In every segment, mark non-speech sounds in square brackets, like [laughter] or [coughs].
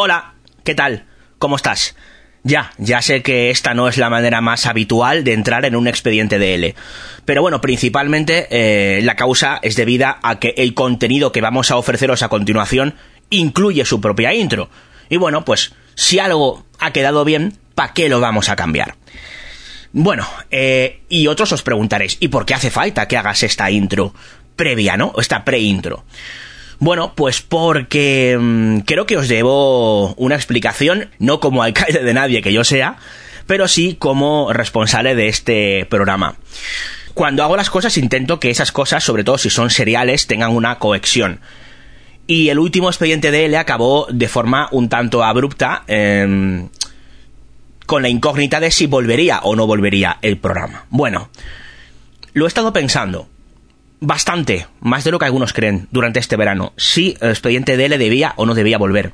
Hola, ¿qué tal? ¿Cómo estás? Ya, ya sé que esta no es la manera más habitual de entrar en un expediente de L. Pero bueno, principalmente eh, la causa es debida a que el contenido que vamos a ofreceros a continuación incluye su propia intro. Y bueno, pues si algo ha quedado bien, ¿para qué lo vamos a cambiar? Bueno, eh, y otros os preguntaréis, ¿y por qué hace falta que hagas esta intro previa, ¿no? Esta pre-intro. Bueno, pues porque mm, creo que os debo una explicación, no como alcalde de nadie que yo sea, pero sí como responsable de este programa. Cuando hago las cosas intento que esas cosas, sobre todo si son seriales, tengan una cohesión. Y el último expediente de él acabó de forma un tanto abrupta, em, con la incógnita de si volvería o no volvería el programa. Bueno, lo he estado pensando bastante, más de lo que algunos creen, durante este verano, si el expediente de L debía o no debía volver.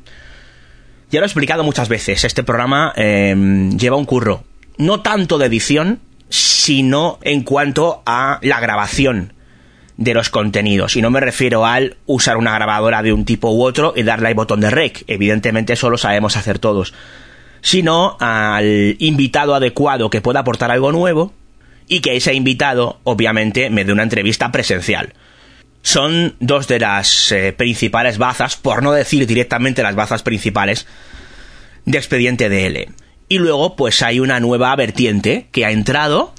Ya lo he explicado muchas veces, este programa em, lleva un curro, no tanto de edición, sino en cuanto a la grabación de los contenidos. Y no me refiero al usar una grabadora de un tipo u otro y darle al botón de rec. Evidentemente eso lo sabemos hacer todos. Sino al invitado adecuado que pueda aportar algo nuevo y que ese invitado, obviamente, me dé una entrevista presencial. Son dos de las eh, principales bazas, por no decir directamente las bazas principales, de expediente DL. Y luego, pues hay una nueva vertiente que ha entrado,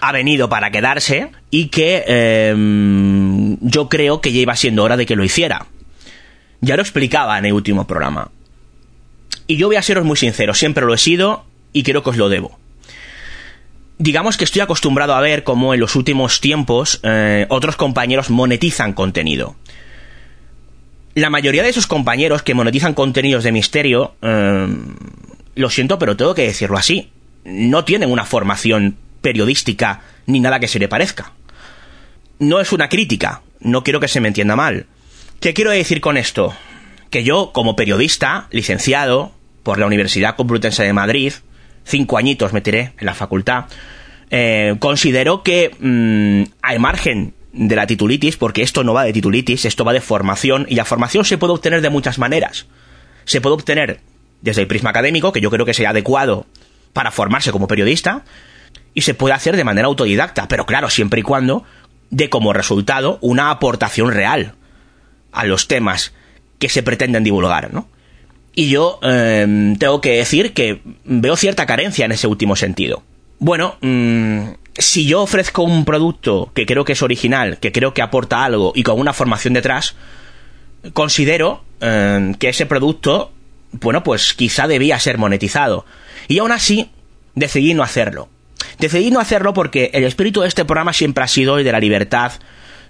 ha venido para quedarse y que em, yo creo que ya iba siendo hora de que lo hiciera. Ya lo explicaba en el último programa. Y yo voy a seros muy sincero, siempre lo he sido y creo que os lo debo digamos que estoy acostumbrado a ver cómo en los últimos tiempos eh, otros compañeros monetizan contenido. La mayoría de esos compañeros que monetizan contenidos de misterio, eh, lo siento, pero tengo que decirlo así, no tienen una formación periodística ni nada que se le parezca. No es una crítica, no quiero que se me entienda mal. ¿Qué quiero decir con esto? Que yo, como periodista, licenciado por la Universidad Complutense de Madrid, cinco añitos me tiré en la facultad, eh, considero que mm, al margen de la titulitis, porque esto no va de titulitis, esto va de formación, y la formación se puede obtener de muchas maneras. Se puede obtener desde el prisma académico, que yo creo que sería adecuado para formarse como periodista, y se puede hacer de manera autodidacta, pero claro, siempre y cuando dé como resultado una aportación real a los temas que se pretenden divulgar, ¿no? Y yo em, tengo que decir que veo cierta carencia en ese último sentido. Bueno, mm, si yo ofrezco un producto que creo que es original, que creo que aporta algo y con una formación detrás, considero em, que ese producto, bueno, pues quizá debía ser monetizado. Y aún así, decidí no hacerlo. Decidí no hacerlo porque el espíritu de este programa siempre ha sido el de la libertad,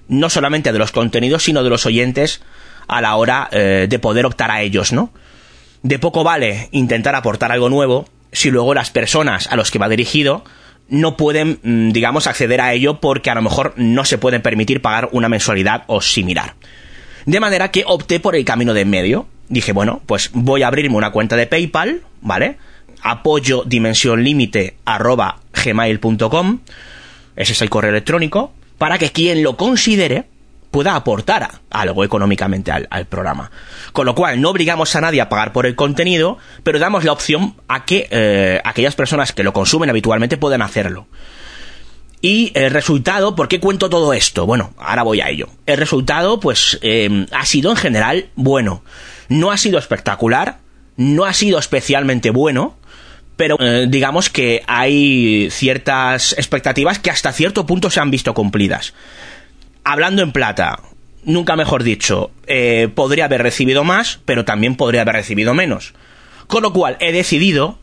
no solamente de los contenidos, sino de los oyentes a la hora eh, de poder optar a ellos, ¿no? De poco vale intentar aportar algo nuevo si luego las personas a los que va dirigido no pueden, mm, digamos, acceder a ello porque a lo mejor no se pueden permitir pagar una mensualidad o similar. De manera que opté por el camino de en medio. Dije, bueno, pues voy a abrirme una cuenta de PayPal, ¿vale? Apoyo dimensión límite arroba gmail.com. Ese es el correo electrónico. Para que quien lo considere pueda aportar algo económicamente al, programa. Con lo cual, no obligamos a nadie a pagar por el contenido, pero damos la opción a que eh, aquellas personas que lo consumen habitualmente puedan hacerlo. Y el resultado, ¿por qué cuento todo esto? Bueno, ahora voy a ello. El resultado, pues, eh, ha sido en general bueno. No ha sido espectacular, no ha sido especialmente bueno, pero eh, digamos que hay ciertas expectativas que hasta cierto punto se han visto cumplidas hablando en plata, nunca mejor dicho, eh, podría haber recibido más, pero también podría haber recibido menos. Con lo cual he decidido,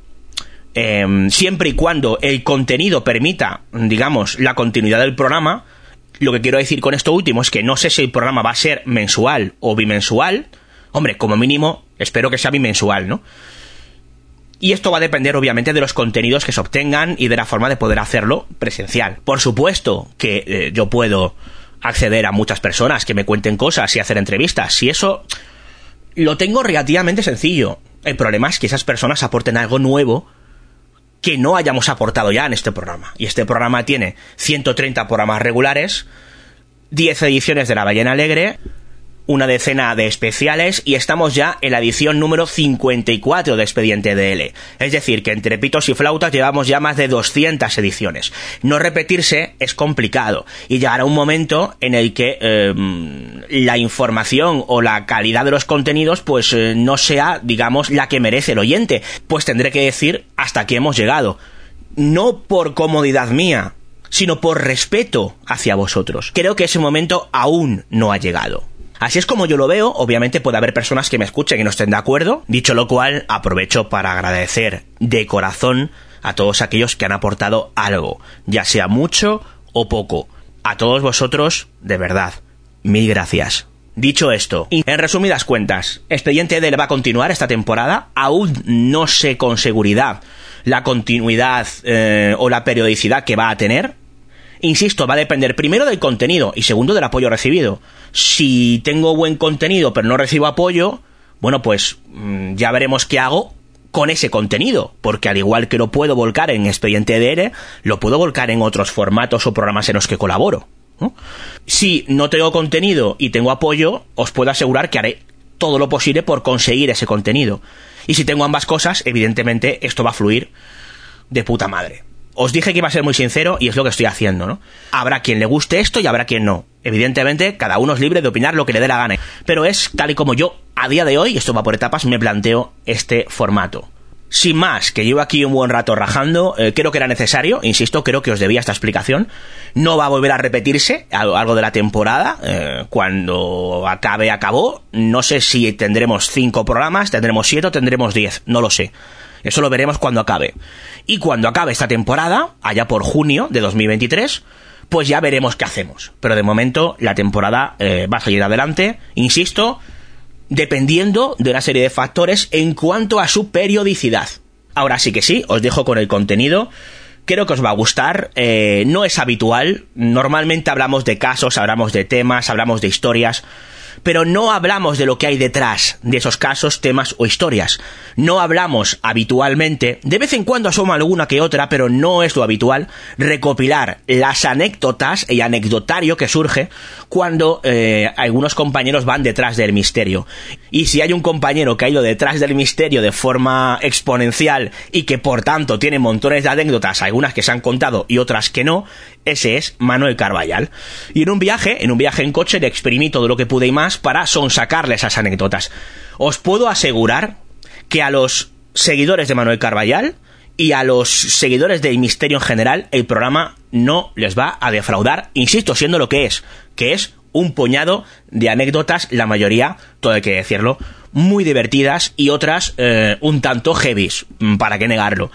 em, siempre y cuando el contenido permita, digamos, la continuidad del programa, lo que quiero decir con esto último es que no sé si el programa va a ser mensual o bimensual. Hombre, como mínimo, espero que sea bimensual, ¿no? Y esto va a depender obviamente de los contenidos que se obtengan y de la forma de poder hacerlo presencial. Por supuesto que eh, yo puedo acceder a muchas personas que me cuenten cosas y hacer entrevistas. Si eso lo tengo relativamente sencillo. El problema es que esas personas aporten algo nuevo que no hayamos aportado ya en este programa. Y este programa tiene 130 programas regulares, 10 ediciones de La Ballena Alegre, una decena de especiales y estamos ya en la edición número 54 de Expediente DL. Es decir, que entre pitos y flautas llevamos ya más de 200 ediciones. No repetirse es complicado y llegará un momento en el que em, la información o la calidad de los contenidos pues eh, no sea, digamos, la que merece el oyente. Pues tendré que decir hasta aquí hemos llegado. No por comodidad mía, sino por respeto hacia vosotros. Creo que ese momento aún no ha llegado. Así es como yo lo veo, obviamente puede haber personas que me escuchen y no estén de acuerdo, dicho lo cual aprovecho para agradecer de corazón a todos aquellos que han aportado algo, ya sea mucho o poco. A todos vosotros, de verdad, mil gracias. Dicho esto, en resumidas cuentas, Expediente le va a continuar esta temporada, aún no sé con seguridad la continuidad eh, o la periodicidad que va a tener, Insisto, va a depender primero del contenido y segundo del apoyo recibido. Si tengo buen contenido pero no recibo apoyo, bueno, pues mm, ya veremos qué hago con ese contenido, porque al igual que lo puedo volcar en Expediente DR, lo puedo volcar en otros formatos o programas en los que colaboro. Si no tengo contenido y tengo apoyo, os puedo asegurar que haré todo lo posible por conseguir ese contenido. Y si tengo ambas cosas, evidentemente esto va a fluir de puta madre. Os dije que iba a ser muy sincero y es lo que estoy haciendo, ¿no? Habrá quien le guste esto y habrá quien no. Evidentemente, cada uno es libre de opinar lo que le dé la gana. Pero es tal y como yo, a día de hoy, esto va por etapas, me planteo este formato. Sin más, que llevo aquí un buen rato rajando, eh, creo que era necesario, insisto, creo que os debía esta explicación. No va a volver a repetirse a lo largo de la temporada. Eh, cuando acabe, acabó. No sé si tendremos cinco programas, tendremos siete o tendremos diez, no lo sé. Eso lo veremos cuando acabe. Y cuando acabe esta temporada, allá por junio de 2023, pues ya veremos qué hacemos. Pero de momento la temporada eh, va a seguir adelante, insisto, dependiendo de una serie de factores en cuanto a su periodicidad. Ahora sí que sí, os dejo con el contenido. Creo que os va a gustar. Eh, no es habitual. Normalmente hablamos de casos, hablamos de temas, hablamos de historias pero no hablamos de lo que hay detrás de esos casos, temas o historias. No hablamos habitualmente, de vez en cuando asoma alguna que otra, pero no es lo habitual, recopilar las anécdotas y anecdotario que surge cuando eh, algunos compañeros van detrás del misterio. Y si hay un compañero que ha ido detrás del misterio de forma exponencial y que por tanto tiene montones de anécdotas, algunas que se han contado y otras que no, ese es Manuel Carballal. Y en un viaje, en un viaje en coche, le exprimí todo lo que pude y más para sonsacarle esas anécdotas. Os puedo asegurar que a los seguidores de Manuel Carballal y a los seguidores del misterio en general, el programa no les va a defraudar, insisto, siendo lo que es, que es un puñado de anécdotas, la mayoría, todo hay que decirlo, muy divertidas y otras eh, un tanto heavies, mm, para qué negarlo.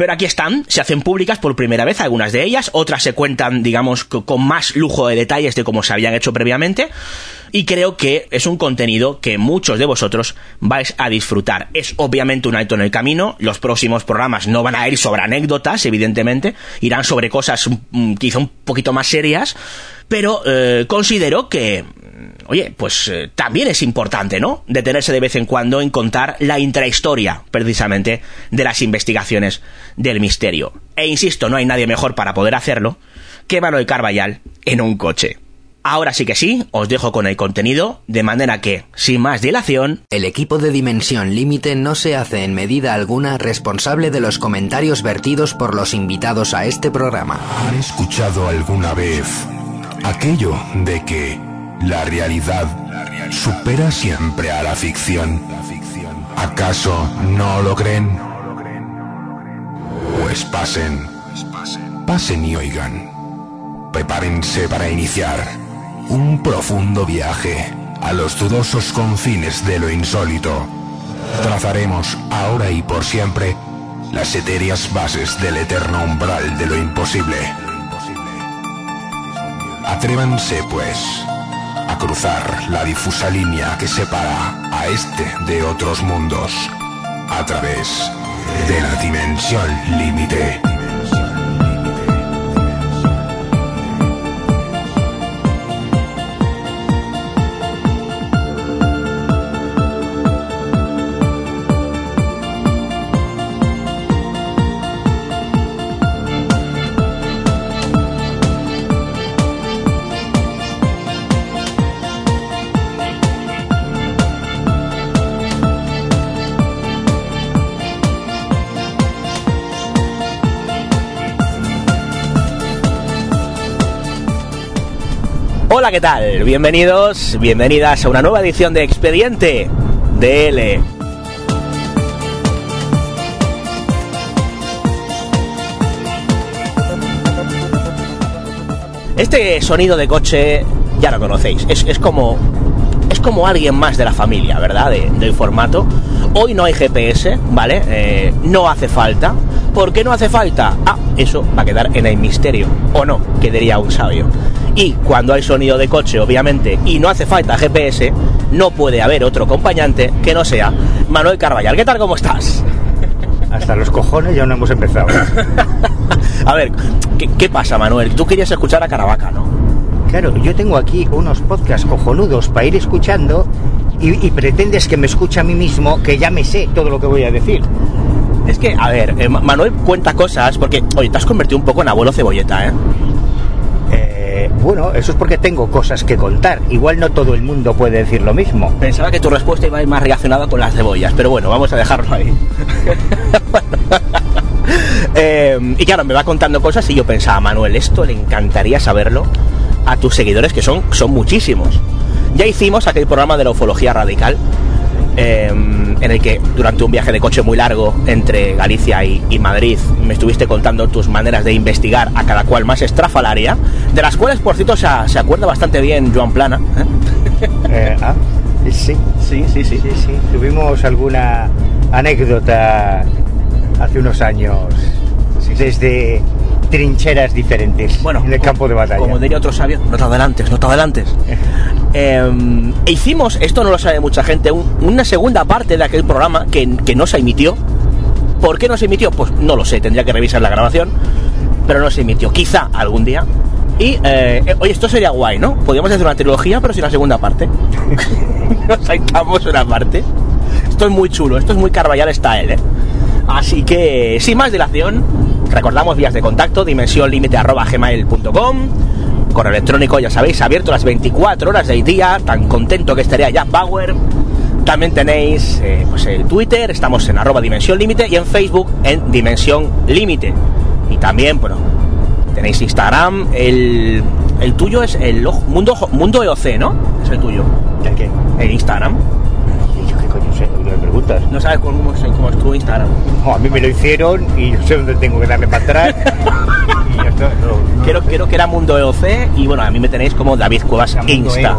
Pero aquí están, se hacen públicas por primera vez algunas de ellas, otras se cuentan, digamos, con más lujo de detalles de cómo se habían hecho previamente, y creo que es un contenido que muchos de vosotros vais a disfrutar. Es obviamente un alto en el camino, los próximos programas no van a ir sobre anécdotas, evidentemente, irán sobre cosas mm, quizá un poquito más serias, pero eh, considero que oye, pues eh, también es importante, ¿no? Detenerse de vez en cuando en contar la intrahistoria, precisamente, de las investigaciones del misterio. E insisto, no hay nadie mejor para poder hacerlo que Manuel Carballal en un coche. Ahora sí que sí, os dejo con el contenido, de manera que, sin más dilación... El equipo de Dimensión Límite no se hace en medida alguna responsable de los comentarios vertidos por los invitados a este programa. ¿Han escuchado alguna vez aquello de que la realidad supera siempre a la ficción. ¿Acaso no lo creen? Pues pasen, pasen y oigan. Prepárense para iniciar un profundo viaje a los dudosos confines de lo insólito. Trazaremos ahora y por siempre las etéreas bases del eterno umbral de lo imposible. Atrévanse, pues, a cruzar la difusa línea que separa a este de otros mundos a través de la dimensión límite. Hola, ¿qué tal? Bienvenidos, bienvenidas a una nueva edición de Expediente DL. Este sonido de coche ya lo conocéis, es, es como es como alguien más de la familia, ¿verdad? De- del formato. Hoy no hay GPS, ¿vale? Eh, no hace falta. ¿Por qué no hace falta? Ah, eso va a quedar en el misterio. O no, que diría un sabio. Y cuando hay sonido de coche, obviamente, y no hace falta GPS, no puede haber otro acompañante que no sea Manuel Carballal. ¿Qué tal? ¿Cómo estás? Hasta los cojones ya no hemos empezado. [laughs] A ver, ¿qué, qué pasa, Manuel? Tú querías escuchar a Caravaca, ¿no? Claro, yo tengo aquí unos podcasts cojonudos para ir escuchando y, y pretendes que me escuche a mí mismo que ya me sé todo lo que voy a decir. Es que, a ver, eh, Ma- Manuel cuenta cosas porque, oye, te has convertido un poco en abuelo cebolleta, ¿eh? Eh, bueno, eso es porque tengo cosas que contar. Igual no todo el mundo puede decir lo mismo. Pensaba que tu respuesta iba a ir más relacionada con las cebollas, pero bueno, vamos a dejarlo ahí. [laughs] Eh, y claro, me va contando cosas y yo pensaba, Manuel, esto le encantaría saberlo a tus seguidores, que son, son muchísimos. Ya hicimos aquel programa de la ufología radical, eh, en el que durante un viaje de coche muy largo entre Galicia y, y Madrid me estuviste contando tus maneras de investigar a cada cual más estrafalaria, de las cuales, por cierto, se, se acuerda bastante bien Joan Plana. ¿eh? [laughs] Eh, ah, sí, Sí, sí, sí. sí, sí. Tuvimos alguna anécdota hace unos años desde trincheras diferentes Bueno, en el campo de batalla. Como diría otro sabio, no te adelantes, no te adelantes. [laughs] Eh, e hicimos, esto no lo sabe mucha gente, un- una segunda parte de aquel programa que, que no se emitió. ¿Por qué no se emitió? Pues no lo sé, tendría que revisar la grabación, pero no se emitió. Quizá algún día. Y, eh, oye, esto sería guay, ¿no? Podríamos hacer una trilogía, pero sin la segunda parte. [laughs] Nos saltamos una parte. Esto es muy chulo, esto es muy Carballal style, ¿eh? Así que, sin más dilación, recordamos vías de contacto, dimensionlimite.gmail.com Correo electrónico, ya sabéis, abierto las 24 horas del día, tan contento que estaría Jack Bauer. También tenéis eh, pues el Twitter, estamos en arroba Dimensión Límite y en Facebook en Dimensión Límite. Y también, bueno, tenéis Instagram, el, el tuyo es el mundo, mundo EOC, ¿no? Es el tuyo, ¿El qué? el Instagram. ¿Y yo qué coño sé? No sabes cómo cómo es tu Instagram. No, a mí me lo hicieron y yo sé dónde tengo que darle para atrás. [laughs] y ya está. No, no Creo, sé. creo que era Mundo EOC y bueno, a mí me tenéis como David Cuevas Insta.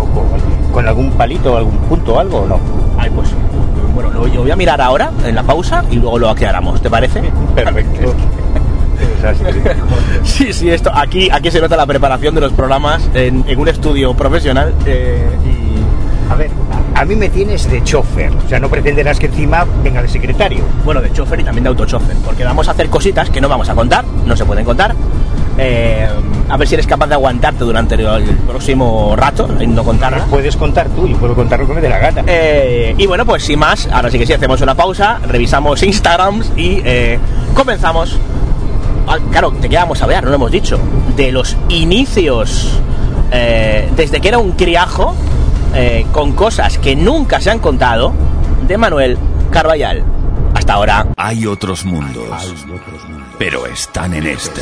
Con, algún palito, algún punto o algo o no? Ay, pues bueno, lo, yo voy a mirar ahora en la pausa y luego lo aclaramos, ¿te parece? [laughs] Perfecto. [laughs] Sí, sí, esto aquí, aquí se nota la preparación de los programas en, en un estudio profesional eh, y A ver, a mí me tienes de chofer. O sea, no pretenderás que encima venga de secretario. bueno, de chofer y también de autochofer, porque vamos a hacer cositas que no vamos a contar, no se pueden contar. Eh, a ver si eres capaz de aguantarte durante el, el próximo rato y no contarlas. Puedes contar tú y puedo contar lo que me dé la gana. Eh, y bueno, pues sin más, ahora sí que sí, hacemos una pausa, revisamos [laughs] Instagrams y eh, comenzamos. Ah, claro, te quedamos a ver, no lo hemos dicho. De los inicios, desde que era un criajo, eh, con cosas que nunca se han contado, de Manuel Carballal. Hasta ahora. Hay otros mundos, pero están en este.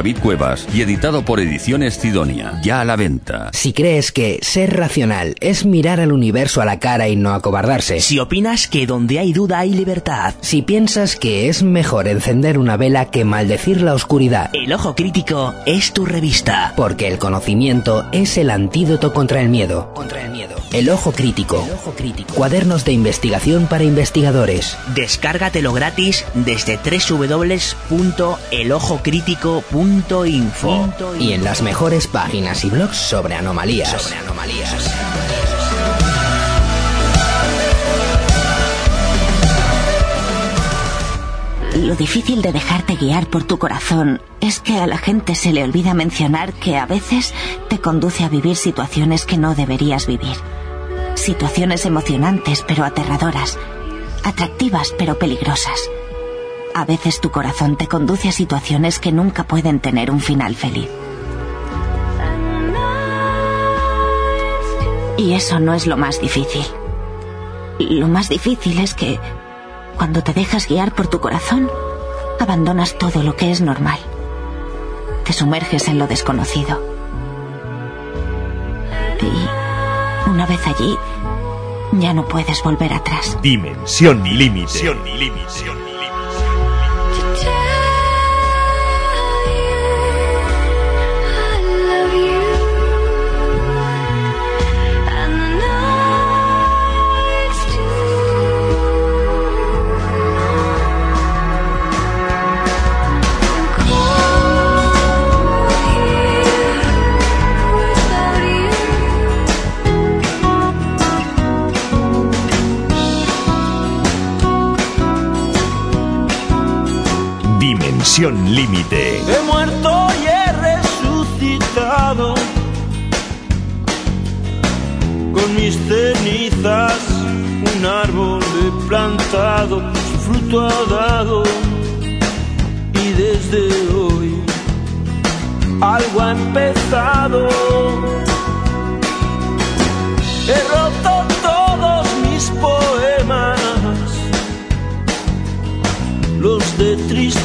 Cuevas y editado por Ediciones Sidonia. Ya a la venta. Si crees que ser racional es mirar al universo a la cara y no acobardarse, Si opinas que donde hay duda hay libertad, si piensas que es mejor encender una vela que maldecir la oscuridad, El Ojo Crítico es tu revista. porque el conocimiento es el antídoto contra el miedo. Contra el miedo. El ojo crítico. Cuadernos de investigación para investigadores. Descárgatelo gratis desde www.elojocrítico.info. Y en las mejores páginas y blogs sobre anomalías. Sobre anomalías. Lo difícil de dejarte guiar por tu corazón es que a la gente se le olvida mencionar que a veces te conduce a vivir situaciones que no deberías vivir. Situaciones emocionantes pero aterradoras, atractivas pero peligrosas. A veces tu corazón te conduce a situaciones que nunca pueden tener un final feliz. Y eso no es lo más difícil. Lo más difícil es que cuando te dejas guiar por tu corazón, abandonas todo lo que es normal. Te sumerges en lo desconocido. Y una vez allí, ya no puedes volver atrás. Dimensión límite. Dimensión límite. He muerto y he resucitado. Con mis cenizas un árbol he plantado, su fruto ha dado. Y desde hoy algo ha empezado.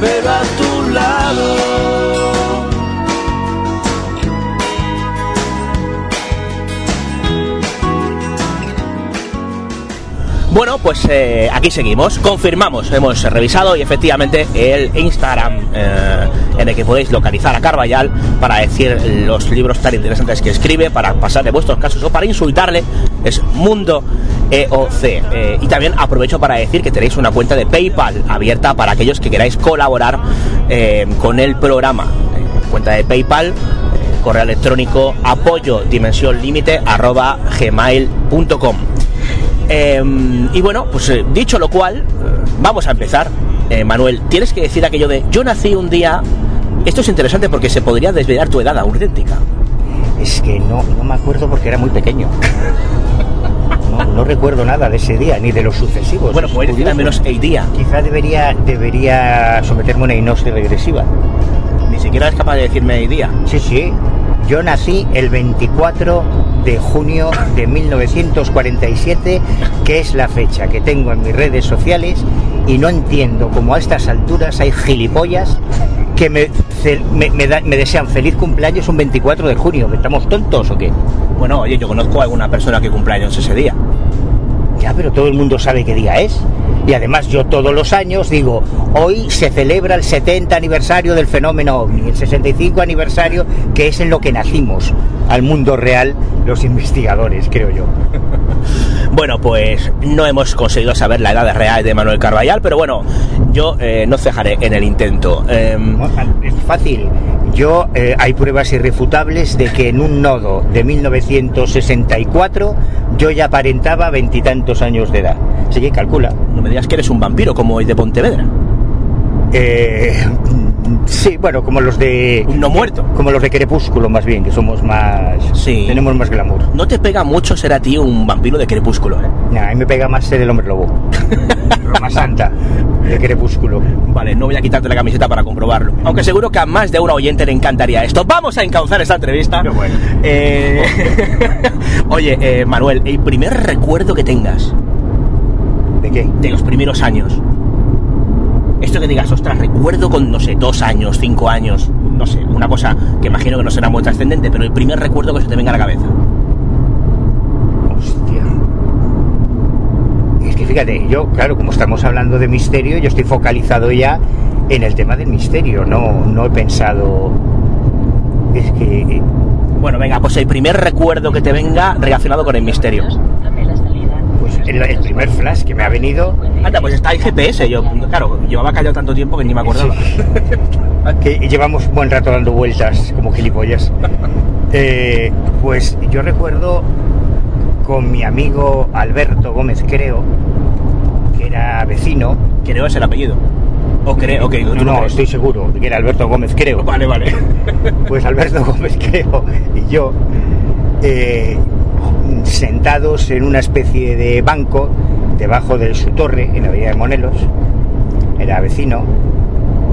Pero a tu lado. Bueno, pues eh, aquí seguimos, confirmamos, hemos revisado y efectivamente el Instagram eh, en el que podéis localizar a Carballal para decir los libros tan interesantes que escribe, para pasar de vuestros casos o para insultarle, es Mundo EOC. Eh, y también aprovecho para decir que tenéis una cuenta de PayPal abierta para aquellos que queráis colaborar con el programa. Cuenta de PayPal, correo electrónico apoyo dimensión límite gmail.com. Eh, y bueno, pues eh, dicho lo cual, eh, vamos a empezar. Eh, Manuel, tienes que decir aquello de yo nací un día. Esto es interesante porque se podría desvelar tu edad auténtica. Es que no, no me acuerdo porque era muy pequeño. No, no recuerdo nada de ese día, ni de los sucesivos. Bueno, Es puedes decir al menos el día. Quizá debería, debería someterme a una hipnosis regresiva. Ni siquiera es capaz de decirme el día. Sí, sí. Yo nací el 24 de junio de 1947, que es la fecha que tengo en mis redes sociales, y no entiendo cómo a estas alturas hay gilipollas que me, ce- me, me da- me desean feliz cumpleaños un 24 de junio. ¿Estamos tontos o qué? Bueno, oye, yo conozco a alguna persona que cumpleaños ese día. Ya, pero todo el mundo sabe qué día es. Y además yo todos los años digo, hoy se celebra el 70 aniversario del fenómeno OVNI, el 65 aniversario, que es en lo que nacimos al mundo real los investigadores, creo yo. [laughs] Bueno, pues no hemos conseguido saber la edad real de Manuel Carballal, pero bueno, yo eh, no cejaré en el intento. Em, Es fácil. Yo, eh, hay pruebas irrefutables de que en un nodo de 1964 yo ya aparentaba veintitantos años de edad. Así que calcula. no me digas que eres un vampiro como el de Pontevedra. Eh, sí, bueno, como los de... Un no muerto. Como los de Crepúsculo, más bien, que somos más... Sí. Tenemos más glamour. No te pega mucho ser a ti un vampiro de crepúsculo, ¿eh? Nah, a mí me pega más ser el hombre lobo. [laughs] Roma Santa, de Crepúsculo. Vale, no voy a quitarte la camiseta para comprobarlo. Aunque seguro que a más de un oyente le encantaría esto. Vamos a encauzar esta entrevista. Qué bueno. Eh, [laughs] Oye, eh, Manuel, el primer recuerdo que tengas ¿De qué? de los primeros años. Esto que digas, ostras, recuerdo con, no sé, dos años, cinco años, no sé, una cosa que imagino que no será muy trascendente, pero el primer recuerdo que se te venga a la cabeza. Hostia. Es que fíjate, yo, claro, como estamos hablando de misterio, yo estoy focalizado ya en el tema del misterio, no, no he pensado... Es que... Bueno, venga, pues el primer recuerdo que te venga relacionado con el misterio. Pues el, el primer flash que me ha venido... Anda, pues está el GPS. Yo, claro, llevaba callado tanto tiempo que ni me acordaba. [laughs] que llevamos buen rato dando vueltas como gilipollas. [laughs] Eh, pues yo recuerdo con mi amigo Alberto Gómez Creo, que era vecino. Creo es el apellido. O creo, ok, No, no, estoy seguro de que era Alberto Gómez Creo. Vale, vale. [laughs] Pues Alberto Gómez Creo y yo, eh, sentados en una especie de banco debajo de su torre en la Avenida de Monelos, era vecino,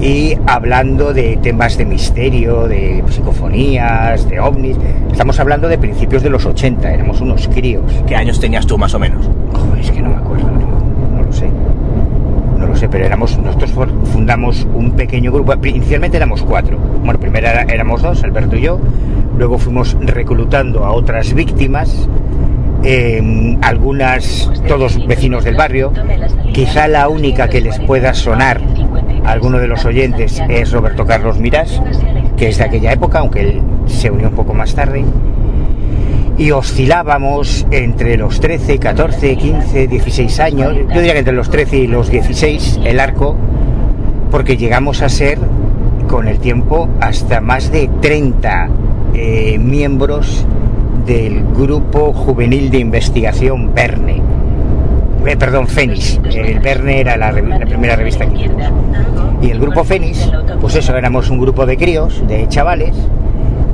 y hablando de temas de misterio, de psicofonías, de ovnis. Estamos hablando de principios de los 80, éramos unos críos. ¿Qué años tenías tú más o menos? Joder, es que no me acuerdo. No lo sé, pero éramos, nosotros fundamos un pequeño grupo. Inicialmente éramos cuatro. Bueno, primero éramos dos, Alberto y yo. Luego fuimos reclutando a otras víctimas, eh, algunas, todos vecinos del barrio. Quizá la única que les pueda sonar a alguno de los oyentes es Roberto Carlos Mirás, que es de aquella época, aunque él se unió un poco más tarde y oscilábamos entre los 13, 14, 15, 16 años, yo diría que entre los 13 y los 16 el arco, porque llegamos a ser con el tiempo hasta más de 30 eh, miembros del grupo juvenil de investigación Verne. Eh, perdón, Fénix. El Verne era la, primera revista que hicimos. Y el grupo Fénix, pues eso, éramos un grupo de críos, de chavales,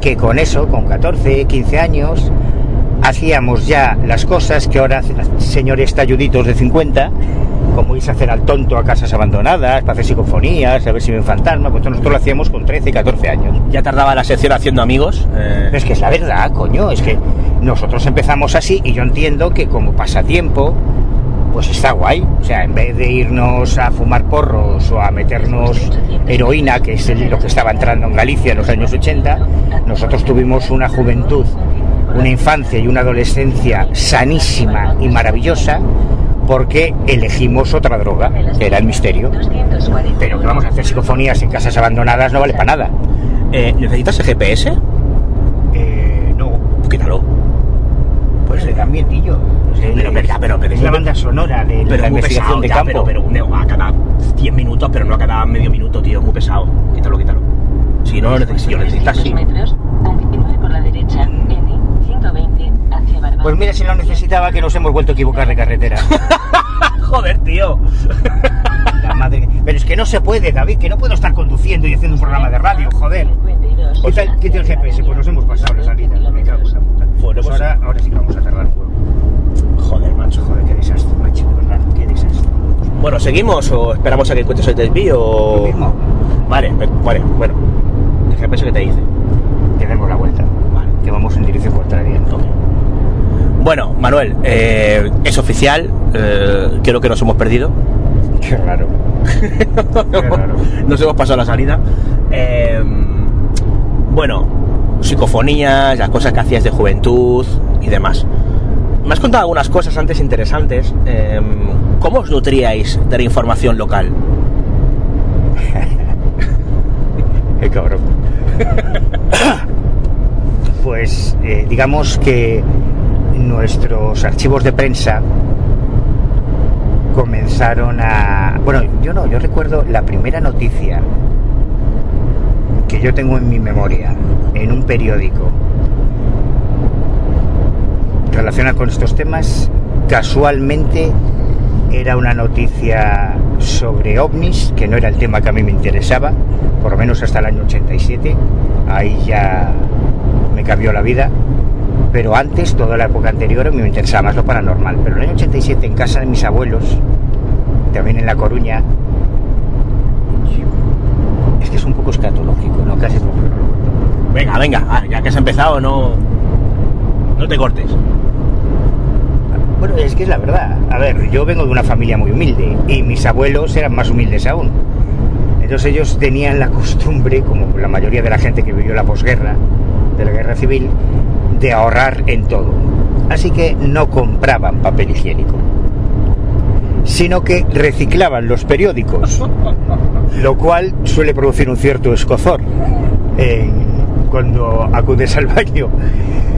que con eso, con 14, 15 años, hacíamos ya las cosas que ahora señores talluditos de 50, como irse a hacer al tonto a casas abandonadas, para hacer psicofonías, a ver si ven fantasma, pues nosotros lo hacíamos con 13, 14 años. Ya tardaba la sección haciendo amigos. eh, Es que es la verdad, coño, es que nosotros empezamos así y yo entiendo que como pasatiempo, pues está guay. O sea, en vez de irnos a fumar porros o a meternos heroína, que es lo que estaba entrando en Galicia en los años 80, nosotros tuvimos una juventud, una infancia y una adolescencia sanísima y maravillosa porque elegimos otra droga, que era el misterio. Pero que vamos a hacer psicofonías en casas abandonadas no vale para nada. eh, ¿Necesitas el GPS? Eh, no. Quítalo. Pues le dan miedillo. Pero, pero, pero, pero, es la banda sonora de Pero la muy investigación pesado, de ya, campo. Pero, pero un- a cada 10 minutos, pero no a cada medio minuto, tío. Muy pesado. Quítalo, quítalo. Si no lo necesitas, si lo necesitas, sí. Pues mira, si lo necesitaba, que nos hemos vuelto a equivocar de carretera. [laughs] Joder, tío. La madre. Pero es que no se puede, David, que no puedo estar conduciendo y haciendo un programa de radio, joder. Quita, el- quita el GPS, pues nos hemos pasado la salida. Me cago en la puta. Pues pues- ahora, ahora sí que vamos a tardar un huevo. Joder, macho. Joder, qué desastre, macho, de verdad, qué desastre. Bueno, ¿seguimos o esperamos a que encuentres el desvío? o- Lo mismo. Vale, ve- vale, bueno. El GPS que te dice. Que demos la vuelta. Vale. Que vamos en dirección contraria. Ok. Bueno, Manuel, eh, es oficial. eh, creo que nos hemos perdido. Qué raro. [laughs] Qué raro. nos hemos pasado la salida. Eh, bueno, psicofonías, las cosas que hacías de juventud y demás. Me has contado algunas cosas antes interesantes. Eh, ¿Cómo os nutríais de la información local? [laughs] Qué cabrón. [coughs] pues eh, digamos que nuestros archivos de prensa comenzaron a... Bueno, yo no, yo recuerdo la primera noticia que yo tengo en mi memoria, en un periódico, relacionada con estos temas, casualmente era una noticia sobre ovnis, que no era el tema que a mí me interesaba, por lo menos hasta el año 87, ahí ya me cambió la vida, pero antes, toda la época anterior, me interesaba más lo paranormal, pero el año 87 en casa de mis abuelos, también en La Coruña, es un poco escatológico, ¿no? Casi. Venga, venga, ah, ya que has empezado, no, no te cortes. Bueno, es que es la verdad. A ver, yo vengo de una familia muy humilde y mis abuelos eran más humildes aún. Entonces ellos tenían la costumbre, como la mayoría de la gente que vivió la posguerra, de la guerra civil, de ahorrar en todo. Así que no compraban papel higiénico. Sino que reciclaban los periódicos, [laughs] lo cual suele producir un cierto escozor eh, cuando acudes al baño.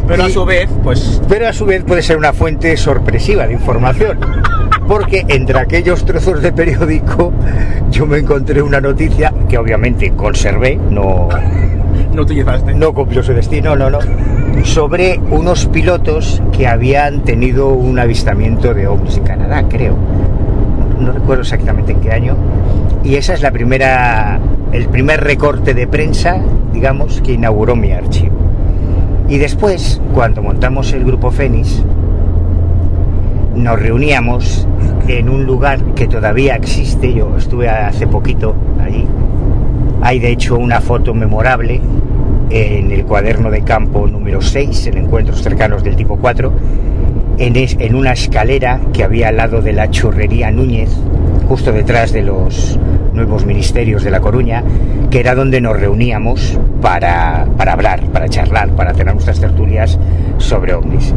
Pero a su vez, pues pero a su vez puede ser una fuente sorpresiva de información. [laughs] Porque entre aquellos trozos de periódico yo me encontré una noticia que obviamente conservé, no, [laughs] no utilizaste. no cumplió su destino, no, no, sobre unos pilotos que habían tenido un avistamiento de ovnis en Canadá, creo. No recuerdo exactamente en qué año. Y esa es la primera, el primer recorte de prensa, digamos, que inauguró mi archivo. Y después, cuando montamos el grupo Fénix, nos reuníamos en un lugar que todavía existe, yo estuve hace poquito allí, hay de hecho una foto memorable en el cuaderno de campo número 6, en encuentros cercanos del tipo 4, en, es- en una escalera que había al lado de la churrería Núñez, justo detrás de los nuevos ministerios de La Coruña, que era donde nos reuníamos para, para hablar, para charlar, para tener nuestras tertulias sobre ovnis.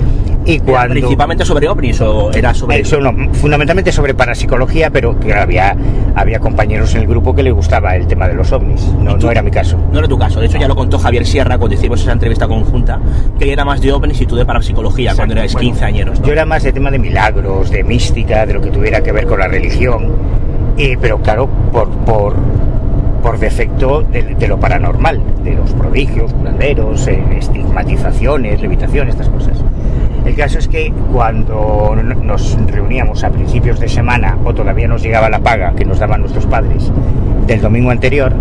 Y cuando... Principalmente sobre ovnis o era sobre... Eso no, fundamentalmente sobre parapsicología, pero que había, había compañeros en el grupo que les gustaba el tema de los ovnis. No, no era mi caso. No era tu caso, de hecho ya lo contó Javier Sierra cuando hicimos esa entrevista conjunta, que era más de ovnis y tú de parapsicología cuando eras Bueno, 15 añeros. ¿no? Yo era más de tema de milagros, de mística, de lo que tuviera que ver con la religión, eh, pero claro, por, por, por defecto de, de lo paranormal, de los prodigios, curanderos, eh, estigmatizaciones, levitaciones, estas cosas. El caso es que cuando nos reuníamos a principios de semana o todavía nos llegaba la paga que nos daban nuestros padres del domingo anterior,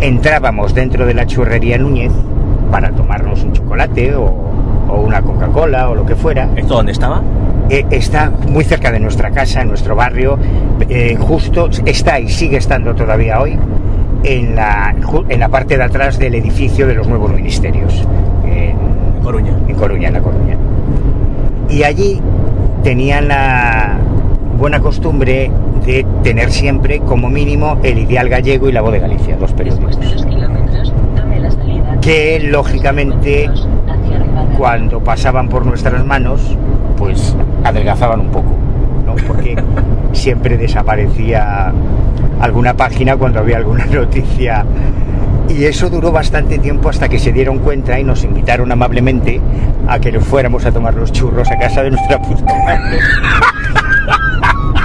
entrábamos dentro de la churrería Núñez para tomarnos un chocolate o, o una Coca-Cola o lo que fuera. ¿Esto dónde estaba? Eh, está muy cerca de nuestra casa, en nuestro barrio, eh, justo está y sigue estando todavía hoy en la, en la parte de atrás del edificio de los nuevos ministerios, en, Coruña. en Coruña, en La Coruña. Y allí tenían la buena costumbre de tener siempre como mínimo el Ideal Gallego y la Voz de Galicia, dos periódicos. Que lógicamente cuando pasaban por nuestras manos, pues adelgazaban un poco, ¿no? Porque [laughs] siempre desaparecía alguna página cuando había alguna noticia. Y eso duró bastante tiempo hasta que se dieron cuenta y nos invitaron amablemente a que nos fuéramos a tomar los churros a casa de nuestra puta madre. [laughs]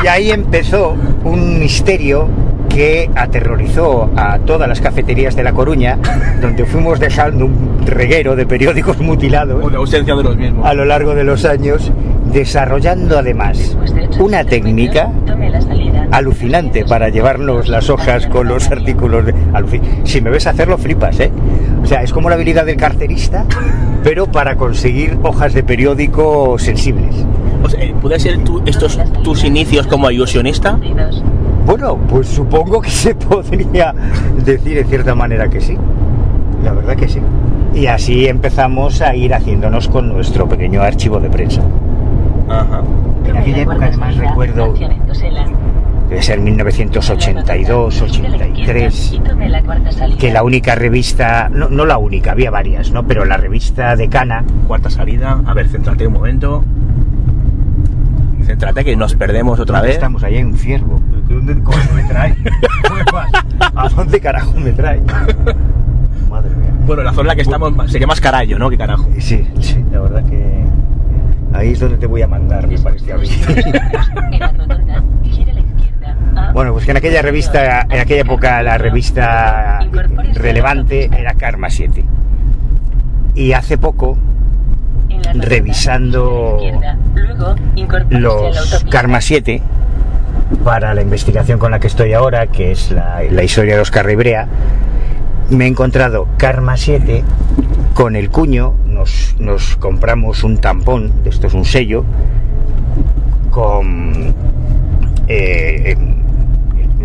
Y ahí empezó un misterio que aterrorizó a todas las cafeterías de La Coruña, [laughs] donde fuimos dejando un reguero de periódicos mutilados O la ausencia de los mismos. a lo largo de los años, desarrollando además una técnica alucinante para llevarnos las hojas con los artículos. De... Si me ves hacerlo, flipas, ¿eh? O sea, es como la habilidad del carterista, [laughs] pero para conseguir hojas de periódico sensibles. O sea, ¿Puede ser estos tus inicios como ilusionista? Bueno, pues supongo que se [laughs] podría decir en cierta manera que sí. La verdad que sí. Y así empezamos a ir haciéndonos con nuestro pequeño archivo de prensa. Ajá. En aquella época además recuerdo, debe ser 1982, 83, que la única revista, no, no la única, había varias, ¿no? Pero la revista de Cana, Cuarta salida. A ver, céntrate un momento. Céntrate que nos perdemos otra vez. estamos ahí en un ciervo. ¿Dónde coño me trae? [laughs] ¿A dónde carajo me trae? Madre mía. Bueno, la zona en la que estamos sería más carallo, ¿no? ¿Qué carajo? Sí, sí, la verdad que ahí es donde te voy a mandar, me parece a mí. Bueno, pues que en aquella revista, en aquella época la revista relevante era Karma 7. Y hace poco, revisando los Karma 7 para la investigación con la que estoy ahora, que es la, la historia de Oscar Ribrea, me he encontrado Karma 7 con el cuño, nos, nos compramos un tampón, esto es un sello, con eh,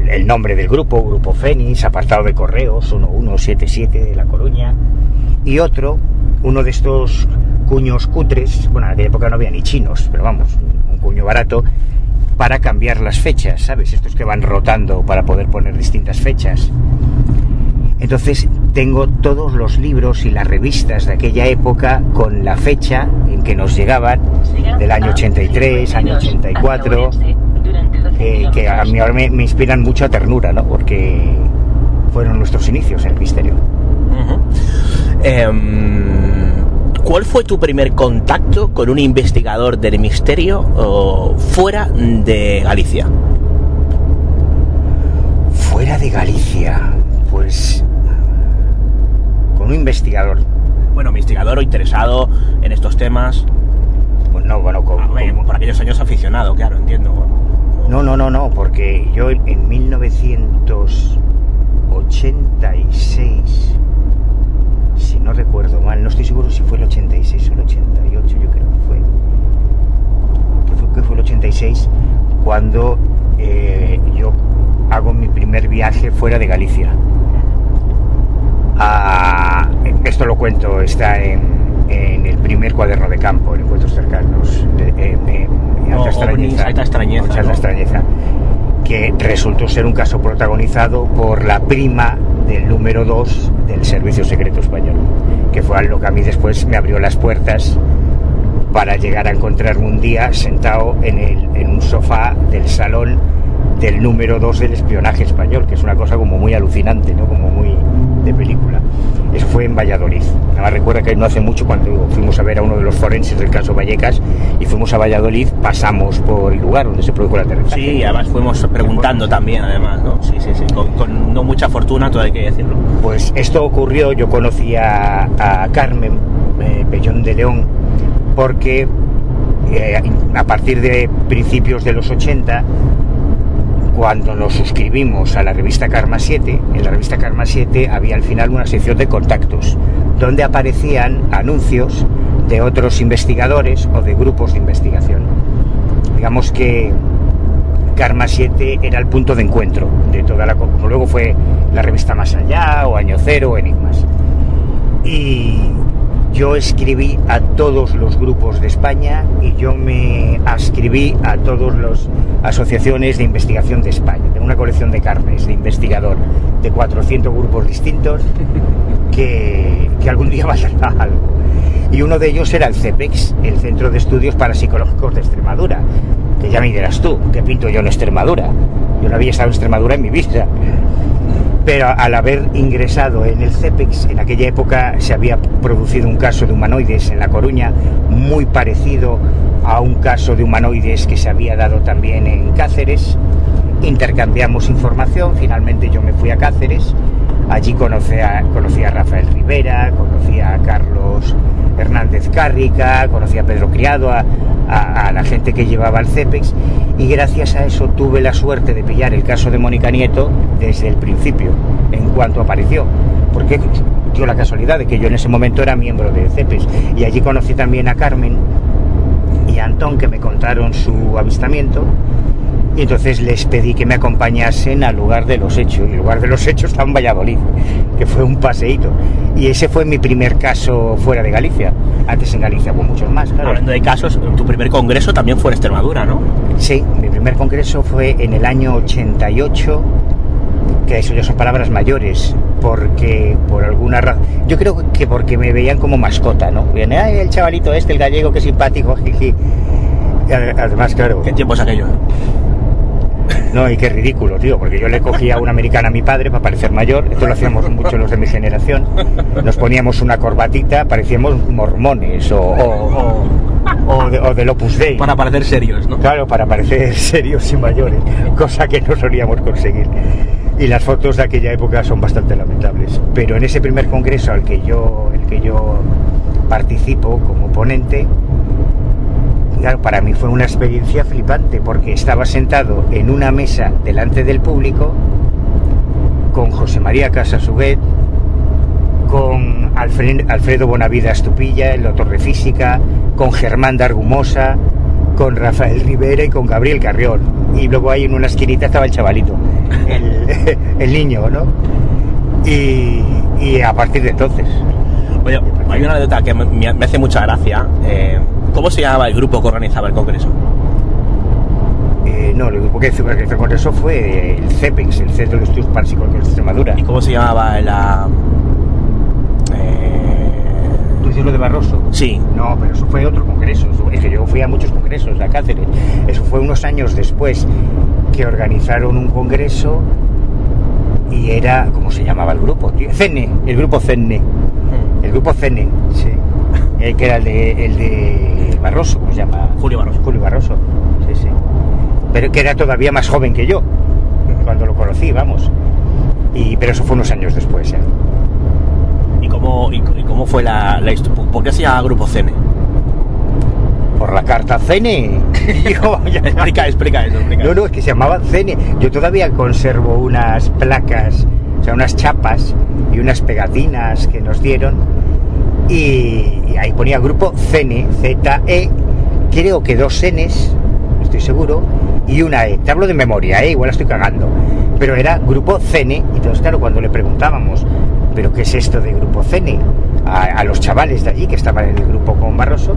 el nombre del grupo, Grupo Fénix, apartado de correos 1177 de La Coruña, y otro, uno de estos cuños cutres, bueno, en aquella época no había ni chinos, pero vamos, un cuño barato, para cambiar las fechas, ¿sabes? Estos que van rotando para poder poner distintas fechas. Entonces tengo todos los libros y las revistas de aquella época con la fecha en que nos llegaban, del año 83, año 84, que, que a mí ahora me, me inspiran mucha ternura, ¿no? Porque fueron nuestros inicios en el misterio. Em, ¿Cuál fue tu primer contacto con un investigador del misterio o fuera de Galicia? Fuera de Galicia, pues con un investigador. Bueno, investigador o interesado en estos temas. Pues no, bueno, con, Ah, bueno, por aquellos años aficionado, claro, entiendo. No, no, no, no, porque yo en 1986, si no recuerdo mal, no estoy seguro si fue el 86 o el 88, yo creo que fue. Que fue, que fue el 86 cuando eh, yo hago mi primer viaje fuera de Galicia. Ah, esto lo cuento, está en, en el primer cuaderno de campo, en encuentros cercanos. de- en- en- en O- alta ovnis, extrañeza, alta extrañeza, Alta ¿no? Que resultó ser un caso protagonizado por la prima del número 2 del Servicio Secreto Español, que fue lo que a mí después me abrió las puertas para llegar a encontrarme un día sentado en, el, en un sofá del salón del número 2 del espionaje español, que es una cosa como muy alucinante, ¿no? como muy de película. Fue en Valladolid. Nada más recuerda que no hace mucho cuando fuimos a ver a uno de los forenses del caso Vallecas y fuimos a Valladolid, pasamos por el lugar donde se produjo la aterrizaje. Sí, además fuimos preguntando también, además, ¿no? Sí, sí, sí, con, con no mucha fortuna, todo hay que decirlo. Pues esto ocurrió, yo conocí a, a Carmen eh, Bellón de León porque eh, a partir de principios de los 80, cuando nos suscribimos a la revista Karma 7, en la revista Karma 7 había al final una sección de contactos, donde aparecían anuncios de otros investigadores o de grupos de investigación. Digamos que Karma 7 era el punto de encuentro de toda la... como luego fue la revista Más Allá o Año Cero o Enigmas. Y yo escribí a todos los grupos de España y yo me ascribí a todas las asociaciones de investigación de España. Tengo una colección de carnes de investigador de 400 grupos distintos que, que algún día [laughs] valdrá algo. Y uno de ellos era el CEPEX, el Centro de Estudios Parapsicológicos de Extremadura. Que ya me dirás tú, ¿qué pinto yo en Extremadura? Yo no había estado en Extremadura en mi vida. Pero al haber ingresado en el CEPEX, en aquella época se había producido un caso de humanoides en La Coruña, muy parecido a un caso de humanoides que se había dado también en Cáceres. Intercambiamos información, finalmente yo me fui a Cáceres, allí conocí a, a Rafael Rivera, conocí a Carlos Hernández Cárrica, conocí a Pedro Criado, a, a- la gente que llevaba el CEPEX y gracias a eso tuve la suerte de pillar el caso de Mónica Nieto desde el principio, en cuanto apareció. Porque dio la casualidad de que yo en ese momento era miembro del CEPEX y allí conocí también a Carmen y a Antón que me contaron su avistamiento y entonces les pedí que me acompañasen al lugar de los hechos. Y el lugar de los hechos está en Valladolid, que fue un paseíto. Y ese fue mi primer caso fuera de Galicia. Antes en Galicia hubo muchos más, claro. Hablando de casos, tu primer congreso también fue en Extremadura, ¿no? Sí, mi primer congreso fue en el año 88, que eso ya son palabras mayores, porque por alguna razón, yo creo que porque me veían como mascota, ¿no? Veían, ay, el chavalito este, el gallego, qué simpático, jiji. Además, claro, ¿Qué tiempos aquello? No, y qué ridículo, tío, porque yo le cogía una americana a mi padre para parecer mayor, esto lo hacíamos mucho los de mi generación, nos poníamos una corbatita, parecíamos mormones o, o, o, o de, del Opus Dei. Para parecer serios, ¿no? Claro, para parecer [laughs] serios y mayores, cosa que no solíamos conseguir. Y las fotos de aquella época son bastante lamentables. Pero en ese primer congreso al que yo, el que yo participo como ponente, claro, para mí fue una experiencia flipante porque estaba sentado en una mesa delante del público con José María Casasuguet, con Alfred- Alfredo Bonavida Estupilla, el doctor de física, con Germán Dargumosa, con Rafael Rivera y con Gabriel Carrión. Y luego ahí en una esquinita estaba el chavalito, el, [laughs] el niño, ¿no? Y, y a partir de entonces, Oye, hay una anécdota que me, me hace mucha gracia. eh, ¿Cómo se llamaba el grupo que organizaba el congreso? eh, no, el grupo que hizo el congreso fue el CEPEX, el Centro de Estudios Parapsicológicos de Extremadura. ¿Y cómo se llamaba la... eh, ¿Tú dices lo de Barroso? Sí. No, pero eso fue otro congreso. Eso- Es que yo fui a muchos congresos a Cáceres. Eso fue unos años después que organizaron un congreso y era, ¿cómo se llamaba el grupo? tío? CENE, el grupo CENE. El grupo CENE, sí. El que era el de, el de Barroso, ¿cómo se llama? Julio Barroso. Julio Barroso, sí, sí. Pero que era todavía más joven que yo, cuando lo conocí, vamos. Y, pero eso fue unos años después, ¿eh? ¿Y cómo, y, y cómo fue la, la ¿Por qué se llama Grupo Cene? Por la carta CENE. [laughs] Yo, explica, explica eso, explica. No, no, es que se llamaba CENE. Yo todavía conservo unas placas, o sea, unas chapas y unas pegatinas que nos dieron. Y, y ahí ponía grupo CENE, Z-E, creo que dos Ns, no estoy seguro, y una E. Te hablo de memoria, ¿eh? igual la estoy cagando. Pero era grupo CENE, y entonces, claro, cuando le preguntábamos, ¿pero qué es esto de grupo CENE? A, a los chavales de allí que estaban en el grupo con Barroso,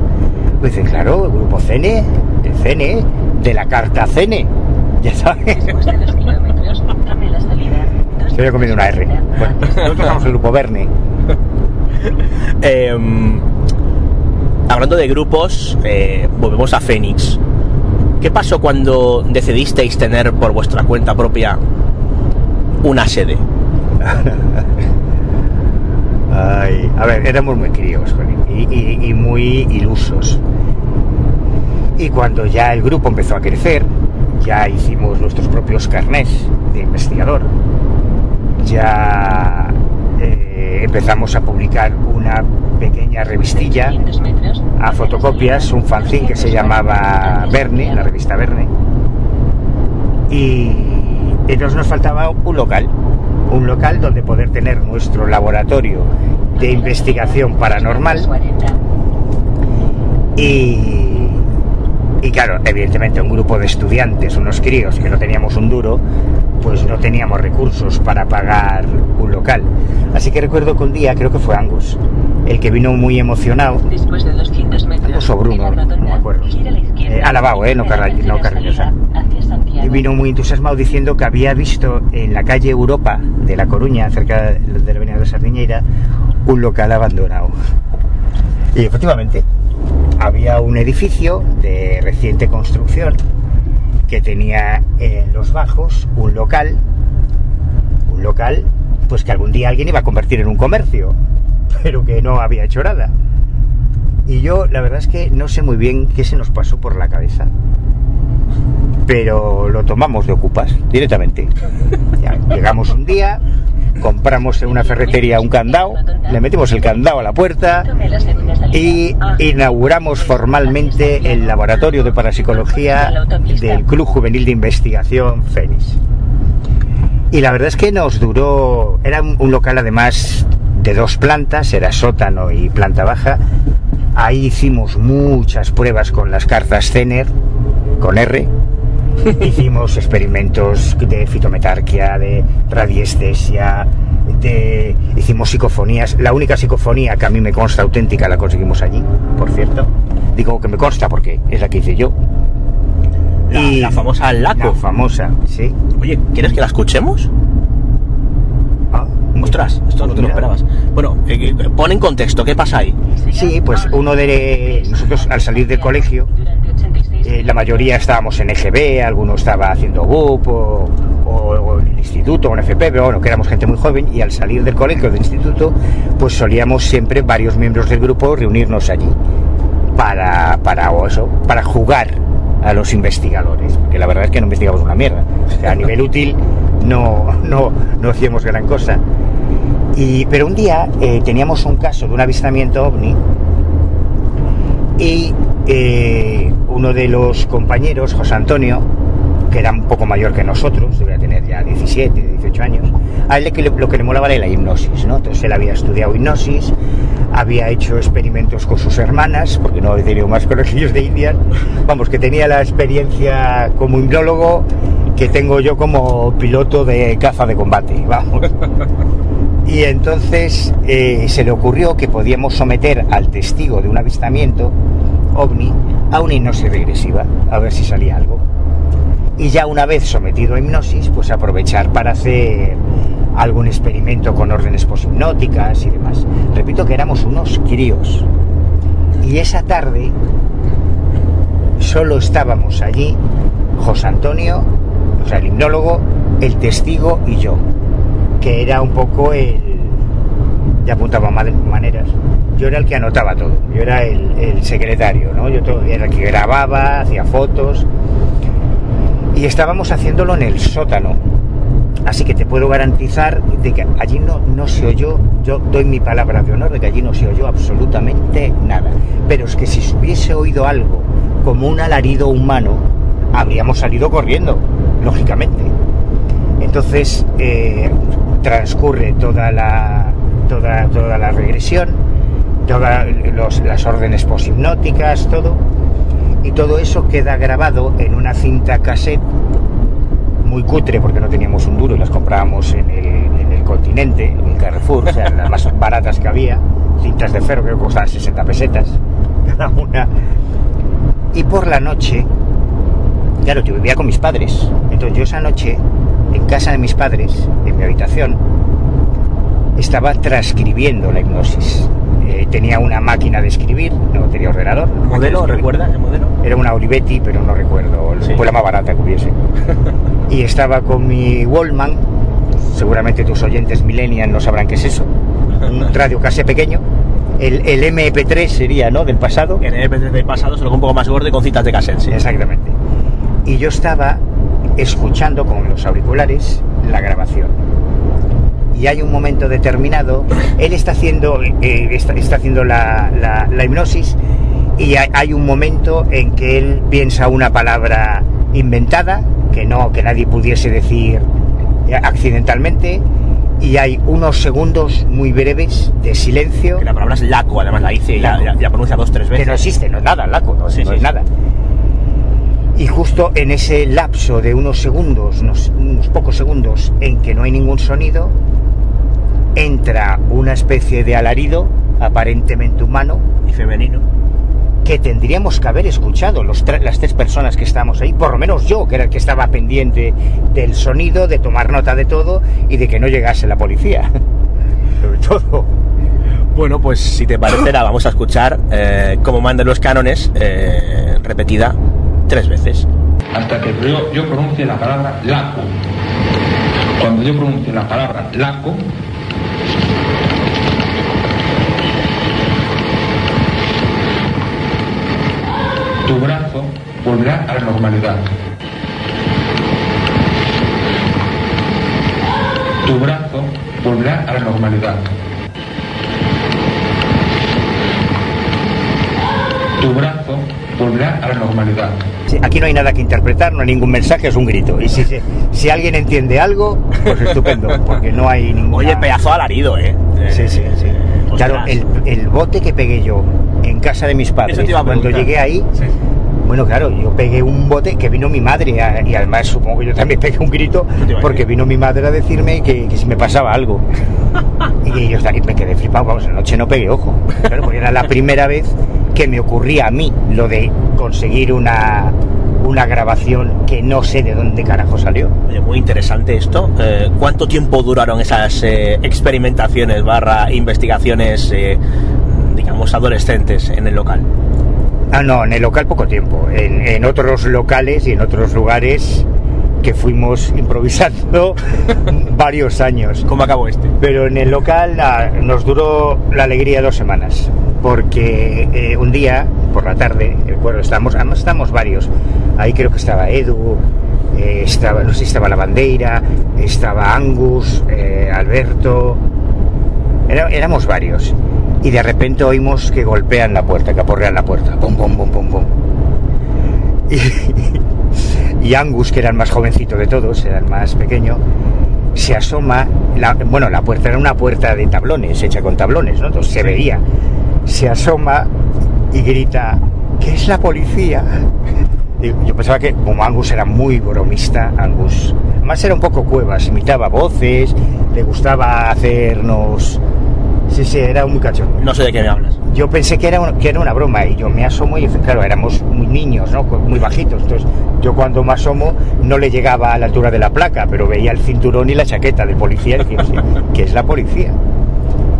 pues dicen, claro, el grupo CENE, el CENE, de la carta CENE, [laughs] ya sabes. Se había comido una R. Bueno, nosotros somos el grupo Verne. [laughs] Em, hablando de grupos, eh, volvemos a Fénix. ¿Qué pasó cuando decidisteis tener por vuestra cuenta propia una sede? [laughs] Ay, a ver, éramos muy críos y, y- muy ilusos. Y cuando ya el grupo empezó a crecer, ya hicimos nuestros propios carnés de investigador, ya empezamos a publicar una pequeña revistilla a fotocopias, un fanzine que se llamaba Verne, la revista Verne, y entonces nos faltaba un local, un local donde poder tener nuestro laboratorio de investigación paranormal. Y, y claro, evidentemente un grupo de estudiantes, unos críos que no teníamos un duro, pues no teníamos recursos para pagar un local. Así que recuerdo que un día, creo que fue Angus, el que vino muy emocionado, Después de 200 metros, Angus o Bruno, no me acuerdo, eh, Alabao, eh, no, Carra- no Carrillosa. Y vino muy entusiasmado diciendo que había visto en la calle Europa de La Coruña, cerca de la avenida de Sardiñeira, un local abandonado. Y efectivamente, había un edificio de reciente construcción que tenía en los bajos un local, un local, pues que algún día alguien iba a convertir en un comercio, [laughs] pero que no había hecho nada. Y yo, la verdad es que no sé muy bien qué se nos pasó por la cabeza pero lo tomamos de ocupas directamente. Llegamos un día, compramos en una ferretería un candado, le metimos el candado a la puerta y inauguramos formalmente el laboratorio de parapsicología del Club Juvenil de Investigación Fénix. Y la verdad es que nos duró, era un local además de dos plantas, era sótano y planta baja. Ahí hicimos muchas pruebas con las cartas Zener, con R, Hicimos experimentos de fitometarquia, de radiestesia, de... hicimos psicofonías. La única psicofonía que a mí me consta auténtica la conseguimos allí, por cierto. Digo que me consta porque es la que hice yo. La, la famosa Laco. La famosa, sí. Oye, ¿quieres que la escuchemos? Ostras, esto no te lo esperabas. Bueno, eh, eh, pon en contexto, ¿qué pasa ahí? Sí, pues uno de nosotros al salir del colegio, eh, la mayoría estábamos en EGB, alguno estaba haciendo BUP o, o- o en el instituto o en FP, pero bueno, que éramos gente muy joven y al salir del colegio, del instituto, pues solíamos siempre varios miembros del grupo reunirnos allí para, para eso, para jugar a los investigadores, porque la verdad es que no investigamos una mierda. O sea, a nivel útil no, no, no hacíamos gran cosa. Pero un día eh, teníamos un caso de un avistamiento ovni y eh, uno de los compañeros, José Antonio, que era un poco mayor que nosotros, debía tener ya 17, 18 años, a él que lo que le molaba era la hipnosis, ¿no? Entonces él había estudiado hipnosis, había hecho experimentos con sus hermanas, porque no había tenido más colegios de Indias, vamos, que tenía la experiencia como hipnólogo que tengo yo como piloto de caza de combate, vamos. Y entonces eh, se le ocurrió que podíamos someter al testigo de un avistamiento ovni a una hipnosis regresiva, a ver si salía algo. Y ya una vez sometido a hipnosis, pues aprovechar para hacer algún experimento con órdenes poshipnóticas y demás. Repito que éramos unos críos. Y esa tarde solo estábamos allí José Antonio, o sea, el hipnólogo, el testigo y yo, que era un poco el... ya apuntaba maneras. Yo era el que anotaba todo, yo era el, secretario, ¿no? Yo todo, era el que grababa, hacía fotos. Y estábamos haciéndolo en el sótano. Así que te puedo garantizar de que allí no, no se oyó, yo doy mi palabra de honor de que allí no se oyó absolutamente nada. Pero es que si se hubiese oído algo como un alarido humano, habríamos salido corriendo, lógicamente. Entonces eh, transcurre toda la, toda, toda la regresión, todas las órdenes poshipnóticas, todo, y todo eso queda grabado en una cinta cassette muy cutre porque no teníamos un duro y las comprábamos en el, en el continente, en el Carrefour, o sea, [laughs] las más baratas que había, cintas de ferro que costaban 60 pesetas cada una. Y por la noche Claro, yo vivía con mis padres. Entonces yo esa noche, en casa de mis padres, en mi habitación, estaba transcribiendo la hipnosis. Eh, tenía una máquina de escribir, no tenía ordenador. ¿El modelo? ¿Recuerdas el modelo? Era una Olivetti, pero no recuerdo. Fue la más barata que hubiese. [laughs] y estaba con mi Wallman, seguramente tus oyentes millennials no sabrán qué es eso, un [laughs] radio casi pequeño. El, el, MP3 sería, ¿no? Del pasado. El MP3 del pasado, solo un poco más gordo y con citas de cassette, sí. Exactamente y yo estaba escuchando con los auriculares la grabación. Y hay un momento determinado, él está haciendo, eh, está, haciendo la, la, hipnosis y hay, un momento en que él piensa una palabra inventada, que no, que nadie pudiese decir accidentalmente, y hay unos segundos muy breves de silencio. la palabra es laco, además la dice y ya, pronuncia dos, tres veces. Que no existe, no es nada, laco, no, es nada y justo en ese lapso de unos segundos, unos, pocos segundos en que no hay ningún sonido, entra una especie de alarido aparentemente humano y femenino que tendríamos que haber escuchado los las tres personas que estamos ahí, por lo menos yo, que era el que estaba pendiente del sonido, de tomar nota de todo y de que no llegase la policía. [laughs] Sobre todo. Bueno, pues si te parecerá, vamos a escuchar eh, como mandan los cánones, eh, repetida tres veces. Hasta que yo, pronuncie la palabra laco. Cuando yo pronuncie la palabra laco, tu brazo volverá a la normalidad. Tu brazo volverá a la normalidad. Tu brazo volverá a la normalidad. aquí no hay nada que interpretar, no hay ningún mensaje, es un grito. Y si, si alguien entiende algo, pues estupendo, porque no hay ningún. Oye, pedazo alarido, ¿eh? Sí, sí, sí. Claro, el, el, bote que pegué yo en casa de mis padres, cuando llegué ahí, bueno, claro, yo pegué un bote que vino mi madre y además supongo que yo también pegué un grito porque vino mi madre a decirme que, que si me pasaba algo. [laughs] y yo me quedé flipado, vamos, la noche no pegué ojo. Claro, porque era la primera vez que me ocurría a mí lo de conseguir una, una grabación que no sé de dónde carajo salió. muy interesante esto. Eh, ¿Cuánto tiempo duraron esas eh, experimentaciones barra investigaciones, eh, digamos, adolescentes en el local? Ah, no, en el local poco tiempo. En, en otros locales y en otros lugares que fuimos [laughs] improvisando [laughs] varios años. ¿Cómo acabó este? Pero en el local nos duró la alegría dos semanas, porque eh, un día, por la tarde, recuerdo, estamos, además estamos varios, ahí creo que estaba Edu, eh, estaba, no sé si estaba la bandera, estaba Angus, eh, Alberto, éramos varios. Y de repente oímos que golpean la puerta, que aporrean la puerta. Pum, pum, pum, pum, pum. [laughs] Y, y Angus, que era el más jovencito de todos, era el más pequeño, se asoma, bueno, la puerta era una puerta de tablones, hecha con tablones, ¿no? Entonces se veía, se asoma y grita, ¿qué es la policía? yo pensaba que como Angus era muy bromista, Angus, además era un poco cuevas, imitaba voces, le gustaba hacernos Sí, sí, era muy cachondo. No sé de qué me hablas. Yo pensé que era, un- que era una broma y yo me asomo y claro, éramos muy niños, ¿no? Muy bajitos. Entonces yo cuando me asomo no le llegaba a la altura de la placa, pero veía el cinturón y la chaqueta del policía y decía, "Sí, que es la policía.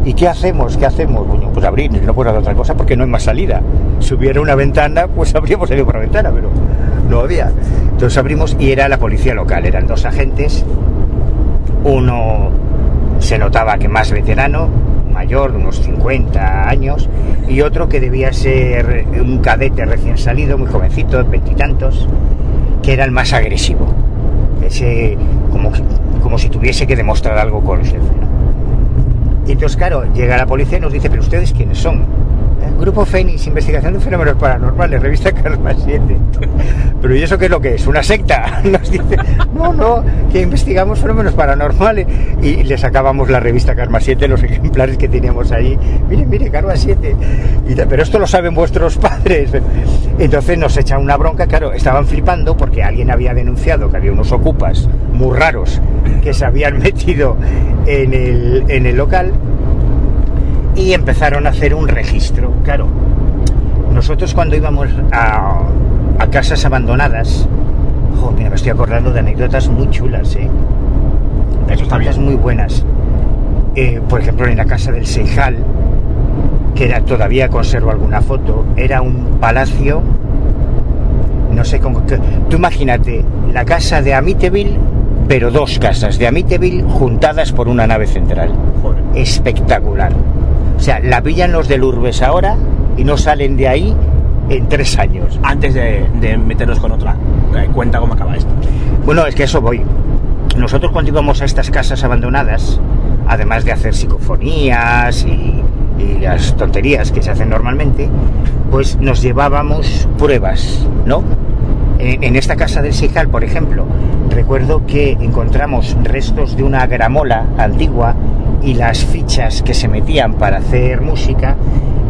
¿Y qué hacemos? ¿Qué hacemos? Bueno, pues abrir, no puedo hacer otra cosa porque no hay más salida. Si hubiera una ventana, pues [laughs] habríamos salido por la ventana, pero no había. Entonces abrimos y era la policía local, eran dos agentes, uno se notaba que más veterano, mayor, de unos 50 años, y otro que debía ser un cadete recién salido, muy jovencito, veintitantos, que era el más agresivo. Ese, como, como si tuviese que demostrar algo con el jefe. ¿no? Y entonces, claro, llega la policía y nos dice, pero ustedes quiénes son? "Eh, Grupo Fénix, Investigación de Fenómenos Paranormales, revista Karma 7. Pero ¿y eso qué es lo que es? ¿Una secta? [laughs] Nos dice, no, no, que investigamos fenómenos paranormales. Y le sacábamos la revista Karma 7, los ejemplares que teníamos ahí. Mire, mire, Karma 7. Y pero esto lo saben vuestros padres. Entonces nos echan una bronca, claro, estaban flipando porque alguien había denunciado que había unos ocupas muy raros que se habían [laughs] metido en el, en el local y empezaron a hacer un registro. Claro, nosotros cuando íbamos a, a casas abandonadas, mira, me estoy acordando de anécdotas muy chulas, ¿eh? Eso está bien. muy buenas. Eh, por ejemplo, en la casa del Seijal, que era, todavía conservo alguna foto, era un palacio, no sé cómo... tú imagínate, la casa de Amityville, pero dos casas de Amityville juntadas por una nave central. Joder. Espectacular. O sea, la pillan los del Urbes ahora y no salen de ahí en tres años. Antes de, de meternos con otra, eh, cuenta cómo acaba esto. Bueno, es que eso voy. Nosotros cuando íbamos a estas casas abandonadas, además de hacer psicofonías y, y las tonterías que se hacen normalmente, pues nos llevábamos pruebas, ¿no? En, esta casa del Sijal, por ejemplo, recuerdo que encontramos restos de una gramola antigua y las fichas que se metían para hacer música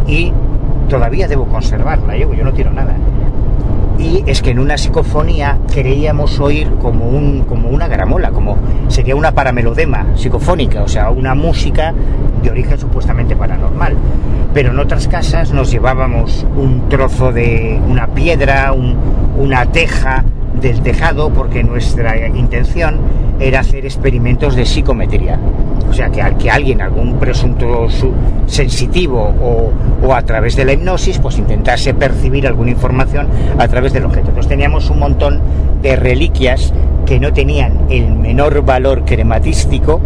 y todavía debo conservarla, yo, yo no quiero nada y es que en una psicofonía creíamos oír como un como una gramola, como sería una paramelodema psicofónica, o sea, una música de origen supuestamente paranormal. Pero en otras casas nos llevábamos un trozo de una piedra, un- una teja del tejado, porque nuestra intención era hacer experimentos de psicometría. O sea, que, al- que alguien, algún presunto su- sensitivo o, o a través de la hipnosis, pues intentase percibir alguna información a través del objeto. Entonces teníamos un montón de reliquias que no tenían el menor valor crematístico,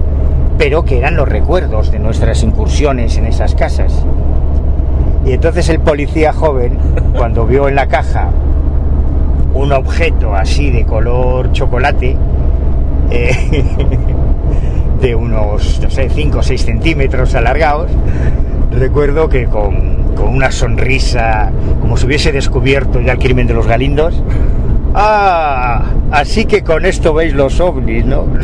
pero que eran los recuerdos de nuestras incursiones en esas casas. Y entonces el policía joven, [laughs] cuando vio en la caja un objeto así de color chocolate, eh, [laughs] de unos, no sé, 5 o 6 centímetros alargados, recuerdo que con, con una sonrisa, como si hubiese descubierto ya el crimen de los galindos, ah, así que con esto veis los ovnis, ¿no? [laughs]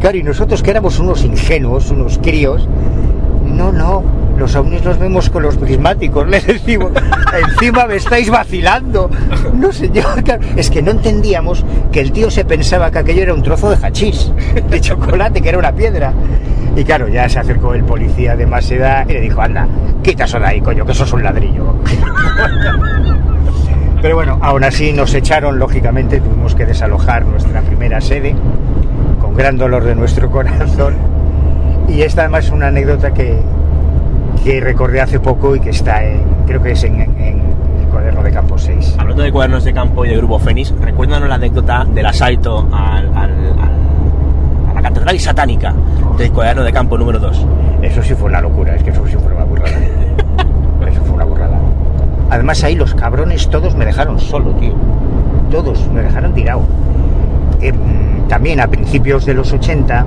Claro, y nosotros que éramos unos ingenuos, unos críos, no, no, los ovnis los vemos con los prismáticos, [laughs] les decimos, encima me estáis vacilando. No señor, [laughs] es que no entendíamos que el tío se pensaba que aquello era un trozo de hachís, de chocolate, que era una piedra. Y claro, ya se acercó el policía de más edad y le dijo, anda, quita eso de ahí, coño, que eso es un ladrillo. [laughs] Pero bueno, aún así nos echaron, lógicamente, tuvimos que desalojar nuestra primera sede, con gran dolor de nuestro corazón. Y esta además es una anécdota que, que recordé hace poco y que está, en, creo que es en, en- en el cuaderno de campo 6. Hablando de cuadernos de campo y de Grupo Fénix, recuérdanos la anécdota del asalto al, al- al- a la catedral satánica del cuaderno de campo número 2. Eso sí fue una locura, es que eso sí fue una burrada. [laughs] Eso fue una burrada. Además ahí los cabrones todos me dejaron solo, tío. Todos me dejaron tirado. Eh, mm, también a principios de los 80,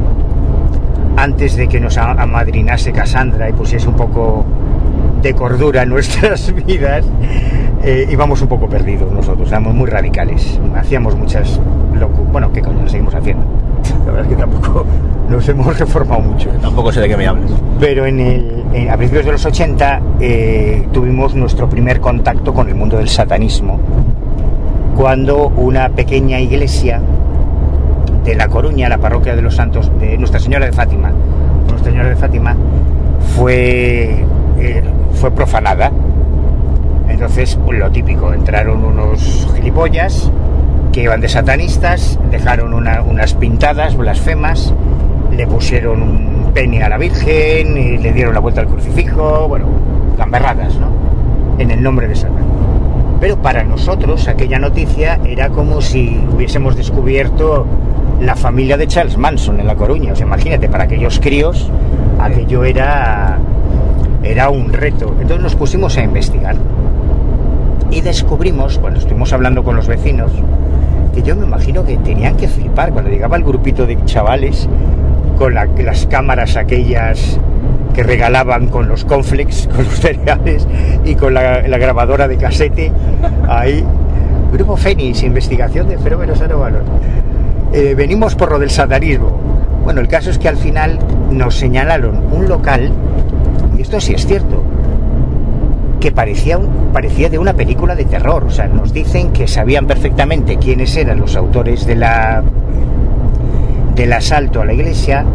antes de que nos amadrinase Cassandra y pusiese un poco de cordura en [laughs] nuestras vidas, eh, íbamos un poco perdidos nosotros, éramos muy radicales, hacíamos muchas locuras. Bueno, ¿qué coño lo seguimos haciendo? [laughs] La verdad es que tampoco nos hemos reformado mucho. Tampoco sé de qué me hablas. Pero en el, en- a principios de los 80 eh, tuvimos nuestro primer contacto con el mundo del satanismo, cuando una pequeña iglesia de La Coruña, la parroquia de los Santos de Nuestra Señora de Fátima, Nuestra Señora de Fátima fue, eh, fue profanada. Entonces, lo típico, entraron unos gilipollas que iban de satanistas, dejaron una- unas pintadas blasfemas, le pusieron un pene a la Virgen y le dieron la vuelta al crucifijo, bueno, gamberradas, ¿no? En el nombre de Satán. Pero para nosotros aquella noticia era como si hubiésemos descubierto la familia de Charles Manson en La Coruña. O sea, imagínate, para aquellos críos aquello era, era un reto. Entonces nos pusimos a investigar y descubrimos, cuando estuvimos hablando con los vecinos, que yo me imagino que tenían que flipar cuando llegaba el grupito de chavales con la- las cámaras aquellas que regalaban con los conflex, con los [laughs] cereales y con la, grabadora de casete ahí. Grupo Fénix, investigación de fenómenos anormales. Eh, venimos por lo del satanismo. Bueno, el caso es que al final nos señalaron un local, y esto sí es cierto, que parecía, parecía de una película de terror. O sea, nos dicen que sabían perfectamente quiénes eran los autores de la del asalto a la iglesia,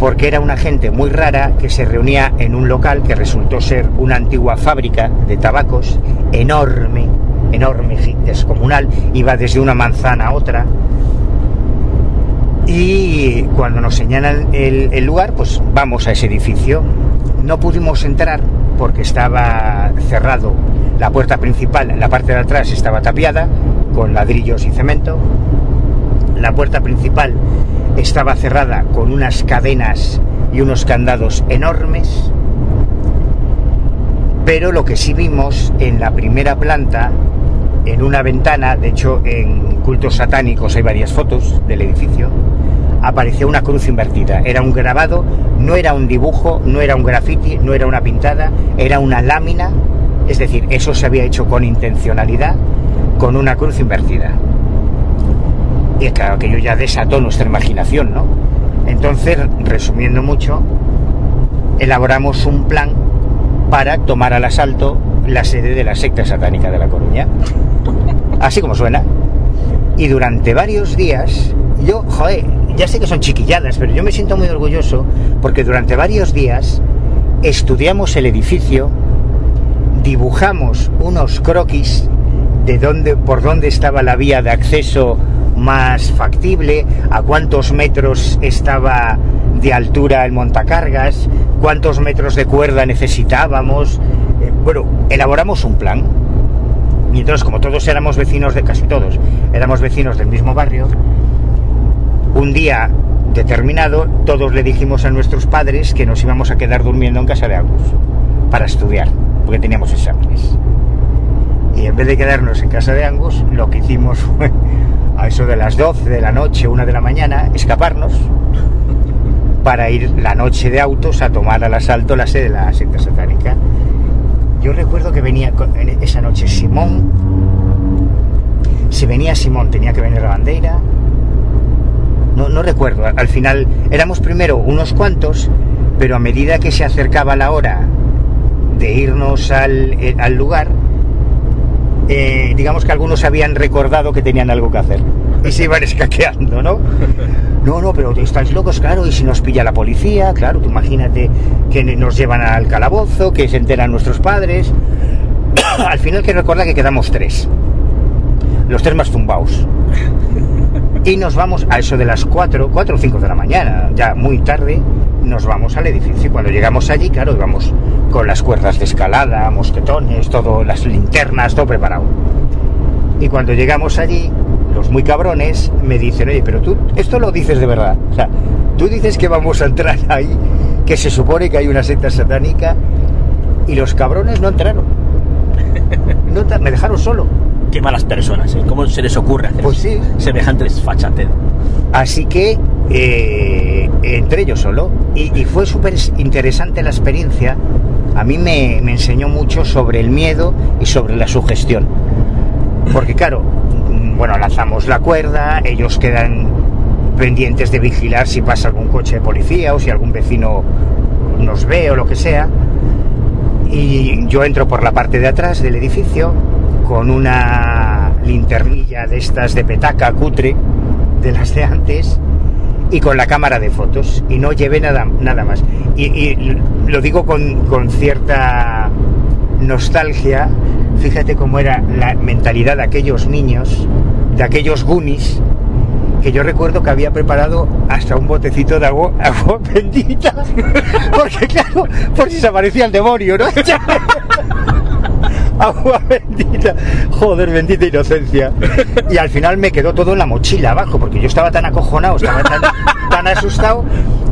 porque era una gente muy rara que se reunía en un local que resultó ser una antigua fábrica de tabacos enorme, enorme, descomunal, iba desde una manzana a otra. Y cuando nos señalan el, lugar, pues vamos a ese edificio. No pudimos entrar porque estaba cerrado la puerta principal, la parte de atrás estaba tapiada con ladrillos y cemento. La puerta principal estaba cerrada con unas cadenas y unos candados enormes. Pero lo que sí vimos en la primera planta, en una ventana, de hecho en cultos satánicos hay varias fotos del edificio, aparecía una cruz invertida. Era un grabado, no era un dibujo, no era un graffiti, no era una pintada, era una lámina. Es decir, eso se había hecho con intencionalidad, con una cruz invertida. Y claro, aquello ya desató nuestra imaginación, ¿no? Entonces, resumiendo mucho, elaboramos un plan para tomar al asalto la sede de la secta satánica de La Coruña. Así como suena. Y durante varios días, yo, joder, ya sé que son chiquilladas, pero yo me siento muy orgulloso porque durante varios días estudiamos el edificio, dibujamos unos croquis de dónde, por dónde estaba la vía de acceso más factible, a cuántos metros estaba de altura el montacargas, cuántos metros de cuerda necesitábamos. Eh, bueno, elaboramos un plan. Y entonces, como todos éramos vecinos de casi todos, éramos vecinos del mismo barrio, un día determinado todos le dijimos a nuestros padres que nos íbamos a quedar durmiendo en casa de Agus para estudiar, porque teníamos exámenes. Y en vez de quedarnos en casa de Angus, lo que hicimos fue a eso de las 12 de la noche, 1 de la mañana, escaparnos para ir la noche de autos a tomar al asalto la sede de la secta satánica. Yo recuerdo que venía esa noche Simón, si venía Simón tenía que venir la bandera, no, no recuerdo, al final éramos primero unos cuantos, pero a medida que se acercaba la hora de irnos al, eh, al lugar, eh, digamos que algunos habían recordado que tenían algo que hacer y se iban [laughs] escaqueando, ¿no? No, no, pero estáis locos, claro, y si nos pilla la policía, claro, tú imagínate que nos llevan al calabozo, que se enteran nuestros padres. [coughs] al final que recuerda que quedamos tres, los tres más zumbaos. Y nos vamos a eso de las 4, 4 o 5 de la mañana, ya muy tarde, nos vamos al edificio. Y cuando llegamos allí, claro, íbamos con las cuerdas de escalada, mosquetones, todo, las linternas, todo preparado. Y cuando llegamos allí, los muy cabrones me dicen, oye, pero tú, esto lo dices de verdad. O sea, tú dices que vamos a entrar ahí, que se supone que hay una secta satánica, y los cabrones no entraron. No me dejaron solo. Qué malas personas, ¿eh? ¿Cómo se les ocurre hacer Pues sí. semejante desfachatez? Así que eh, entré yo solo y, y fue súper interesante la experiencia. A mí me, me enseñó mucho sobre el miedo y sobre la sugestión. Porque claro, bueno, lanzamos la cuerda, ellos quedan pendientes de vigilar si pasa algún coche de policía o si algún vecino nos ve o lo que sea. Y yo entro por la parte de atrás del edificio con una linternilla de estas de petaca cutre, de las de antes, y con la cámara de fotos y no llevé nada, nada más. Y, y lo digo con, con cierta nostalgia, fíjate cómo era la mentalidad de aquellos niños, de aquellos Goonies, que yo recuerdo que había preparado hasta un botecito de agua, [laughs] agua bendita, [laughs] porque claro, por si se aparecía el demonio, ¿no? [laughs] agua [laughs] bendita, joder, bendita inocencia. Y al final me quedó todo en la mochila abajo, porque yo estaba tan acojonado, estaba tan, tan asustado,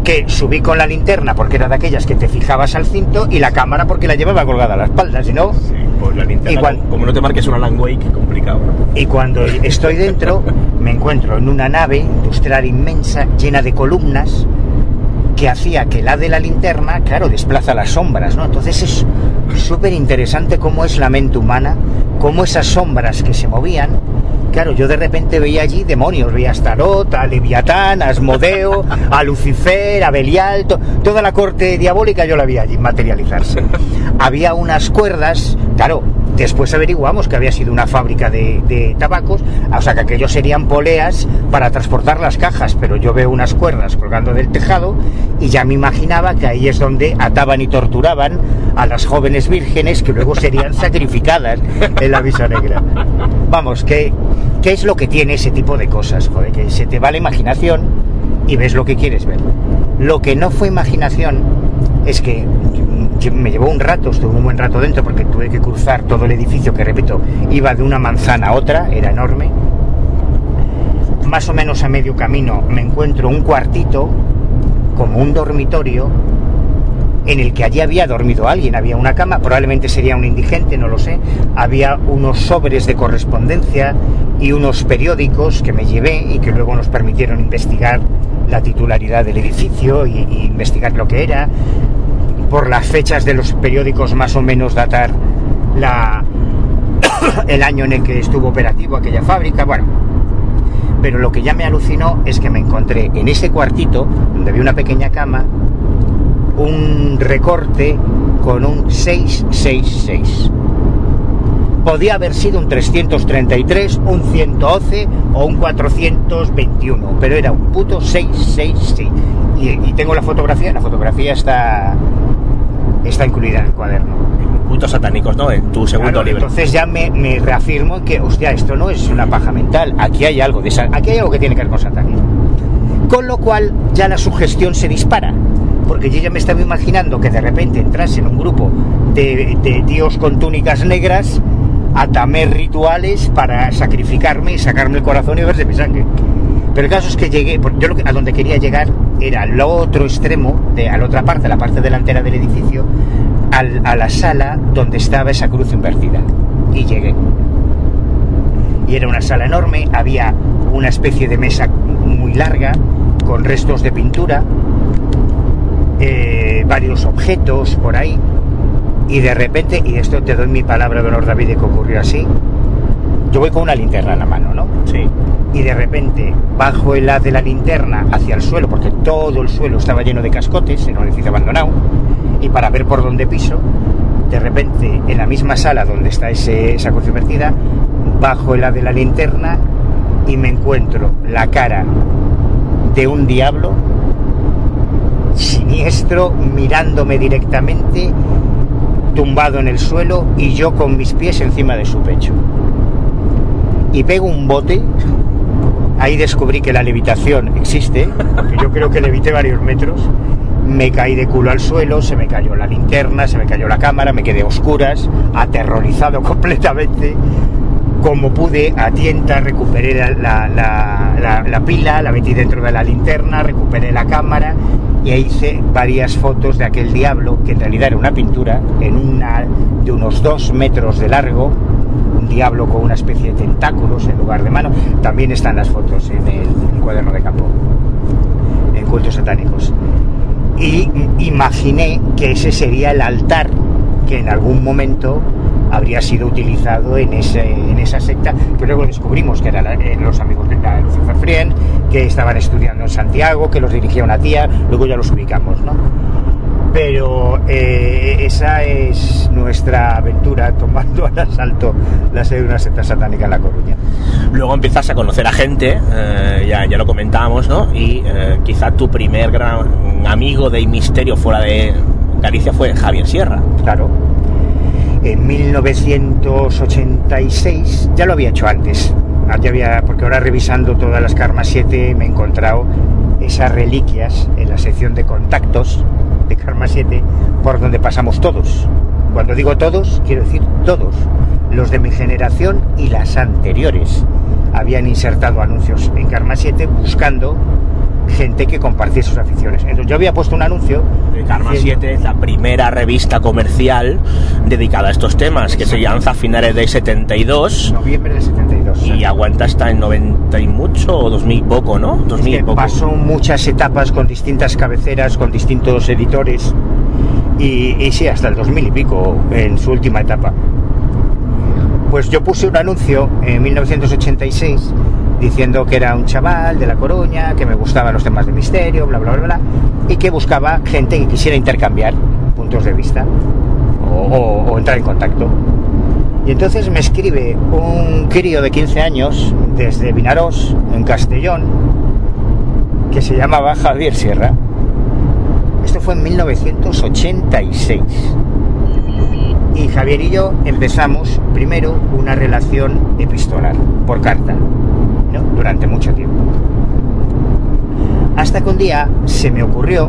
que subí con la linterna, porque era de aquellas que te fijabas al cinto, y la cámara porque la llevaba colgada a la espalda, si no... Sí, pues la linterna, Y como- no te marques una Alan Wake, complicado. Y cuando estoy dentro, me encuentro en una nave industrial inmensa, llena de columnas, que hacía que la de la linterna, claro, desplaza las sombras, ¿no? Entonces es súper interesante cómo es la mente humana, cómo esas sombras que se movían, claro, yo de repente veía allí demonios, veía a Astarot, a Leviatán, a Asmodeo, a Lucifer, a Belial, to- toda la corte diabólica yo la vi allí materializarse. [laughs] Había unas cuerdas, claro, después averiguamos que había sido una fábrica de, de tabacos, o sea que aquellos serían poleas para transportar las cajas, pero yo veo unas cuerdas colgando del tejado y ya me imaginaba que ahí es donde ataban y torturaban a las jóvenes vírgenes que luego serían [laughs] sacrificadas en la misa negra. Vamos, que ¿qué es lo que tiene ese tipo de cosas? Joder, que se te va la imaginación y ves lo que quieres ver. Lo que no fue imaginación es que me llevó un rato, estuve un buen rato dentro porque tuve que cruzar todo el edificio que repito, iba de una manzana a otra, era enorme. Más o menos a medio camino me encuentro un cuartito, como un dormitorio, en el que allí había dormido alguien, había una cama, probablemente sería un indigente, no lo sé, había unos sobres de correspondencia y unos periódicos que me llevé y que luego nos permitieron investigar la titularidad del edificio y, y investigar lo que era, por las fechas de los periódicos más o menos datar [coughs] el año en el que estuvo operativo aquella fábrica, bueno. Pero lo que ya me alucinó es que me encontré en ese cuartito, donde había una pequeña cama, un recorte con un 666. Podía haber sido un 333, un 111 o un 421, pero era un puto 666. Y, y tengo la fotografía, la fotografía está, está incluida en el cuaderno. Puntos satánicos, ¿no? En tu segundo Claro, libro. Entonces ya me, me reafirmo que, hostia, esto no es una paja mental, aquí hay algo de aquí hay algo que tiene que ver con satanismo. Con lo cual ya la sugestión se dispara, porque yo ya me estaba imaginando que de repente entrase en un grupo de, de tíos con túnicas negras a tamer rituales para sacrificarme y sacarme el corazón y beberse mi sangre. Pero el caso es que llegué, yo a donde quería llegar era al otro extremo, de, a la otra parte, la parte delantera del edificio, al- a la sala donde estaba esa cruz invertida. Y llegué. Y era una sala enorme, había una especie de mesa muy larga, con restos de pintura, eh, varios objetos por ahí, y de repente, y esto te doy mi palabra de honor, David, de que ocurrió así, yo voy con una linterna en la mano, ¿no? Sí. y de repente bajo el haz de la linterna hacia el suelo, porque todo el suelo estaba lleno de cascotes en un edificio abandonado, y para ver por dónde piso, de repente en la misma sala donde está ese, esa cruz invertida, bajo el haz de la linterna y me encuentro la cara de un diablo siniestro mirándome directamente tumbado en el suelo y yo con mis pies encima de su pecho y pego un bote ahí descubrí que la levitación existe, porque yo creo que levité varios metros. Me caí de culo al suelo, se me cayó la linterna, se me cayó la cámara, me quedé a oscuras, aterrorizado [laughs] completamente. Como pude, a tienta, recuperé la- la pila, la metí dentro de la linterna, recuperé la cámara y hice varias fotos de aquel diablo, que en realidad era una pintura, en una de unos dos metros de largo, un diablo con una especie de tentáculos en lugar de mano. También están las fotos en el, cuaderno de campo, en cultos satánicos. Y imaginé que ese sería el altar que en algún momento habría sido utilizado en, ese, en esa secta, que luego descubrimos que eran eh, los amigos de la Lucifer Frien, que estaban estudiando en Santiago, que los dirigía una tía, luego ya los ubicamos, ¿no? Pero eh, esa es nuestra aventura tomando al asalto la sede de una secta satánica en La Coruña. Luego empiezas a conocer a gente, eh, ya, ya lo comentábamos, ¿no? Y eh, quizá tu primer gran amigo de misterio fuera de Galicia fue Javier Sierra. Claro. En 1986, ya lo había hecho antes, Ah, ya había, porque ahora revisando todas las Karma 7 me he encontrado esas reliquias en la sección de contactos de Karma 7 por donde pasamos todos. Cuando digo todos, quiero decir todos, los de mi generación y las anteriores. Habían insertado anuncios en Karma 7 buscando gente que compartiese sus aficiones. Entonces yo había puesto un anuncio. Karma diciendo- 7 es la primera revista comercial dedicada a estos temas, que se lanza a finales de 72 Noviembre del 72. y aguanta hasta el 90 y mucho o 2000 y poco, ¿no? 2000 y que poco. pasó muchas etapas con distintas cabeceras, con distintos editores y, y sí, hasta el 2000 y pico en su última etapa. Pues yo puse un anuncio en 1986 diciendo que era un chaval de La Coruña, que me gustaban los temas de misterio, bla, bla, bla, bla, y que buscaba gente que quisiera intercambiar puntos de vista o, o- o entrar en contacto. Y entonces me escribe un crío de 15 años desde Vinarós, en Castellón, que se llamaba Javier Sierra. Esto fue en 1986. Y Javier y yo empezamos primero una relación epistolar, por carta, durante mucho tiempo. Hasta que un día se me ocurrió,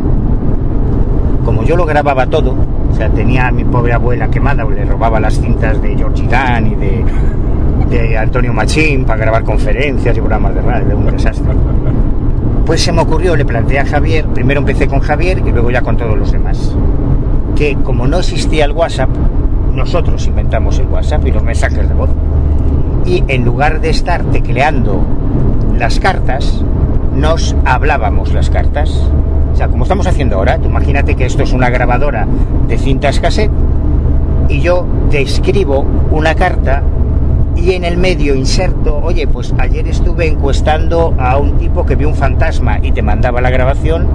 como yo lo grababa todo, o sea, tenía a mi pobre abuela quemada, o le robaba las cintas de George Dan y de, de Antonio Machín para grabar conferencias y programas de radio, un desastre. Pues se me ocurrió, le planteé a Javier, primero empecé con Javier y luego ya con todos los demás, que como no existía el WhatsApp, nosotros inventamos el WhatsApp y los mensajes de voz. Y en lugar de estar tecleando las cartas, nos hablábamos las cartas. O sea, como estamos haciendo ahora, tú imagínate que esto es una grabadora de cintas cassette y yo te escribo una carta y en el medio inserto, oye, pues ayer estuve encuestando a un tipo que vio un fantasma y te mandaba la grabación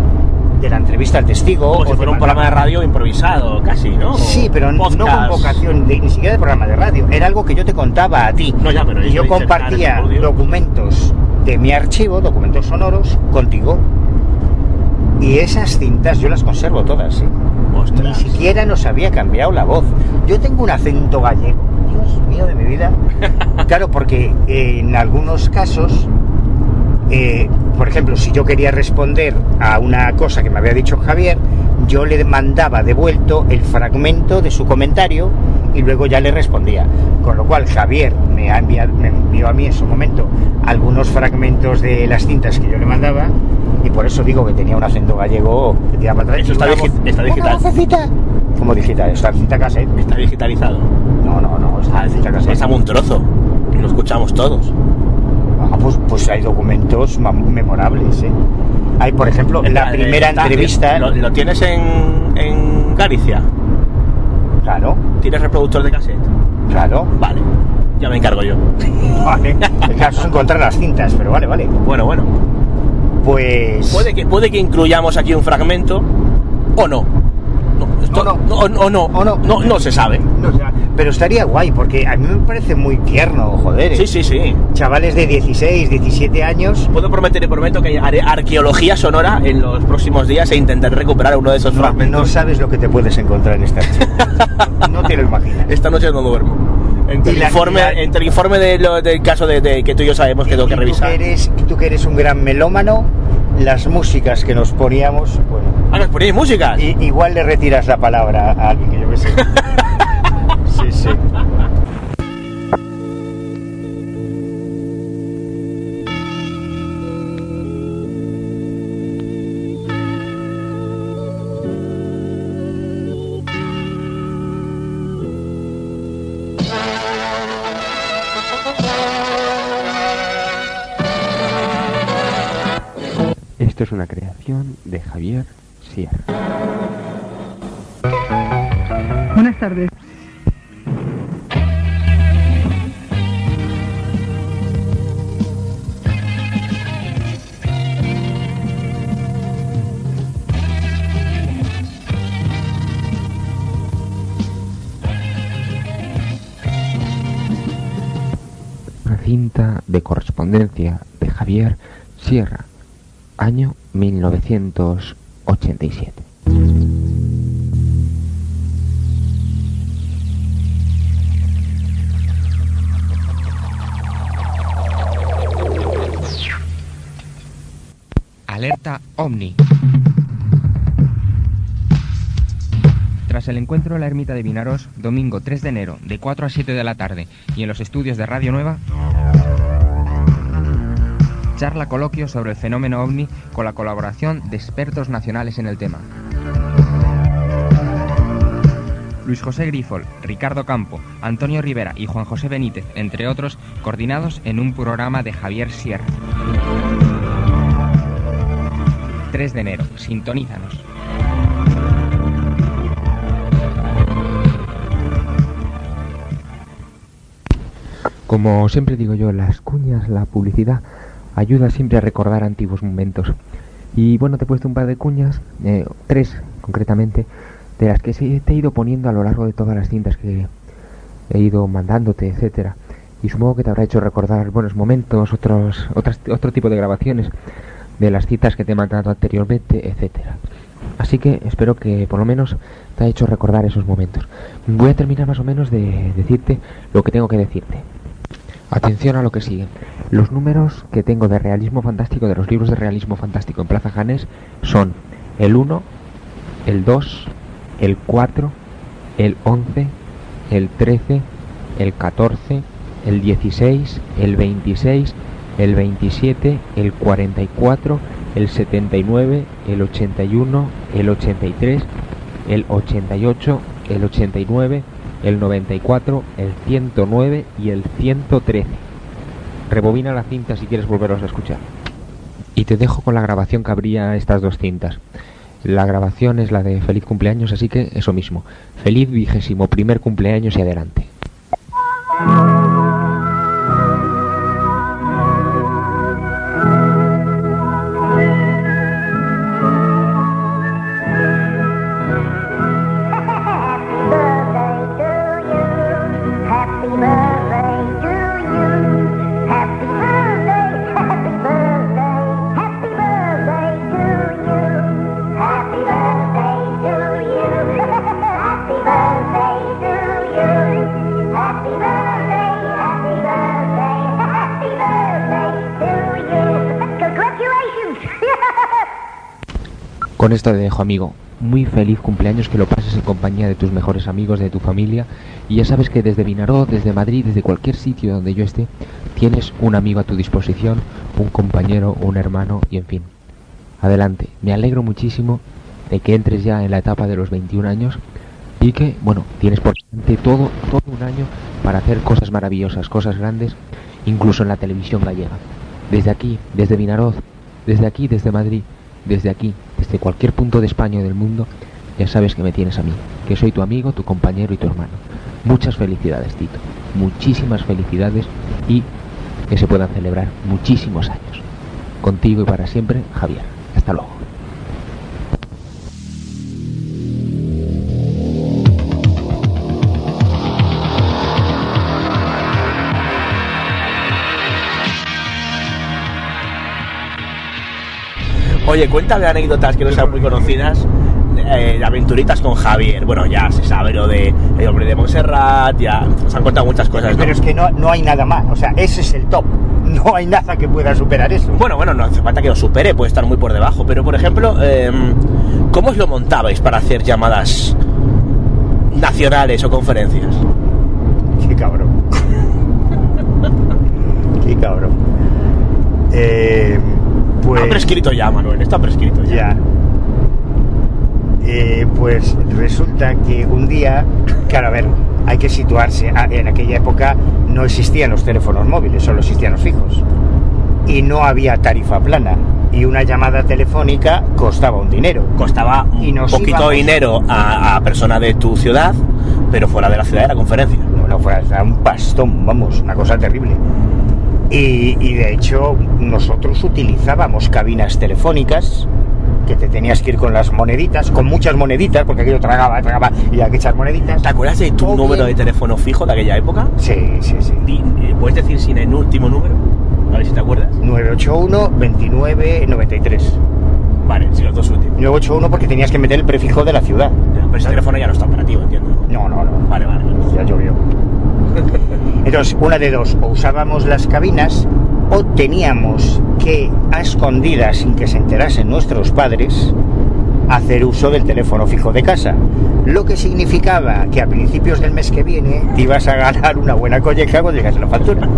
de la entrevista al testigo. Como si o fuera te un programa de radio improvisado, casi, ¿no? Sí, pero no con vocación, de- ni siquiera de programa de radio. Era algo que yo te contaba a ti. No, ya, pero y yo compartía documentos de mi archivo, documentos sonoros, contigo. Y esas cintas yo las conservo todas, ¿eh? Ni siquiera nos había cambiado la voz. Yo tengo un acento gallego, Dios mío de mi vida. [laughs] Claro, porque en algunos casos, eh, por ejemplo, si yo quería responder a una cosa que me había dicho Javier, yo le mandaba devuelto el fragmento de su comentario y luego ya le respondía. Con lo cual Javier me, ha enviado, me envió a mí en su momento algunos fragmentos de las cintas que yo le mandaba y por eso digo que tenía un acento gallego que tiraba para atrás. Eso está, voz- está digital. ¿Cómo digital? Está cinta cassette. Está digitalizado. No, no, no, está en cinta cassette. Pásame un trozo. Lo escuchamos todos. Ah, pues, pues hay documentos memorables, ¿eh? Hay, por ejemplo, la Eh, primera entrevista... ¿Lo, lo tienes en, en Galicia? Claro, ¿Tienes reproductor de cassette? claro. Vale. Ya me encargo yo. [laughs] Vale. El caso es encontrar las cintas, pero vale, vale. Bueno, bueno. Pues... Puede que, puede que incluyamos aquí un fragmento o no. No, esto- no. no, o no, O no. no, no se sabe. No, pero estaría guay, porque a mí me parece muy tierno, joder. Sí, sí, sí. Chavales de 16, 17 años... Puedo prometer y prometo que haré arqueología sonora en los próximos días e intentaré recuperar uno de esos No, fragmentos. no sabes lo que te puedes encontrar en este archivo. [laughs] no te lo imaginas. Esta noche no duermo. Entre el informe, la- entre el informe de lo- del caso de, de que tú y yo sabemos que tengo que Y tú revisar. eres, tú que eres un gran melómano, las músicas que nos poníamos, bueno, Ah, nos ponéis música. I- igual le retiras la palabra a alguien que yo que sé. [laughs] sí, sí. Esto es una creación de Javier Sierra. Buenas tardes. Una cinta de correspondencia de Javier Sierra año 1987. Alerta OVNI. Tras el encuentro en la ermita de Vinaros, domingo 3 de enero, de 4 a 7 de la tarde, y en los estudios de Radio Nueva, charla coloquio sobre el fenómeno ovni con la colaboración de expertos nacionales en el tema. Luis José Grifol, Ricardo Campo, Antonio Rivera y Juan José Benítez, entre otros, coordinados en un programa de Javier Sierra. 3 de enero, sintonízanos. Como siempre digo yo, las cuñas, la publicidad, ayuda siempre a recordar antiguos momentos. Y bueno, te he puesto un par de cuñas, eh, tres concretamente, de las que te he ido poniendo a lo largo de todas las cintas que he ido mandándote, etcétera. Y supongo que te habrá hecho recordar buenos momentos, otros, otras, otro tipo de grabaciones de las citas que te he mandado anteriormente, etcétera. Así que espero que por lo menos te haya hecho recordar esos momentos. Voy a terminar más o menos de decirte lo que tengo que decirte. Atención a lo que sigue. Los números que tengo de realismo fantástico, de los libros de realismo fantástico en Plaza Janés, son el 1, el 2, el 4, el 11, el 13, el 14, el 16, el 26, el 27, el 44, el 79, el 81, el 83, el 88, el 89, el 94, el 109 y el 113. Rebobina la cinta si quieres volverlos a escuchar. Y te dejo con la grabación que habría estas dos cintas. La grabación es la de feliz cumpleaños, así que eso mismo. Feliz vigésimo primer cumpleaños y adelante. Con esto te dejo, amigo. Muy feliz cumpleaños, que lo pases en compañía de tus mejores amigos, de tu familia. Y ya sabes que desde Vinaró, desde Madrid, desde cualquier sitio donde yo esté, tienes un amigo a tu disposición, un compañero, un hermano y en fin. Adelante. Me alegro muchísimo de que entres ya en la etapa de los 21 años y que, bueno, tienes por delante todo, todo un año para hacer cosas maravillosas, cosas grandes, incluso en la televisión gallega. Desde aquí, desde Vinaroz, desde aquí, desde Madrid, desde aquí, desde cualquier punto de España o del mundo, ya sabes que me tienes a mí, que soy tu amigo, tu compañero y tu hermano. Muchas felicidades, Tito. Muchísimas felicidades y que se puedan celebrar muchísimos años. Contigo y para siempre, Javier. Hasta luego. Oye, cuéntame anécdotas que no sean muy conocidas. Eh, aventuritas con Javier. Bueno, ya se sabe lo de El hombre de Montserrat, ya se han contado muchas cosas. ¿no? Pero es que no, no hay nada más. O sea, ese es el top. [laughs] No hay nada que pueda superar eso. Bueno, bueno, no hace falta que lo supere, puede estar muy por debajo. Pero, por ejemplo, eh, ¿cómo os lo montabais para hacer llamadas nacionales o conferencias? Qué cabrón. [laughs] Qué cabrón. Eh, pues... Está prescrito ya, Manuel, está prescrito ya. ya. Eh, pues resulta que un día, claro, a ver, hay que situarse. Ah, En aquella época no existían los teléfonos móviles, solo existían los fijos. Y no había tarifa plana. Y una llamada telefónica costaba un dinero. Costaba un Y nos poquito íbamos- dinero a, a persona de tu ciudad, pero fuera de la ciudad era conferencia. No, no fuera, era un pastón, vamos, una cosa terrible. Y, y de hecho nosotros utilizábamos cabinas telefónicas que te tenías que ir con las moneditas, con muchas moneditas, porque aquello tragaba, tragaba y hay que echar moneditas. ¿Te acuerdas de tu número de teléfono fijo de aquella época? Sí, sí, sí. Eh, ¿Puedes decir sin el último número? A ver si te acuerdas. 981 29 93. Vale, sí, los dos últimos. 981 porque tenías que meter el prefijo de la ciudad. Pero ese teléfono ya no está operativo, entiendo. No, no, no. Vale, vale. Ya llovió. Entonces, una de dos, o usábamos las cabinas o teníamos que, a escondidas, sin que se enterasen nuestros padres, hacer uso del teléfono fijo de casa. Lo que significaba que a principios del mes que viene ibas a ganar una buena colleja cuando llegase la factura.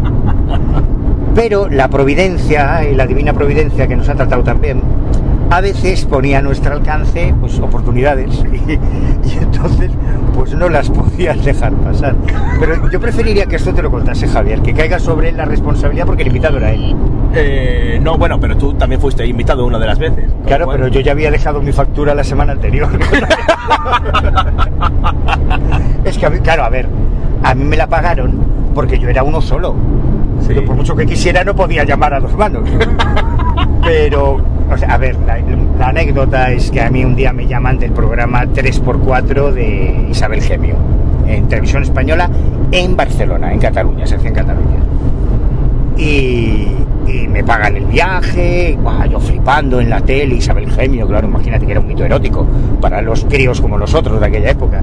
Pero la providencia y la divina providencia que nos ha tratado también, a veces ponía a nuestro alcance pues, oportunidades [laughs] y, y entonces pues no las podías dejar pasar. Pero yo preferiría que esto te lo contase Javier, que caiga sobre él la responsabilidad porque el invitado era él. Eh, no, bueno, pero tú también fuiste invitado una de las veces. Claro, pero yo ya había dejado mi factura la semana anterior. [laughs] [laughs] es que, a mí- claro, a ver, a mí me la pagaron porque yo era uno solo. Pero por mucho que quisiera no podía llamar a dos manos. Pero, a ver, la, anécdota es que a mí un día me llaman del programa 3x4 de Isabel Gemio, en televisión española, en Barcelona, en Cataluña, se hacía en Cataluña. Y, me pagan el viaje, buah, yo flipando en la tele, Isabel Gemio, claro, imagínate que era un mito erótico para los críos como nosotros de aquella época.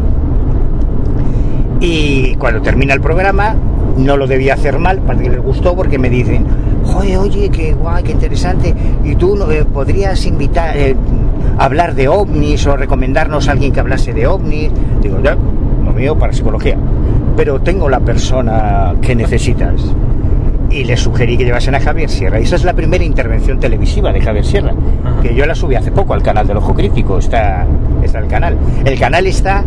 Y cuando termina el programa, no lo debía hacer mal, parece que les gustó porque me dicen, oye, oye, qué guay, qué interesante, y tú no, eh, podrías invitar, eh, hablar de ovnis o recomendarnos a alguien que hablase de ovnis. Digo, ya, lo mío para psicología, pero tengo la persona que necesitas. Y le sugerí que llevasen a Javier Sierra. Y esa es la primera intervención televisiva de Javier Sierra, que yo la subí hace poco al canal del Ojo Crítico, está, está el canal. El canal está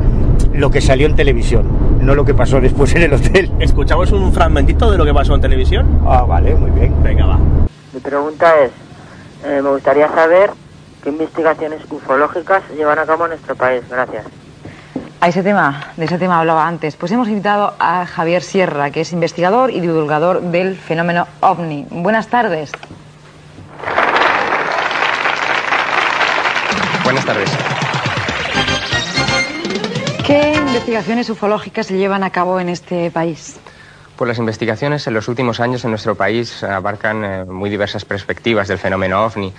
lo que salió en televisión, no lo que pasó después en el hotel. ¿Escuchamos un fragmentito de lo que pasó en televisión? Ah, vale, muy bien. Venga, va. Mi pregunta es, eh, me gustaría saber qué investigaciones ufológicas llevan a cabo en nuestro país. Gracias. A ese tema, de ese tema hablaba antes. Pues hemos invitado a Javier Sierra, que es investigador y divulgador del fenómeno OVNI. Buenas tardes. Buenas tardes. ¿Qué investigaciones ufológicas se llevan a cabo en este país? Pues las investigaciones en los últimos años en nuestro país abarcan eh, muy diversas perspectivas del fenómeno ovni.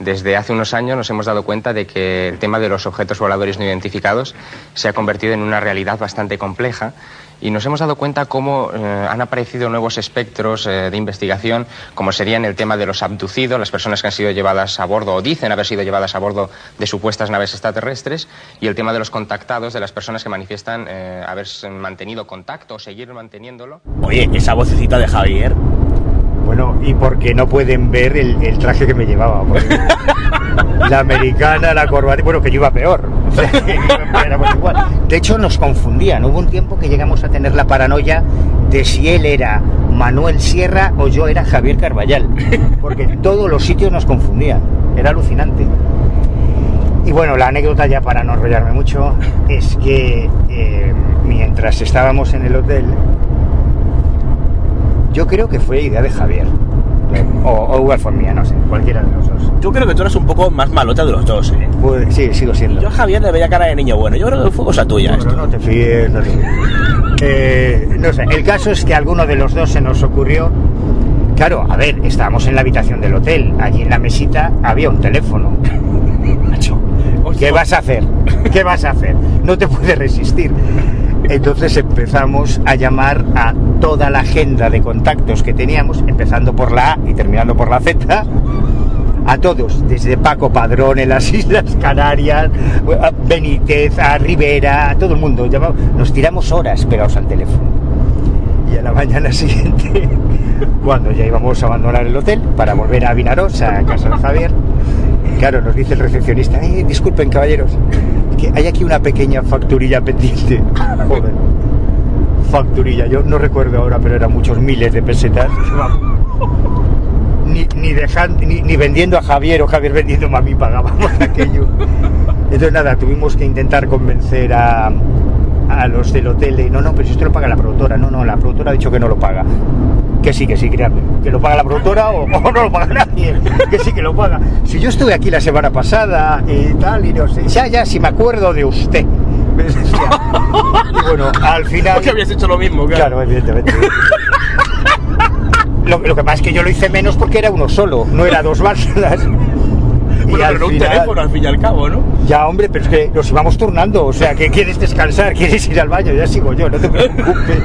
Desde hace unos años nos hemos dado cuenta de que el tema de los objetos voladores no identificados se ha convertido en una realidad bastante compleja y nos hemos dado cuenta cómo eh, han aparecido nuevos espectros eh, de investigación, como serían el tema de los abducidos, las personas que han sido llevadas a bordo o dicen haber sido llevadas a bordo de supuestas naves extraterrestres, y el tema de los contactados, de las personas que manifiestan eh, haber mantenido contacto o seguir manteniéndolo. Oye, esa vocecita de Javier. Bueno, y porque no pueden ver el, el traje que me llevaba. porque [laughs] La americana, la corbata, bueno, que yo iba peor. Éramos igual. De hecho, nos confundían. Hubo un tiempo que llegamos a tener la paranoia de si él era Manuel Sierra o yo era Javier Carballal. Porque todos los sitios nos confundían. Era alucinante. Y bueno, la anécdota ya para no enrollarme mucho es que eh, mientras estábamos en el hotel, yo creo que fue idea de Javier. O, o mía, no sé, cualquiera de los dos. Yo creo que tú eres un poco más malota de los dos, ¿eh? Pues, sí, sigo siendo. Yo a Javier le veía cara de niño bueno. Yo creo que fue cosa tuya Bueno, no te fíes, no te fíes. Eh, no sé, el caso es que a alguno de los dos se nos ocurrió. Claro, a ver, estábamos en la habitación del hotel. Allí en la mesita había un teléfono. [laughs] Macho, ¿qué vas a hacer? ¿Qué vas a hacer? No te puedes resistir. Entonces empezamos a llamar a toda la agenda de contactos que teníamos, empezando por la A y terminando por la Z, a todos, desde Paco Padrón en las [laughs] Islas Canarias, Benítez, a Rivera, a todo el mundo. Nos tiramos horas pegados al teléfono. Y a la mañana [laughs] siguiente, cuando ya íbamos a abandonar el hotel para volver a Vinaroz, a casa de Javier, claro, nos dice el recepcionista, "Eh, disculpen caballeros, que hay aquí una pequeña facturilla pendiente. [laughs] Joder, facturilla, yo no recuerdo ahora, pero eran muchos miles de pesetas. Ni, ni, dejan- ni, ni vendiendo a Javier o Javier vendiendo a mí pagábamos [laughs] aquello. Entonces nada, tuvimos que intentar convencer a, a los del hotel de, no, no, pero si esto lo paga la productora. No, no, la productora ha dicho que no lo paga. Que sí, que sí, créanme. Que lo paga la productora o, [laughs] o no lo paga nadie. Que sí, que lo paga. Si yo estuve aquí la semana pasada y tal, y no sé. Ya, ya, si me acuerdo de usted. [laughs] Y bueno, al final... Porque habías hecho lo mismo, claro. Claro, evidentemente. [laughs] Lo, lo que pasa es que yo lo hice menos porque era uno solo, no era dos válvulas. Y Bueno, pero no un final- teléfono al fin y al cabo, ¿no? Ya, hombre, pero es que nos íbamos turnando. O sea, que quieres descansar, quieres ir al baño, ya sigo yo, no te preocupes.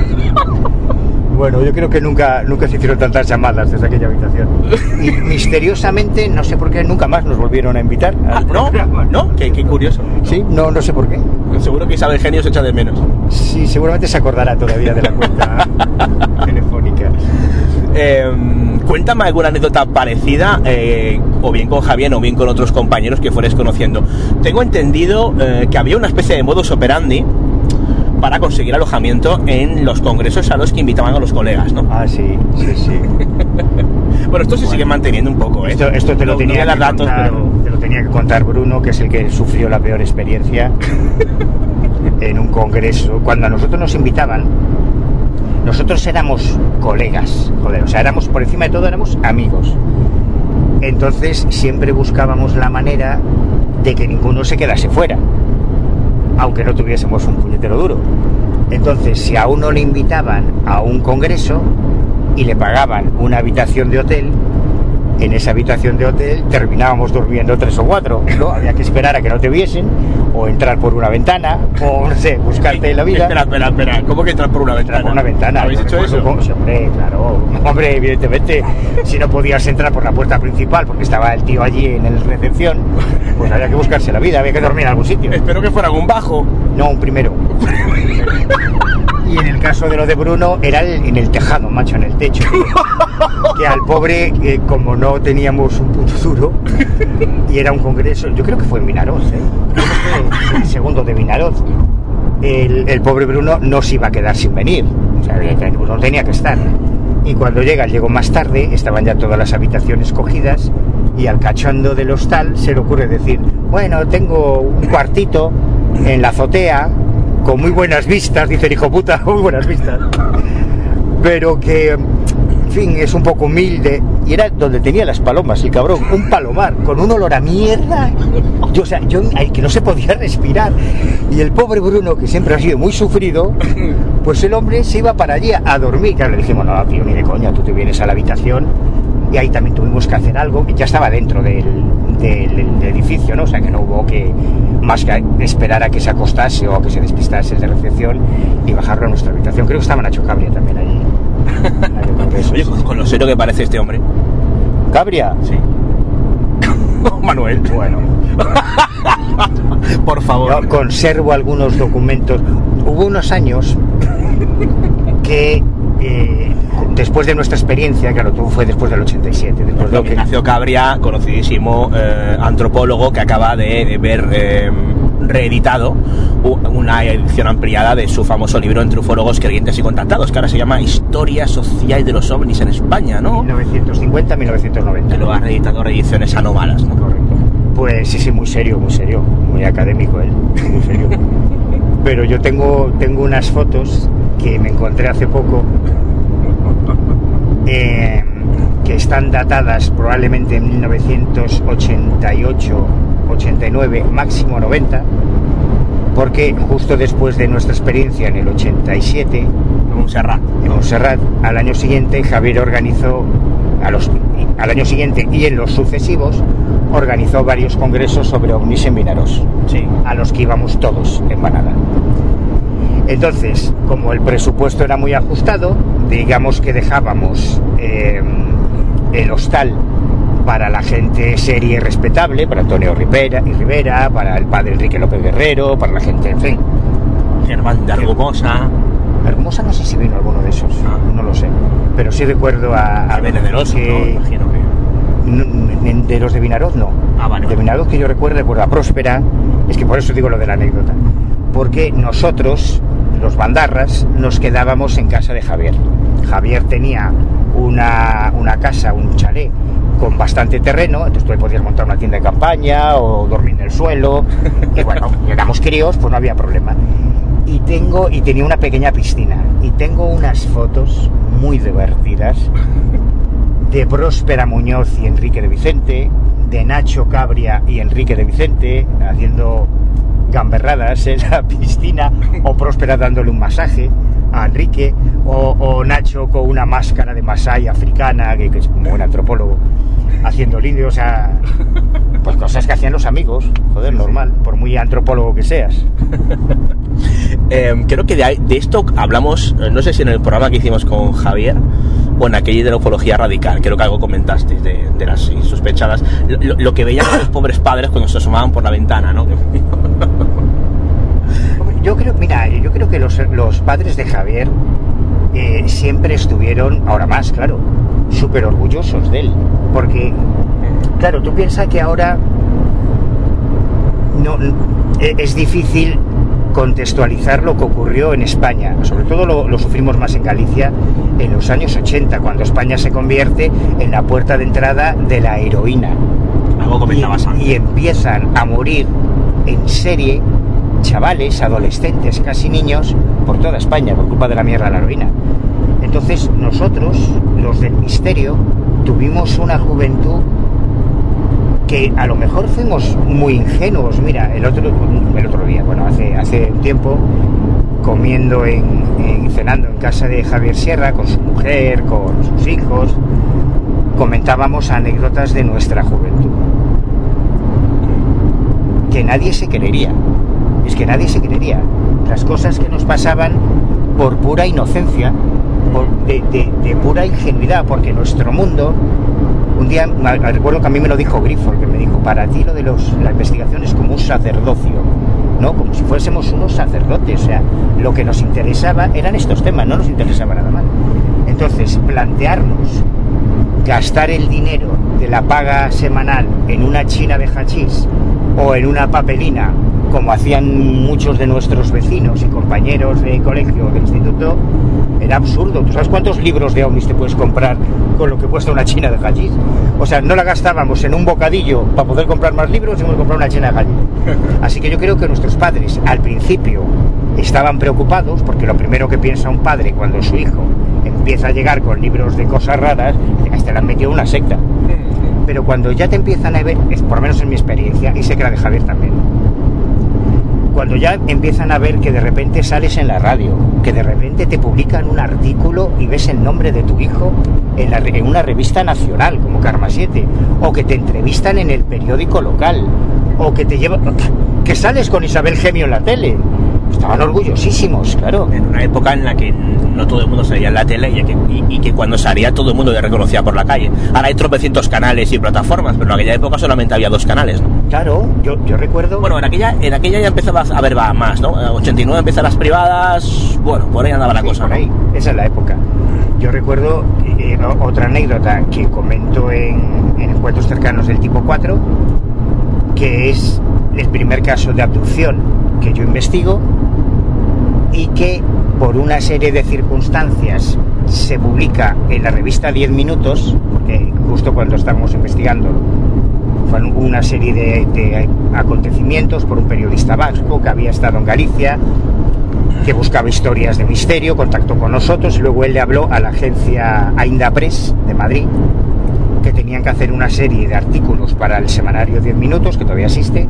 Bueno, yo creo que nunca, nunca se hicieron tantas llamadas desde aquella habitación. [laughs] Y misteriosamente, no sé por qué, nunca más nos volvieron a invitar. al No, no, qué, qué curioso. Sí, no, no sé por qué. Seguro que Isabel Genio se echa de menos. Sí, seguramente se acordará todavía de la cuenta [laughs] telefónica. Eh, cuéntame alguna anécdota parecida, eh, o bien con Javier o bien con otros compañeros que fueres conociendo. Tengo entendido eh, que había una especie de modus operandi para conseguir alojamiento en los congresos a los que invitaban a los colegas, ¿no? Ah, sí, sí, sí. [laughs] bueno, esto se sigue manteniendo un poco, ¿eh? Esto, esto te lo No- tenía que datos, contar, pero... te lo tenía que contar Bruno, que es el que sufrió la peor experiencia [laughs] en un congreso. Cuando a nosotros nos invitaban, nosotros éramos colegas, joder, o sea, éramos por encima de todo éramos amigos. Entonces siempre buscábamos la manera de que ninguno se quedase fuera, aunque no tuviésemos un puñetero duro. Entonces, si a uno le invitaban a un congreso y le pagaban una habitación de hotel, en esa habitación de hotel terminábamos durmiendo tres o cuatro, ¿no? Había que esperar a que no te viesen, o entrar por una ventana, o no sé, buscarte la vida. Espera, espera, espera. ¿Cómo que entrar por una ventana? Por una ventana. ¿Habéis hecho eso? cómo- sí, hombre, claro. [laughs] Hombre, evidentemente, si no podías entrar por la puerta principal porque estaba el tío allí en el recepción, pues había que buscarse la vida, había que dormir en algún sitio. Espero que fuera algún bajo. No, un primero. Y en el caso de lo de Bruno, era el- en el tejado, macho, en el techo. [laughs] Que al pobre, eh, como no teníamos un puto [laughs] duro, y era un congreso, yo creo que fue en Vinaroz, ¿eh? El segundo de Vinaroz. El, el pobre Bruno no se iba a quedar sin venir. O sea, Bruno tenía que estar. Y cuando llega, llegó más tarde, estaban ya todas las habitaciones cogidas, y al cachondo del hostal se le ocurre decir, bueno, tengo un cuartito en la azotea, con muy buenas vistas, dice el hijo puta, [laughs] muy buenas vistas, pero que, fin, es un poco humilde, y era donde tenía las palomas, el cabrón, un palomar, con un olor a mierda, yo, o sea, yo, que no se podía [laughs] respirar, y el pobre Bruno, que siempre ha sido muy sufrido, pues el hombre se iba para allí a, dormir, claro, le dijimos, no, tío, ni de coña, tú te vienes a la habitación, y ahí también tuvimos que hacer algo, y ya estaba dentro del, del- del edificio, ¿no? O sea, que no hubo que más que esperar a que se acostase o a que se despistase el de recepción y bajarlo a nuestra habitación. Creo que estaba Nacho Cabria también allí. Oye, con, lo serio que parece este hombre. ¿Cabria? Sí. [laughs] Manuel. Bueno. [laughs] Por favor. Yo conservo algunos documentos. Hubo unos años que eh, después de nuestra experiencia, claro, todo fue después del 87, después de que Ignacio Cabria, conocidísimo eh, antropólogo que acaba de ver eh, reeditado una edición ampliada de su famoso libro Entre ufólogos, creyentes y contactados, que ahora se llama Historia Social de los OVNIs en España, ¿no? 1950-1990. Que lo ha reeditado reediciones anómalas, ¿no? Correcto. Pues sí, sí, muy serio, muy serio, muy académico él, muy serio. [laughs] Pero yo tengo, tengo unas fotos que me encontré hace poco [laughs] eh, que están datadas probablemente en 1988, 89, máximo 90, porque justo después de nuestra experiencia en el 87, En Montserrat. en Montserrat, al año siguiente Javier organizó, a los, al año siguiente y en los sucesivos, organizó varios congresos sobre ovnis en Vinaros, Sí. a los que íbamos todos en manada. Entonces, como el presupuesto era muy ajustado, digamos que dejábamos eh, el hostal para la gente seria y respetable, para Antonio Rivera, y Rivera, para el padre Enrique López Guerrero, para la gente, en fin, Germán de Argumosa, Hermosa no sé si vino alguno de esos, Ah. no lo sé. Pero sí recuerdo a, a Jiménez del Oso, ¿no? que- Imagino que... de los de Vinaroz no. Ah, vale, De. Vinaroz que yo recuerdo, recuerdo a Próspera, es que por eso digo lo de la anécdota. Porque nosotros, los bandarras, nos quedábamos en casa de Javier. Javier tenía una, una casa, un chalet con bastante terreno, entonces tú ahí podías montar una tienda de campaña o dormir en el suelo. [laughs] Y bueno, éramos críos, pues no había problema. Y tengo, y tenía una pequeña piscina. Y tengo unas fotos muy divertidas de Próspera Muñoz y Enrique de Vicente, de Nacho Cabria y Enrique de Vicente, haciendo gamberradas en la [laughs] piscina, o Próspera dándole un masaje, a Enrique, o, o Nacho con una máscara de Masai africana, que, que es como un antropólogo, haciendo el indio, o sea, [laughs] pues cosas que hacían los amigos, joder, normal, por muy antropólogo que seas. [laughs] Eh, creo que de, de esto hablamos, eh, no sé si en el programa que hicimos con Javier o en aquella de la ufología radical, creo que algo comentasteis de, de las insospechadas, lo, lo que veían [coughs] los pobres padres cuando se asomaban por la ventana, ¿no? [laughs] Yo creo, mira, yo creo que los, los padres de Javier eh, siempre estuvieron, ahora más, claro, súper orgullosos de él. Porque, claro, tú piensas que ahora no, eh, es difícil contextualizar lo que ocurrió en España. Sobre todo lo, lo sufrimos más en Galicia en los años 80, cuando España se convierte en la puerta de entrada de la heroína. Algo comentabas y, y empiezan a morir en serie chavales, adolescentes, casi niños, por toda España, por culpa de la mierda de la heroína. Entonces nosotros, los del misterio, tuvimos una juventud que a lo mejor fuimos muy ingenuos. Mira, el otro, el otro día, bueno, hace, hace un tiempo, comiendo en, en- cenando en casa de Javier Sierra, con su mujer, con sus hijos, comentábamos anécdotas de nuestra juventud. Que nadie se creería. Que nadie se creería. Las cosas que nos pasaban por pura inocencia, por- de, pura ingenuidad, porque nuestro mundo, un día recuerdo que a mí me lo dijo Grifo, que me dijo, para ti lo de los, la investigación es como un sacerdocio, ¿no? Como si fuésemos unos sacerdotes, o sea, lo que nos interesaba eran estos temas, no nos interesaba nada más. Entonces, plantearnos gastar el dinero de la paga semanal en una china de hachís o en una papelina, como hacían muchos de nuestros vecinos y compañeros de colegio o de instituto, era absurdo. ¿Tú sabes cuántos libros de ovnis te puedes comprar con lo que cuesta una china de hachís? O sea, no la gastábamos en un bocadillo para poder comprar más libros, hemos comprar una china de hachís. [laughs] Así que yo creo que nuestros padres al principio estaban preocupados porque lo primero que piensa un padre cuando su hijo empieza a llegar con libros de cosas raras, este le han metido una secta. Pero cuando ya te empiezan a ver, es por lo menos en mi experiencia, y sé que la de Javier también, cuando ya empiezan a ver que de repente sales en la radio, que de repente te publican un artículo y ves el nombre de tu hijo en, la en una revista nacional como Karma 7, o que te entrevistan en el periódico local, o que te llevan, que sales con Isabel Gemio en la tele. Estaban orgullosísimos, claro. En una época en la que no todo el mundo salía en la tele y que, y- y que cuando salía todo el mundo le reconocía por la calle. Ahora hay tropecientos canales y plataformas, pero en aquella época solamente había dos canales, ¿no? Claro, yo, yo recuerdo... Bueno, en aquella, en aquella ya empezaba a haber más, ¿no? En 89 empiezan las privadas, bueno, por ahí andaba la Sí, cosa, por ¿no? ahí. Esa es la época. Yo recuerdo eh, o- otra anécdota que comento en, en encuentros cercanos del tipo 4, que es el primer caso de abducción que yo investigo y que por una serie de circunstancias se publica en la revista 10 minutos, porque justo cuando estábamos investigando fue una serie de, de acontecimientos por un periodista vasco que había estado en Galicia, que buscaba historias de misterio, contactó con nosotros y luego él le habló a la agencia Ainda Press de Madrid, que tenían que hacer una serie de artículos para el semanario 10 minutos, que todavía existe,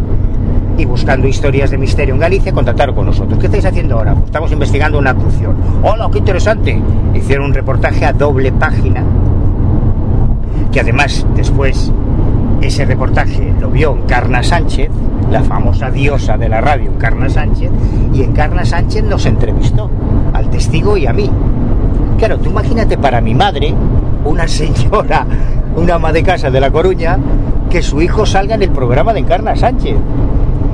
buscando historias de misterio en Galicia, contactaron con nosotros. ¿Qué estáis haciendo ahora? Pues estamos investigando una abducción. ¡Hola, qué interesante! Hicieron un reportaje a doble página, que además después ese reportaje lo vio Encarna Sánchez, la famosa diosa de la radio Encarna Sánchez, y Encarna Sánchez nos entrevistó al testigo y a mí. Claro, tú imagínate para mi madre, una señora, una ama de casa de La Coruña, que su hijo salga en el programa de Encarna Sánchez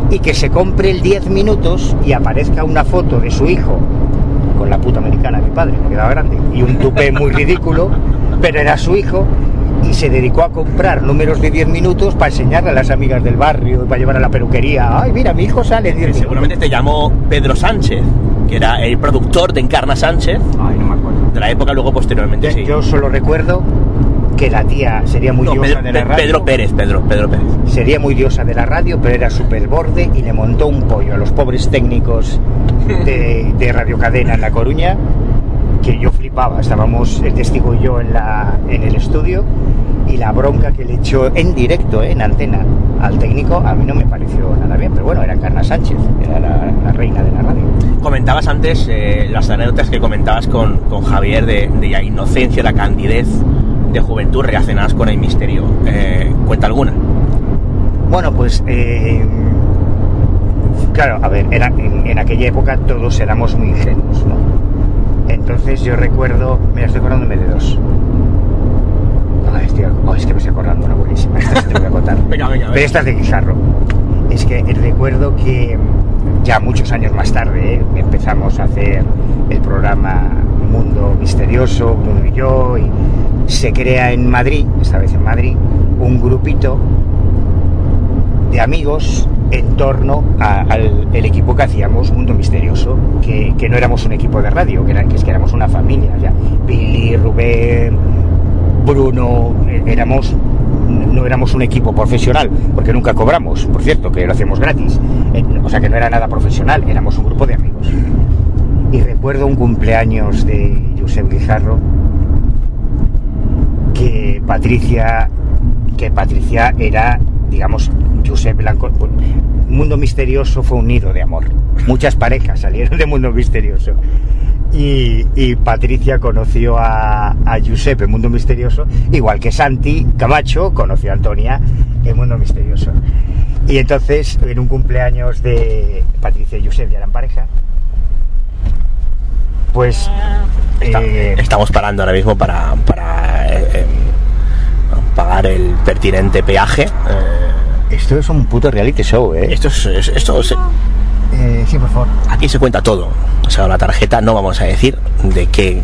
y que se compre el 10 minutos y aparezca una foto de su hijo con la puta americana de mi padre, me quedaba grande, y un tupé muy ridículo, [laughs] pero era su hijo y se dedicó a comprar números de 10 minutos para enseñarle a las amigas del barrio, para llevar a la peluquería. Ay, mira, mi hijo sale en 10 minutos. Seguramente te llamó Pedro Sánchez, que era el productor de Encarna Sánchez. Ay, no me acuerdo. De la época luego posteriormente, sí. Yo solo recuerdo que la tía sería muy No, diosa Pedro, de la radio. Pedro Pérez, Pedro, Pedro Pérez. Sería muy diosa de la radio, pero era súper borde y le montó un pollo a los pobres técnicos de, [laughs] de Radio Cadena en La Coruña, que yo flipaba. Estábamos el testigo y yo en, la, en el estudio y la bronca que le echó en directo, eh, en antena, al técnico, a mí no me pareció nada bien, pero bueno, era Carla Sánchez, era la, la reina de la radio. Comentabas antes eh, las anécdotas que comentabas con, con Javier de, de la inocencia, la candidez de juventud relacionadas con el misterio. Eh, ¿Cuenta alguna? Bueno, pues eh, claro, a ver, era, en, en aquella época todos éramos muy ingenuos, ¿no? Entonces yo recuerdo, mira, estoy acordándome de dos. Ay, estoy, oh, es que me estoy acordando una buenísima, esta sí te voy a contar. [laughs] venga, venga, Pero esta es de Guijarro. Es que recuerdo que ya muchos años más tarde ¿eh? empezamos a hacer el programa Mundo Misterioso, Bruno y yo, y se crea en Madrid, esta vez en Madrid, un grupito de amigos en torno al equipo que hacíamos Mundo Misterioso, que, que no éramos un equipo de radio, que, era- que es que éramos una familia, ya. Billy, Rubén, Bruno, eh, éramos no éramos un equipo profesional, porque nunca cobramos, por cierto, que lo hacíamos gratis. Eh, O sea que no era nada profesional, éramos un grupo de amigos. Y recuerdo un cumpleaños de Josep Guijarro que Patricia que Patricia era, digamos, Josep Blanco. Mundo Misterioso fue un nido de amor. Muchas parejas salieron de Mundo Misterioso. Y, y Patricia conoció a, a en Mundo Misterioso, igual que Santi Camacho conoció a Antonia en Mundo Misterioso. Y entonces, en un cumpleaños de Patricia y Josep, ya eran pareja, pues Está- eh, estamos parando ahora mismo para, para eh, eh, pagar el pertinente peaje. eh, esto es un puto reality show, ¿eh? esto es, es- esto se- sí, por favor. aquí se cuenta todo. O sea, la tarjeta no vamos a decir de qué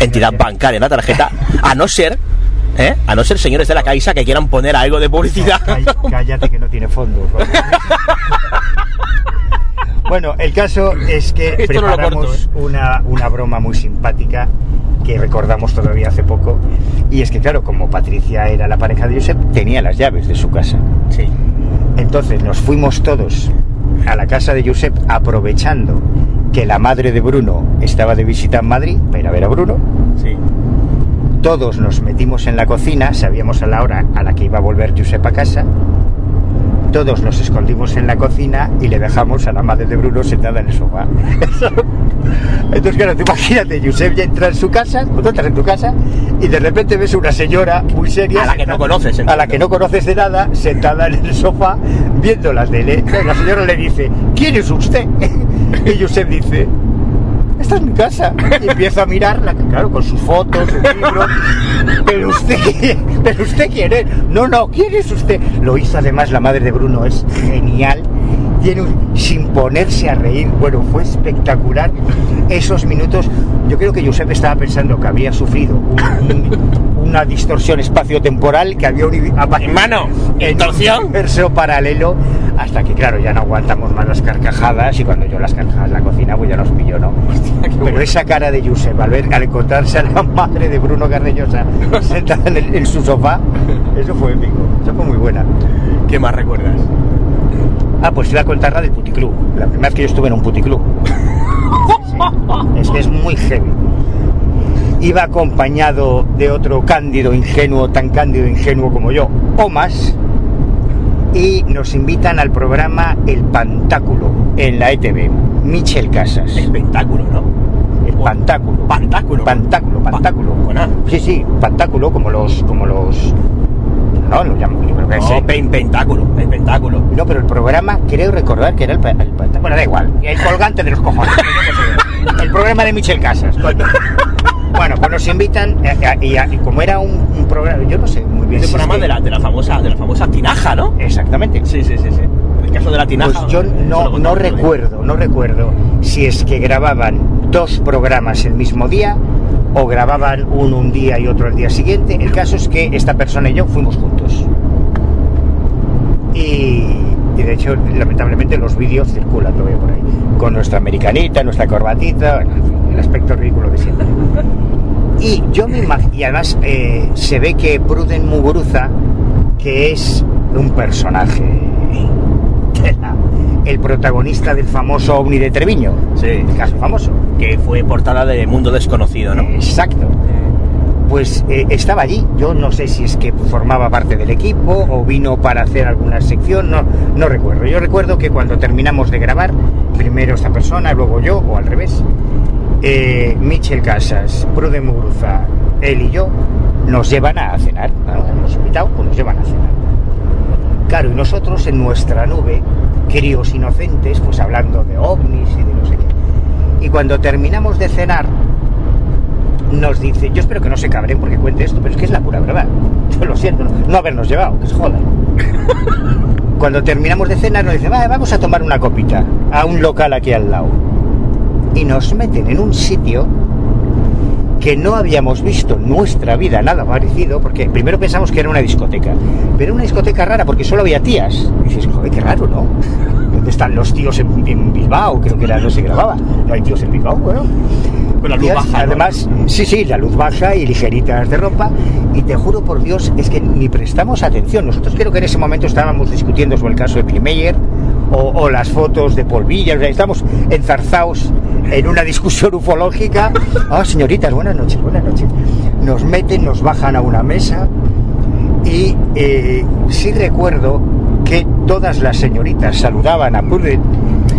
entidad bancaria la tarjeta, a no ser, ¿eh? a no ser señores de la Caixa que quieran poner algo de publicidad. Cá- Cállate que no tiene fondo. [laughs] Bueno, el caso es que Esto no lo preparamos corto, ¿eh? una, una broma muy simpática que recordamos todavía hace poco. Y es que, claro, como Patricia era la pareja de Josep, tenía las llaves de su casa. Sí. Entonces nos fuimos todos a la casa de Josep aprovechando que la madre de Bruno estaba de visita en Madrid para ir a ver a Bruno. Sí. Todos nos metimos en la cocina, sabíamos a la hora a la que iba a volver Josep a casa. Todos nos escondimos en la cocina y le dejamos a la madre de Bruno sentada en el sofá. [laughs] Entonces, claro, tú imagínate, Josep ya entra en su casa, tú entras en tu casa y de repente ves una señora muy seria. A la que no conoces, A la que no conoces de nada, sentada en el sofá, viendo la tele. Entonces, La señora le dice, ¿quién es usted? [laughs] Y Josep dice, esta es mi casa. Y [laughs] empieza a mirarla, claro, con sus fotos, su libro. Pero usted, pero usted quién. No, no, ¿quién es usted? Lo hizo además la madre de Bruno, es genial. Tiene sin ponerse a reír, bueno, fue espectacular esos minutos. Yo creo que Josep estaba pensando que había sufrido un- una distorsión espacio-temporal, que había un Hermano, distorsión. universo paralelo, hasta que claro, ya no aguantamos más las carcajadas y cuando yo las carcajadas la cocina, pues ya nos pilló, ¿no? Pero esa cara de Josep al, ver, al encontrarse a la madre de Bruno Cardeñosa [laughs] sentada en, el- en su sofá, eso fue épico, eso fue muy buena. ¿Qué más recuerdas? Ah, pues iba a contar la del puticlub, la primera vez que yo estuve en un puticlub. [laughs] Sí, es que es muy heavy. Iba acompañado de otro cándido ingenuo, tan cándido ingenuo como yo, o más, y nos invitan al programa El Pantáculo en la ETV, Michel Casas. El pentáculo, ¿no? El Pantáculo. Pantáculo. Pantáculo, Pantáculo. Sí, sí, Pantáculo, como los... Como los no, lo llamo, yo creo que. No, pen- pentáculo, el pentáculo. No, pero el programa creo recordar que era el, el pa- bueno, da igual, el colgante de los cojones. [laughs] el programa de Michel Casas. Bueno, pues nos invitan eh, eh, y, como era un, un programa, yo no sé muy bien. Si programa de la, de la famosa de la famosa tinaja, ¿no? Exactamente. Sí, sí, sí, sí. En el caso de la tinaja. Pues yo lo no, no ¿eh? recuerdo, no recuerdo si es que grababan dos programas el mismo día o grababan uno un día y otro el día siguiente. El caso es que esta persona y yo fuimos juntos. Y, y de hecho, lamentablemente, los vídeos circulan todavía por ahí. Con nuestra americanita, nuestra corbatita, el aspecto ridículo de siempre. Y yo me imagino, y además eh, se ve que Pruden Muguruza, que es un personaje, el protagonista del famoso ovni de Treviño, Sí. el caso famoso. Que fue portada de Mundo Desconocido, ¿no? Exacto. Pues eh, estaba allí. Yo no sé si es que formaba parte del equipo o vino para hacer alguna sección, no, recuerdo. Yo recuerdo que cuando terminamos de grabar, primero esta persona, luego yo, o al revés, eh, Michel Casas, Prude Muguruza, él y yo, nos llevan a cenar. ¿no? Hemos invitado, pues nos llevan a cenar. Claro, y nosotros en nuestra nube, críos inocentes, pues hablando de ovnis y de no sé qué. Y cuando terminamos de cenar, nos dice, yo espero que no se cabren porque cuente esto, pero es que es la pura verdad. [laughs] Yo lo siento, no, no habernos llevado, que se jodan. [laughs] Cuando terminamos de cenar nos dice, "Va, vamos a tomar una copita a un local aquí al lado. Y nos meten en un sitio que no habíamos visto en nuestra vida nada parecido, porque primero pensamos que era una discoteca, pero era una discoteca rara porque solo había tías. Y dices, joder, qué raro, ¿no? ¿Dónde están los tíos en, en Bilbao? Creo que era, no se grababa. No hay tíos en Bilbao, bueno. La luz baja, ¿no? Además, sí, sí, la luz baja y ligeritas de ropa. Y te juro por Dios, es que ni prestamos atención. Nosotros creo que en ese momento estábamos discutiendo sobre el caso de Mayer o, o las fotos de Paul Villa. O sea, estamos enzarzados en una discusión ufológica. [laughs] Ah, señoritas, buenas noches, buenas noches. Nos meten, nos bajan a una mesa y eh, sí recuerdo que todas las señoritas saludaban a Prudent.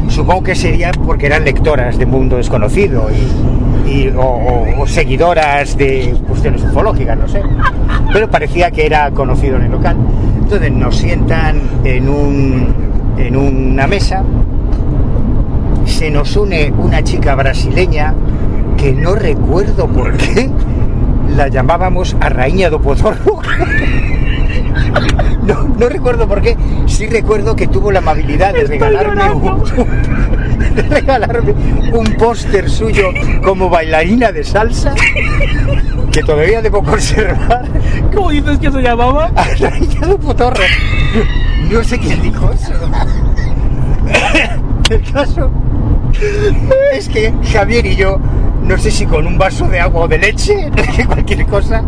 Supongo que sería porque eran lectoras de Mundo Desconocido y, y- o, o- o seguidoras de cuestiones ufológicas, no sé. Pero parecía que era conocido en el local. Entonces nos sientan en, un, en una mesa, se nos une una chica brasileña que no recuerdo por qué la llamábamos a Raíña do Pozorro. [laughs] No, no recuerdo por qué, sí recuerdo que tuvo la amabilidad de regalarme un, regalarme un póster suyo como bailarina de salsa que todavía debo conservar. ¿Cómo dices que se llamaba? [laughs] A Raíña do Potorro. No sé quién dijo eso. El caso es que Javier y yo, no sé si con un vaso de agua o de leche, [laughs] cualquier cosa,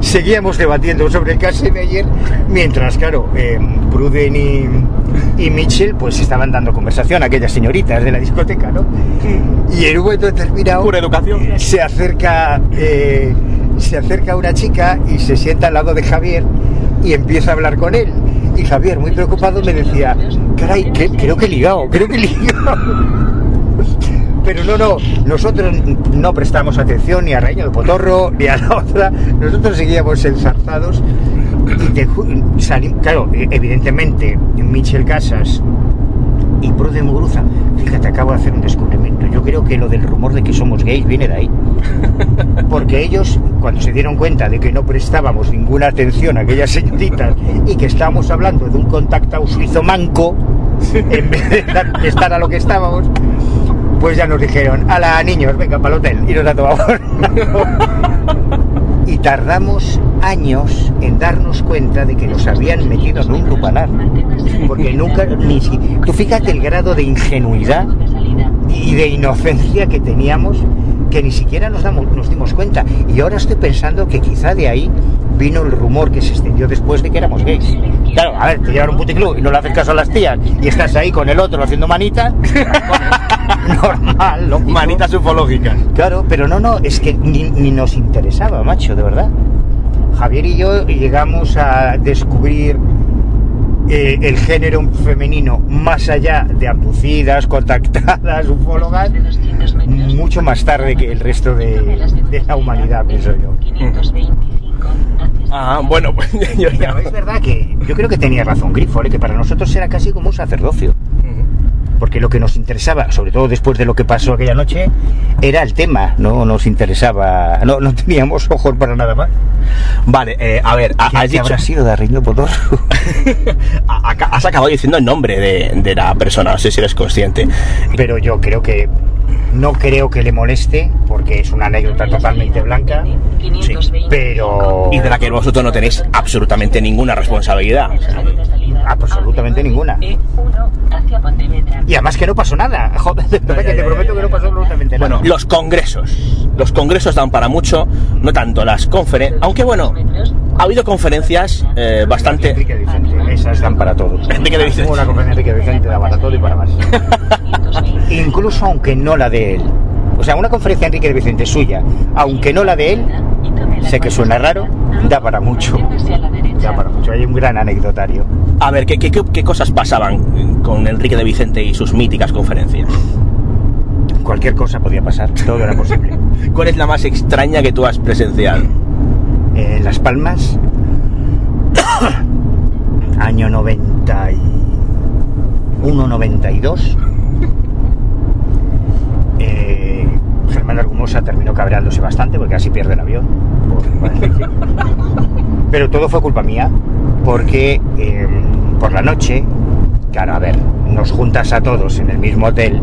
seguíamos debatiendo sobre el caso de ayer, mientras, claro, eh, Pruden y, y Mitchell pues estaban dando conversación a aquellas señoritas de la discoteca, ¿no? Y en un momento determinado Pura educación. se acerca eh, se acerca una chica y se sienta al lado de Javier y empieza a hablar con él. Y Javier, muy preocupado, me decía, caray, que- creo que he ligado, creo que he ligado. [laughs] Pero no, no, nosotros no prestamos atención ni a Reino de Potorro ni a la otra, nosotros seguíamos ensarzados y te claro, e- evidentemente Michel Casas y Pruden Muguruza, fíjate, acabo de hacer un descubrimiento. Yo creo que lo del rumor de que somos gays viene de ahí. [laughs] Porque ellos, cuando se dieron cuenta de que no prestábamos ninguna atención a aquellas señoritas y que estábamos hablando de un contacto suizo manco, en vez de estar a lo que estábamos, pues ya nos dijeron, a la niños, venga para el hotel, y nos a tomar [laughs] Y tardamos años en darnos cuenta de que nos habían metido en un lupanar. Porque nunca, ni si, tú fíjate el grado de ingenuidad y de inocencia que teníamos que ni siquiera nos, damos, nos dimos cuenta. Y ahora estoy pensando que quizá de ahí vino el rumor que se extendió después de que éramos gays. Claro, a ver, te llevan a un puticlub y no le haces caso a las tías y estás ahí con el otro haciendo manitas. [laughs] Normal, lógico. Manitas ufológicas. Claro, pero no, no, es que ni, ni nos interesaba, macho, de verdad. Javier y yo llegamos a descubrir eh, el género femenino más allá de abducidas, contactadas, ufólogas, mucho más tarde que el resto de, de la humanidad, pienso yo. Ah, bueno, pues [laughs] yo ya... Pero es verdad que yo creo que tenía razón Grifo, ¿eh? que para nosotros era casi como un sacerdocio. Porque lo que nos interesaba, sobre todo después de lo que pasó aquella noche, era el tema, no nos interesaba, no, no teníamos [laughs] ojos para nada más. Vale, eh, a ver, ¿Qué- has qué dicho... habrá sido de Arreglio Potorro? [laughs] a- aca- has acabado diciendo el nombre de, de la persona, no sé si eres consciente. Pero yo creo que no creo que le moleste, porque es una anécdota totalmente blanca, Sí. pero Y de la que vosotros no tenéis absolutamente ninguna responsabilidad. Absolutamente ninguna. Y además que no pasó nada. [laughs] Joder, que te prometo que no pasó absolutamente nada. Bueno, los congresos. Los congresos dan para mucho, no tanto las conferencias. Aunque bueno, ha habido conferencias eh, bastante. Enrique Vicente, esas dan para todo. Enrique Vicente. Una conferencia de Enrique Vicente da para todo y para más. [laughs] Incluso aunque no la de él. O sea, una conferencia de Enrique de Vicente suya, aunque no la de él, sé que suena raro, da para mucho. Da para mucho. Hay un gran anecdotario. A ver, ¿qué, qué, qué- cosas pasaban con Enrique de Vicente y sus míticas conferencias? Cualquier cosa podía pasar, todo era posible. [laughs] ¿Cuál es la más extraña que tú has presenciado? En Las Palmas, [coughs] año 91, 92. Eh, Argumosa terminó cabreándose bastante porque casi pierde el avión. [laughs] Pero todo fue culpa mía, porque eh, por la noche, claro, a ver, nos juntas a todos en el mismo hotel,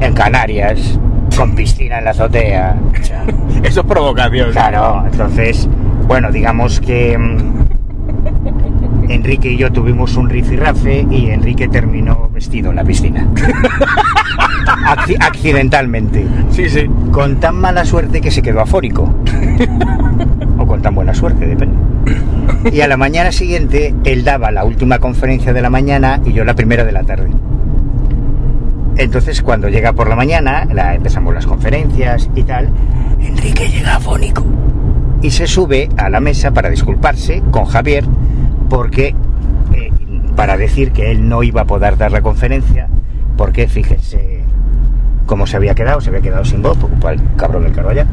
en Canarias, con piscina en la azotea. [laughs] Eso es provocación. Claro, entonces, bueno, digamos que mm, Enrique y yo tuvimos un rifirrafe y Enrique terminó vestido en la piscina. [laughs] Acci- accidentalmente. Sí, sí. Con tan mala suerte que se quedó afórico. O con tan buena suerte, depende. Y a la mañana siguiente él daba la última conferencia de la mañana y yo la primera de la tarde. Entonces cuando llega por la mañana, la- empezamos las conferencias y tal, Enrique llega afónico y se sube a la mesa para disculparse con Javier porque eh, para decir que él no iba a poder dar la conferencia porque fíjense cómo se había quedado, se había quedado sin voz, por culpa del cabrón del Carvallal,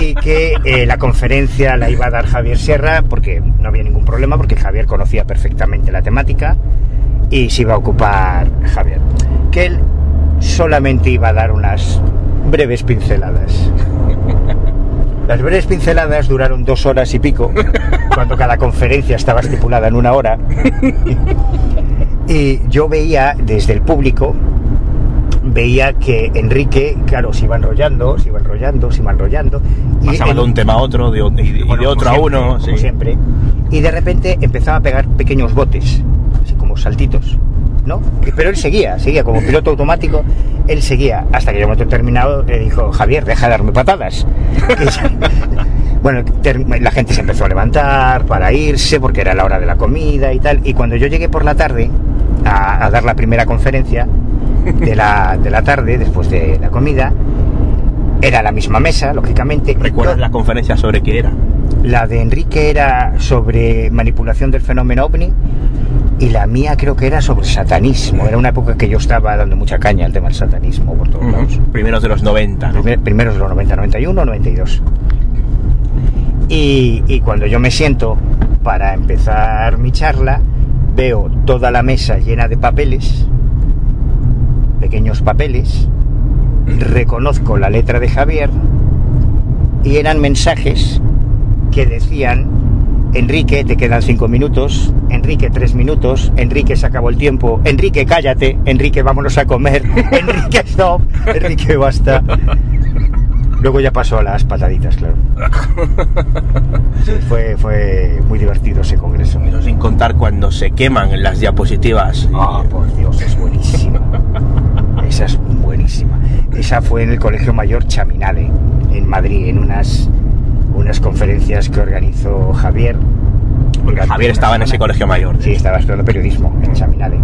y que eh, la conferencia la iba a dar Javier Sierra porque no había ningún problema, porque Javier conocía perfectamente la temática y se iba a ocupar Javier. Que él solamente iba a dar unas breves pinceladas. Las breves pinceladas duraron dos horas y pico, cuando cada conferencia estaba estipulada en una hora. Y yo veía desde el público, veía que Enrique, claro, se iba enrollando, se iba enrollando, se iba enrollando. Pasaba de un tema a otro, de, y, de bueno, otro a como uno. siempre, como sí. siempre. Y de repente empezaba a pegar pequeños botes, así como saltitos, ¿no? Pero él seguía, seguía como piloto automático, él seguía, hasta que yo momento determinado le dijo, Javier, deja de darme patadas. [laughs] Bueno, la gente se empezó a levantar para irse porque era la hora de la comida y tal. Y cuando yo llegué por la tarde a, a dar la primera conferencia de la, de la tarde, después de la comida, era la misma mesa, lógicamente. ¿Recuerdas la conferencia sobre qué era? La de Enrique era sobre manipulación del fenómeno ovni y la mía creo que era sobre satanismo. Era una época que yo estaba dando mucha caña al tema del satanismo por todos lados. Primeros de los 90, ¿no? Primer- primeros de los 90, 91, 92. Y, y cuando yo me siento para empezar mi charla, veo toda la mesa llena de papeles, pequeños papeles, reconozco la letra de Javier y eran mensajes que decían, Enrique, te quedan cinco minutos, Enrique, tres minutos, Enrique, se acabó el tiempo, Enrique, cállate, Enrique, vámonos a comer, [laughs] Enrique, stop, Enrique, basta. Luego ya pasó a las pataditas, claro. [laughs] Sí, fue, fue muy divertido ese congreso. Pero sin contar cuando se queman las diapositivas. Ah, por Dios, es buenísima. Esa es buenísima. Esa fue en el Colegio Mayor Chaminade, en Madrid, en unas, unas conferencias que organizó Javier. Javier estaba en ese colegio mayor. Sí, estaba estudiando periodismo en Chaminade.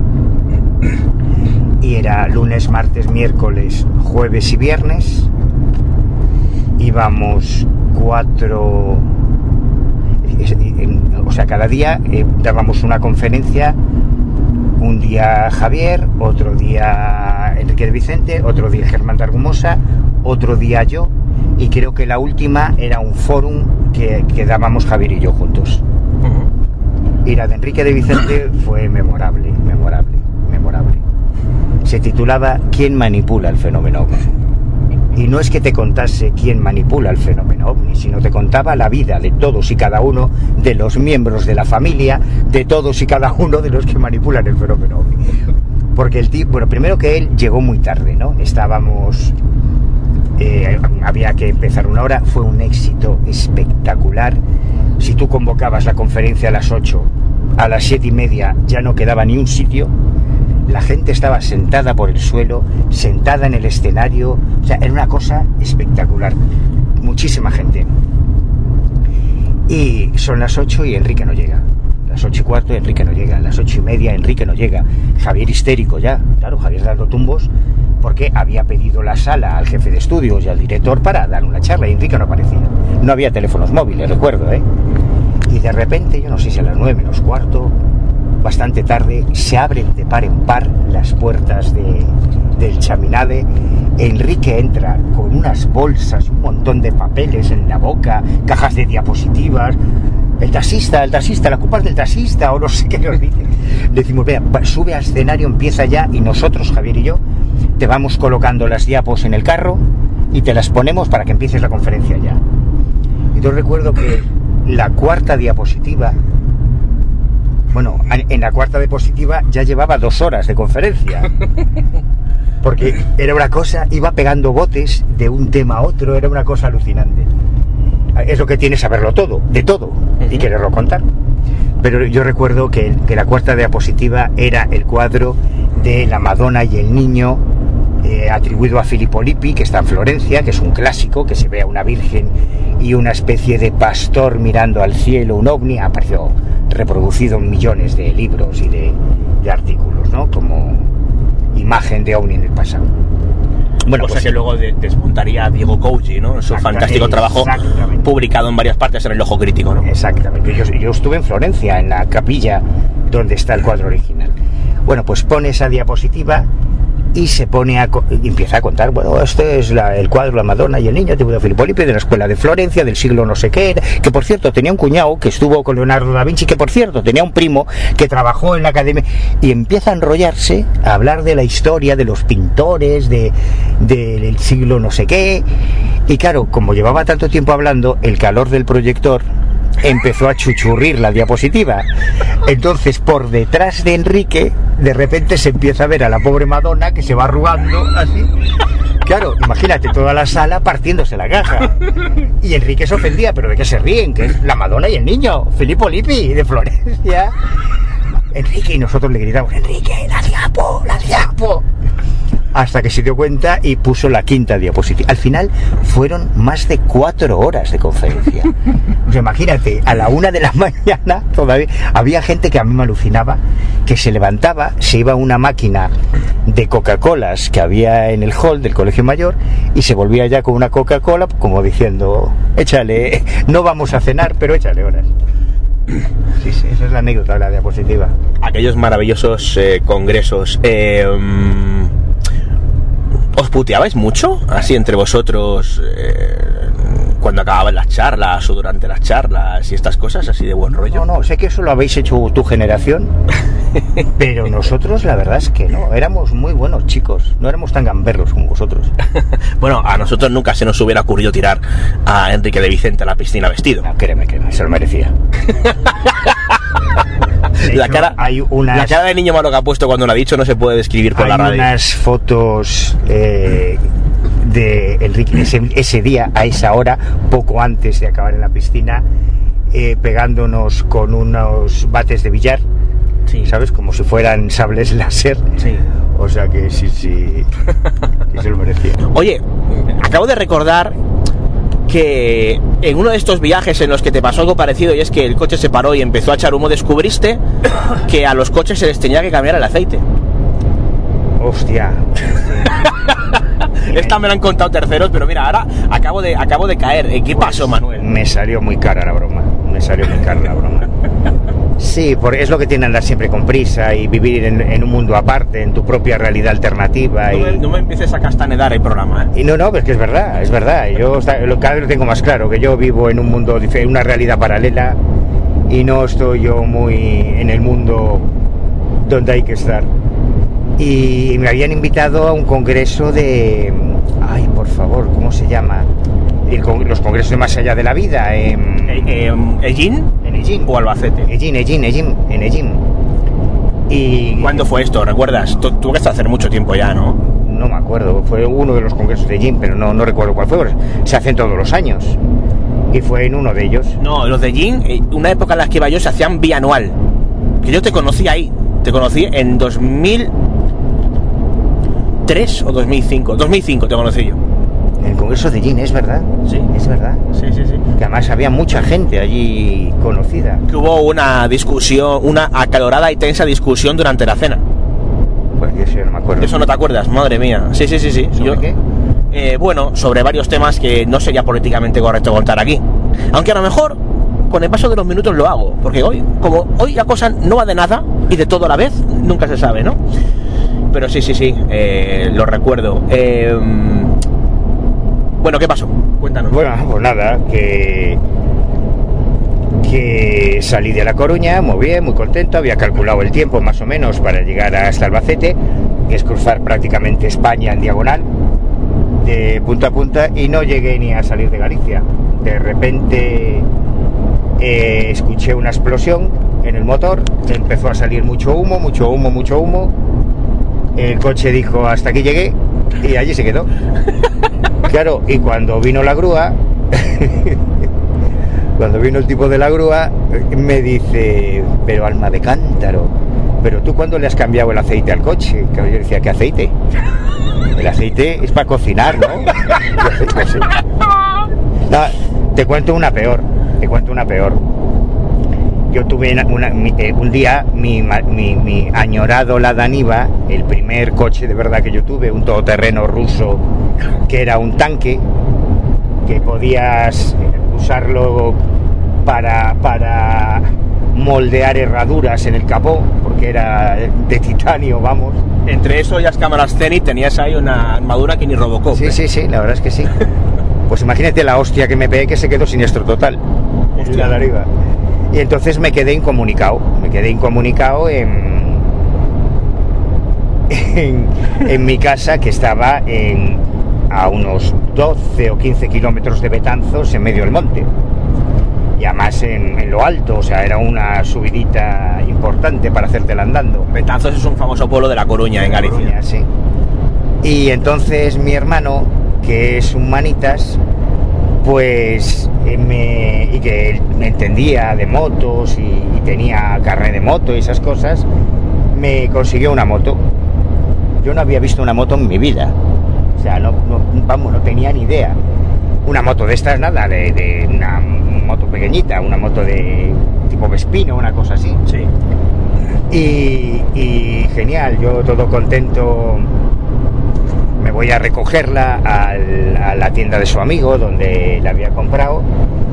Y era lunes, martes, miércoles, jueves y viernes. Íbamos cuatro... O sea, cada día eh, dábamos una conferencia. Un día Javier, otro día Enrique de Vicente, otro día Germán de Argumosa, otro día yo. Y creo que la última era un fórum que, que dábamos Javier y yo juntos. Y la de Enrique de Vicente [clears throat] fue memorable, memorable, memorable. Se titulaba ¿Quién manipula el fenómeno? Y no es que te contase quién manipula el fenómeno ovni, sino te contaba la vida de todos y cada uno de los miembros de la familia, de todos y cada uno de los que manipulan el fenómeno ovni. Porque el tipo, bueno, primero que él llegó muy tarde, ¿no? Estábamos eh, había que empezar una hora, fue un éxito espectacular. Si tú convocabas la conferencia a las 8, a las 7 y media ya no quedaba ni un sitio, la gente estaba sentada por el suelo, sentada en el escenario, o sea, era una cosa espectacular. Muchísima gente. Y son las 8 y Enrique no llega. Las 8 y cuarto Enrique no llega. Las 8 y media Enrique no llega. Javier histérico ya. Claro, Javier dando tumbos. porque había pedido la sala al jefe de estudios y al director para dar una charla y Enrique no aparecía. No había teléfonos móviles, recuerdo, ¿eh? Y de repente, yo no sé si a las nueve menos cuarto, bastante tarde, se abren de par en par las puertas de, del chaminade. Enrique entra con unas bolsas, un montón de papeles en la boca, cajas de diapositivas. El taxista, el taxista, la culpa es del taxista, o no sé qué nos dice. [laughs] Decimos, vea, sube al escenario, empieza ya, y nosotros, Javier y yo, te vamos colocando las diapos en el carro y te las ponemos para que empieces la conferencia ya. Y yo recuerdo que la cuarta diapositiva, bueno, en la cuarta diapositiva ya llevaba dos horas de conferencia. [laughs] Porque era una cosa, iba pegando botes de un tema a otro, era una cosa alucinante. Es lo que tiene saberlo todo, de todo, y quererlo contar. Pero yo recuerdo que, que la cuarta diapositiva era el cuadro de la Madonna y el niño eh, atribuido a Filippo Lippi, que está en Florencia, que es un clásico, que se ve a una virgen y una especie de pastor mirando al cielo, un ovni, ha aparecido reproducido en millones de libros y de, de artículos, ¿no? Como imagen de ovni en el pasado. Bueno, pues cosa que sí. luego de- desmontaría Diego Couchi, ¿no? Su fantástico trabajo publicado en varias partes en el Ojo Crítico, ¿no? Exactamente. Yo, yo estuve en Florencia, en la capilla donde está el cuadro original. Bueno, pues pone esa diapositiva y se pone a empieza a contar, bueno, este es la- el cuadro La Madonna y el niño de Filippo Lippi de la escuela de Florencia del siglo no sé qué, que por cierto tenía un cuñado que estuvo con Leonardo da Vinci, que por cierto tenía un primo que trabajó en la academia y empieza a enrollarse a hablar de la historia de los pintores de del siglo no sé qué y claro, como llevaba tanto tiempo hablando, el calor del proyector empezó a chuchurrir la diapositiva. Entonces, por detrás de Enrique, de repente se empieza a ver a la pobre Madonna que se va arrugando así. Claro, imagínate toda la sala partiéndose la caja. Y Enrique se ofendía, pero ¿de qué se ríen? Que es la Madonna y el niño, Filippo Lippi, de Florencia. Enrique, y nosotros le gritamos, Enrique, la diapo, la diapo. Hasta que se dio cuenta y puso la quinta diapositiva. Al final fueron más de cuatro horas de conferencia. [laughs] O sea, imagínate, a la una de la [laughs] mañana todavía había gente que a mí me alucinaba, que se levantaba, se iba a una máquina de Coca-Colas que había en el hall del colegio mayor y se volvía ya con una Coca-Cola como diciendo, échale, no vamos a cenar, pero échale horas. Sí, sí, esa es la anécdota de la diapositiva. Aquellos maravillosos eh, congresos. eh, mm, ¿Os puteabais mucho? Así entre vosotros, eh, cuando acababan las charlas o durante las charlas y estas cosas, así de buen rollo. No, no, sé que eso lo habéis hecho tu generación, [laughs] pero nosotros la verdad es que no, éramos muy buenos chicos, no éramos tan gamberros como vosotros. [laughs] Bueno, a nosotros nunca se nos hubiera ocurrido tirar a Enrique de Vicente a la piscina vestido. No, créeme, créeme, se lo merecía. [laughs] La hecho, cara, hay unas- la cara de niño malo que ha puesto cuando lo ha dicho no se puede describir por Hay la radio. unas fotos eh, de Enrique ese, ese día, a esa hora, poco antes de acabar en la piscina, eh, pegándonos con unos bates de billar, ¿sabes? Como si fueran sables láser. O sea que sí, sí, sí se lo merecía. Oye, acabo de recordar que en uno de estos viajes en los que te pasó algo parecido y es que el coche se paró y empezó a echar humo, descubriste [coughs] que a los coches se les tenía que cambiar el aceite. Hostia. [laughs] Esta me la han contado terceros, pero mira, ahora acabo de, acabo de caer. ¿Eh, ¿Qué pasó, Manuel? Me salió muy cara la broma. Me salió muy cara la broma. [laughs] Sí, porque es lo que tiene andar siempre con prisa y vivir en, en un mundo aparte, en tu propia realidad alternativa. No me, Y, no me empieces a castanedar el programa. ¿eh? y no, no, es que es verdad, es verdad. Yo cada vez lo tengo más claro, que yo vivo en un mundo, en una realidad paralela y no estoy yo muy en el mundo donde hay que estar. Y me habían invitado a un congreso de... Ay, por favor, ¿cómo se llama? El con- los congresos de más allá de la vida. em, Eh, ¿Ellín? En Ellín. ¿O Albacete? Ellín, Ellín, Ellín, en Ellín. Y... ¿Cuándo fue esto? ¿Recuerdas? Tu- Tuvo que estar hace mucho tiempo ya, ¿no? No me acuerdo, fue uno de los congresos de Ellín, pero no, no recuerdo cuál fue. Se hacen todos los años. Y fue en uno de ellos. No, los de Jin, eh, una época en la que iba yo, se hacían bianual. Que yo te conocí ahí. Te conocí en 2003 o 2005. 2005 te conocí yo. El congreso de Ellín, es verdad. Sí. Es verdad. Sí, sí, sí. Que además había mucha gente allí conocida. Que hubo una discusión, una acalorada y tensa discusión durante la cena. Pues eso no me acuerdo. Eso no te acuerdas, madre mía. Sí, sí, sí, sí. ¿Sobre Yo- qué? Eh, bueno, sobre varios temas que no sería políticamente correcto contar aquí. Aunque a lo mejor, con el paso de los minutos lo hago. Porque hoy, como hoy la cosa no va de nada y de todo a la vez, nunca se sabe, ¿no? Pero sí, sí, sí, eh, lo recuerdo. Eh, bueno, ¿qué pasó? Cuéntanos. Bueno, pues nada, que que salí de La Coruña muy bien, muy contento, había calculado el tiempo más o menos para llegar hasta Albacete, que es cruzar prácticamente España en diagonal, de punta a punta, y no llegué ni a salir de Galicia. De repente eh, escuché una explosión en el motor, empezó a salir mucho humo, mucho humo, mucho humo. El coche dijo hasta aquí llegué y allí se quedó. [laughs] Claro, y cuando vino la grúa, [laughs] cuando vino el tipo de la grúa, me dice, pero alma de cántaro, pero tú cuándo le has cambiado el aceite al coche? Yo decía, ¿qué aceite? El aceite es para cocinar, [laughs] ¿no? Te cuento una peor, te cuento una peor. Yo tuve una- eh, un día mi, mi- mi añorado el primer coche de verdad que yo tuve, un todoterreno ruso que era un tanque, que podías usarlo para, para moldear herraduras en el capó, porque era de titanio, vamos. Entre eso y las cámaras Zenith tenías ahí una armadura que ni Robocop. Sí, ¿eh? sí, sí, la verdad es que sí. [laughs] Pues imagínate la hostia que me pegué que se quedó siniestro total. La de arriba. Y entonces me quedé incomunicado. Me quedé incomunicado en, [laughs] en, en mi casa que estaba en, a unos 12 o 15 kilómetros de Betanzos en medio del monte. Y además en, en lo alto, o sea, era una subidita importante para hacértela andando. Betanzos es un famoso pueblo de La Coruña, en Galicia. Coruña, sí. Y entonces mi hermano, que es un manitas, pues eh, me, y que él me entendía de motos y, y tenía carnet de moto y esas cosas, me consiguió una moto. Yo no había visto una moto en mi vida. O sea, no, no- vamos, no tenía ni idea. Una moto de estas, nada, de, de una moto pequeñita, una moto de tipo Vespino, una cosa así. Sí. Y, y genial, yo todo contento me voy a recogerla al- a la tienda de su amigo donde la había comprado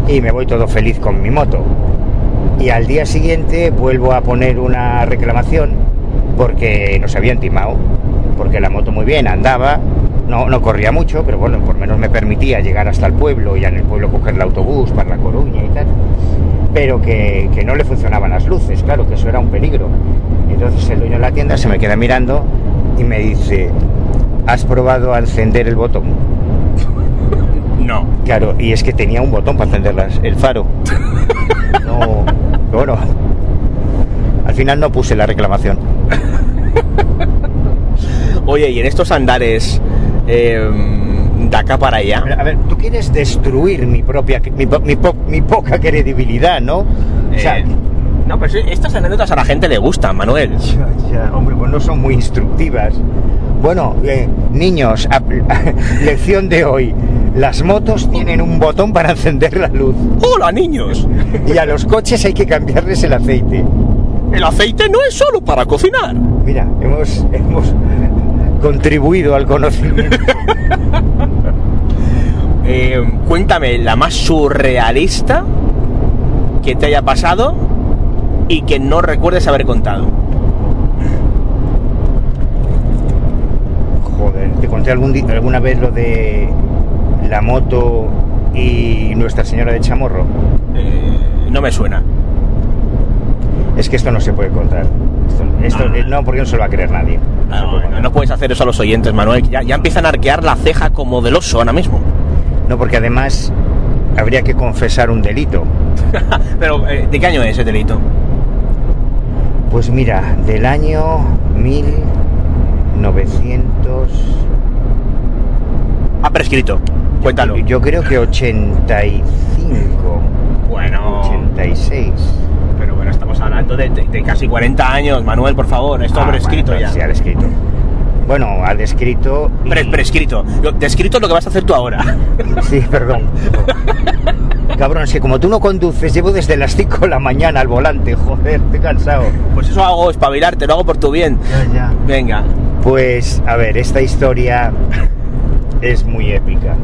y me voy todo feliz con mi moto. Y al día siguiente vuelvo a poner una reclamación porque nos habían timado, porque la moto muy bien andaba, no, no corría mucho, pero bueno, por lo menos me permitía llegar hasta el pueblo y en el pueblo coger el autobús para La Coruña y tal pero que, que no le funcionaban las luces, claro, que eso era un peligro. Entonces el dueño de la tienda se me queda mirando y me dice, ¿has probado a encender el botón? [laughs] No. Claro, y es que tenía un botón para encender las- el faro. [laughs] No, bueno, al final no puse la reclamación. [laughs] Oye, y en estos andares eh, de acá para allá. A ver, tú quieres destruir mi propia, mi, mi po- mi poca credibilidad, ¿no? O sea, Eh, no, pero estas anécdotas a la gente le gustan, Manuel. Ya, ya, hombre, pues no son muy instructivas. Bueno, eh, niños, lección de hoy. Las motos tienen un botón para encender la luz. ¡Hola, niños! Y a los coches hay que cambiarles el aceite. El aceite no es solo para cocinar. Mira, hemos, hemos contribuido al conocimiento. [laughs] Eh, cuéntame la más surrealista que te haya pasado y que no recuerdes haber contado. Joder, te conté algún alguna vez lo de la moto y Nuestra Señora de Chamorro. Eh, no me suena. Es que esto no se puede contar. Esto, esto- eh, no, porque no se lo va a creer nadie. No No, contar. no puedes hacer eso a los oyentes, Manuel. Ya, ya empiezan a arquear la ceja como del oso ahora mismo. No, porque además habría que confesar un delito. [laughs] Pero, eh, ¿de qué año es ese delito? Pues mira, del año 1900... Ha prescrito. Cuéntalo. Yo creo que 85, Bueno. 86. Pero bueno, estamos hablando de, de- de casi 40 años, Manuel, por favor. Esto Ah, prescrito bueno, ya. Sí, ha descrito. Bueno, ha descrito... y- Pre- prescrito. Descrito es lo que vas a hacer tú ahora. [laughs] Sí, perdón. Cabrón, es que como tú no conduces, llevo desde las 5 de la mañana al volante, joder, estoy cansado. Pues eso hago, espabilarte, lo hago por tu bien. Ya, ya. Venga. Pues, a ver, esta historia es muy épica.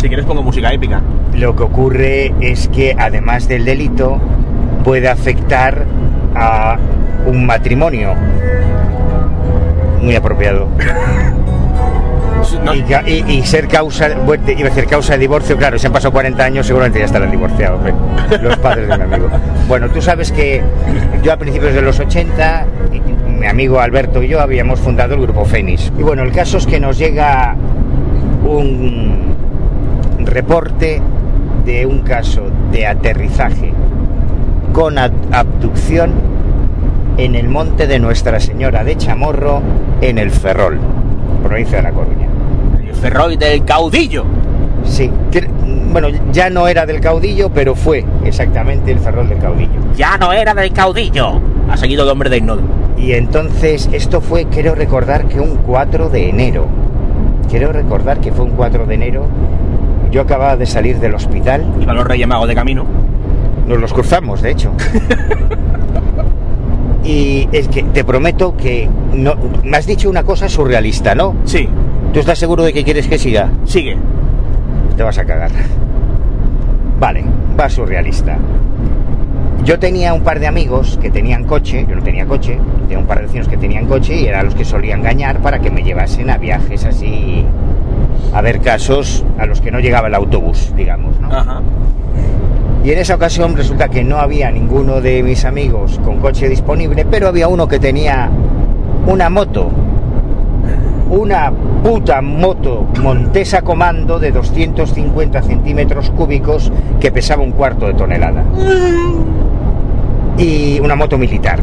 Si quieres pongo música épica. Lo que ocurre es que además del delito puede afectar a un matrimonio. Muy apropiado. Y, ca- y- y ser causa, bueno, iba a decir causa de divorcio, claro, si han pasado 40 años seguramente ya estarán divorciados, los padres de mi amigo. Bueno, tú sabes que yo a principios de los 80, y- mi amigo Alberto y yo habíamos fundado el grupo Fénix. Y bueno, el caso es que nos llega un reporte de un caso de aterrizaje con ab- abducción en el monte de Nuestra Señora de Chamorro, en el Ferrol, provincia de La Coruña. El Ferrol del caudillo. Sí, bueno, ya no era del caudillo, pero fue exactamente el Ferrol del caudillo. Ya no era del caudillo. Ha seguido el hombre de Ignodo. Y entonces esto fue, quiero recordar que un 4 de enero. Quiero recordar que fue un 4 de enero. Yo acababa de salir del hospital. Iban los Reyes Magos de camino. Nos los cruzamos, de hecho. [laughs] y es que te prometo que no, me has dicho una cosa surrealista, ¿no? Sí. ¿Tú estás seguro de que quieres que siga? Sigue. Te vas a cagar. Vale, va surrealista. Yo tenía un par de amigos que tenían coche, yo no tenía coche, tenía un par de vecinos que tenían coche y eran los que solía engañar para que me llevasen a viajes así, a ver casos a los que no llegaba el autobús, digamos, ¿no? Ajá. Y en esa ocasión resulta que no había ninguno de mis amigos con coche disponible, pero había uno que tenía una moto. Una puta moto Montesa Comando de 250 centímetros cúbicos que pesaba un cuarto de tonelada. Y una moto militar.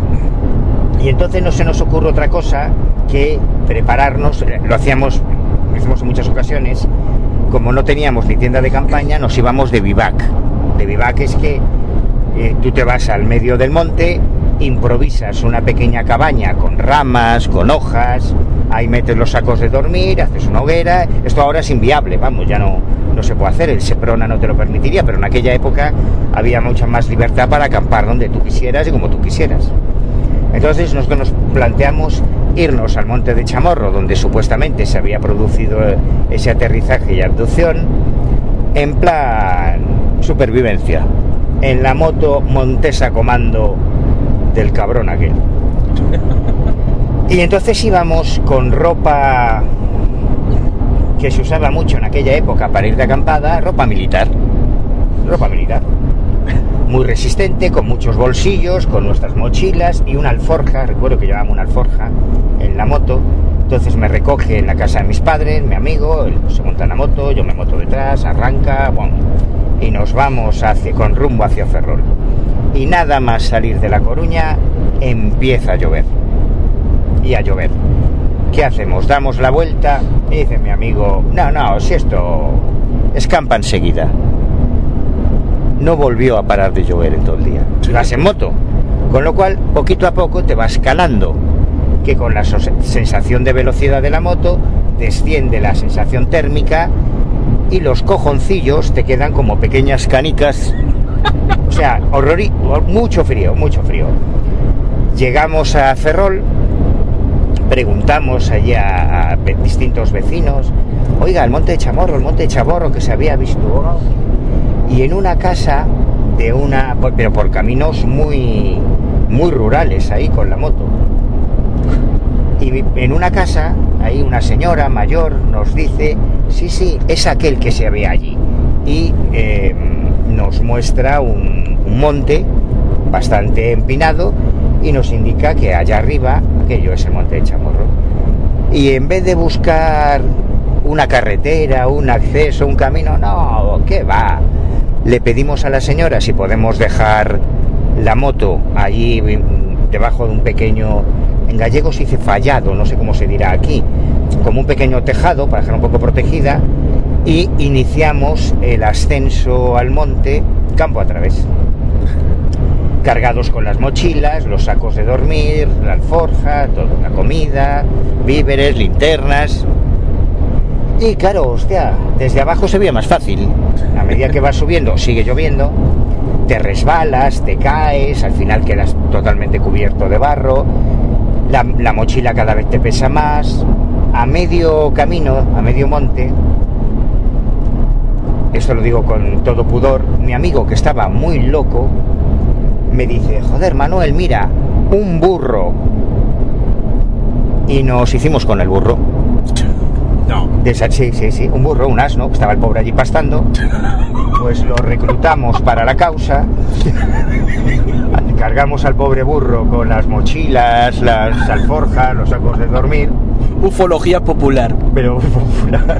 Y entonces no se nos ocurre otra cosa que prepararnos, eh, lo hacíamos, lo hicimos en muchas ocasiones, como no teníamos ni tienda de campaña, nos íbamos de vivac. De vivac es que eh, tú te vas al medio del monte, improvisas una pequeña cabaña con ramas, con hojas, ahí metes los sacos de dormir, haces una hoguera. Esto ahora es inviable, vamos, ya no, no se puede hacer, el Seprona no te lo permitiría, pero en aquella época había mucha más libertad para acampar donde tú quisieras y como tú quisieras. Entonces nosotros nos planteamos irnos al monte de Chamorro, donde supuestamente se había producido eh, ese aterrizaje y abducción, en plan supervivencia, en la moto Montesa Comando del cabrón aquel. Y entonces íbamos con ropa que se usaba mucho en aquella época para ir de acampada, ropa militar. Ropa militar. Muy resistente, con muchos bolsillos, con nuestras mochilas y una alforja, recuerdo que llevábamos una alforja en la moto. Entonces me recoge en la casa de mis padres, mi amigo, él se monta en la moto, yo me moto detrás, arranca, bom, y nos vamos hacia, con rumbo hacia Ferrol. Y nada más salir de La Coruña, empieza a llover. Y a llover. ¿Qué hacemos? Damos la vuelta y dice mi amigo, no, no, si esto escampa enseguida. No volvió a parar de llover en todo el día. Vas en moto. Con lo cual, poquito a poco te vas calando. Que con la sensación de velocidad de la moto desciende la sensación térmica y los cojoncillos te quedan como pequeñas canicas. O sea, horror mucho frío, mucho frío. Llegamos a Ferrol, preguntamos allí a, distintos vecinos, oiga, el monte de Chamorro, el monte de Chamorro que se había visto. ¿no?". Y en una casa de una, pero por caminos muy, muy rurales ahí con la moto. Y en una casa, ahí una señora mayor nos dice, sí, sí, es aquel que se ve allí. Y eh, nos muestra un, monte bastante empinado y nos indica que allá arriba, aquello es el monte de Chamorro. Y en vez de buscar una carretera, un acceso, un camino, no, ¿qué va? Le pedimos a la señora si podemos dejar la moto allí mm, debajo de un pequeño, en gallego se dice fallado, no sé cómo se dirá aquí, como un pequeño tejado para dejar un poco protegida y iniciamos el ascenso al monte campo a través cargados con las mochilas, los sacos de dormir, la alforja, toda la comida, víveres, linternas. Y claro, hostia, desde abajo se veía más fácil. A medida que vas subiendo, sigue lloviendo, te resbalas, te caes, al final quedas totalmente cubierto de barro. la, la mochila cada vez te pesa más. A medio camino, a medio monte, esto lo digo con todo pudor, mi amigo que estaba muy loco me dice, joder Manuel, mira, un burro. Y nos hicimos con el burro. No. De esa- sí, sí, sí, un burro, un asno, que estaba el pobre allí pastando. Pues lo reclutamos para la causa. Cargamos al pobre burro con las mochilas, las alforjas, los sacos de dormir. Ufología popular. Pero popular.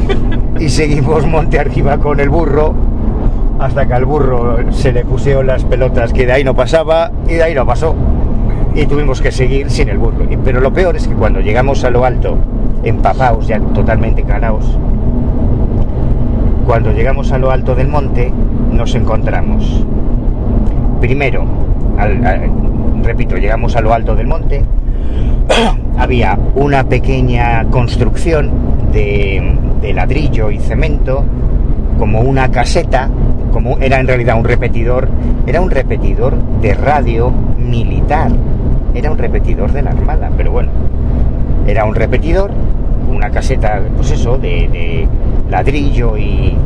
[laughs] y seguimos monte arriba con el burro hasta que al burro se le pusieron las pelotas que de ahí no pasaba y de ahí no pasó. Y tuvimos que seguir sin el burro. Pero lo peor es que cuando llegamos a lo alto, empapaos, ya totalmente calaos, cuando llegamos a lo alto del monte, nos encontramos. Primero, repito, llegamos a lo alto del monte, [coughs] había una pequeña construcción de, de ladrillo y cemento, como una caseta, como era en realidad un repetidor, era un repetidor de radio militar, era un repetidor de la Armada, pero bueno, era un repetidor, una caseta, pues eso, de, de ladrillo y,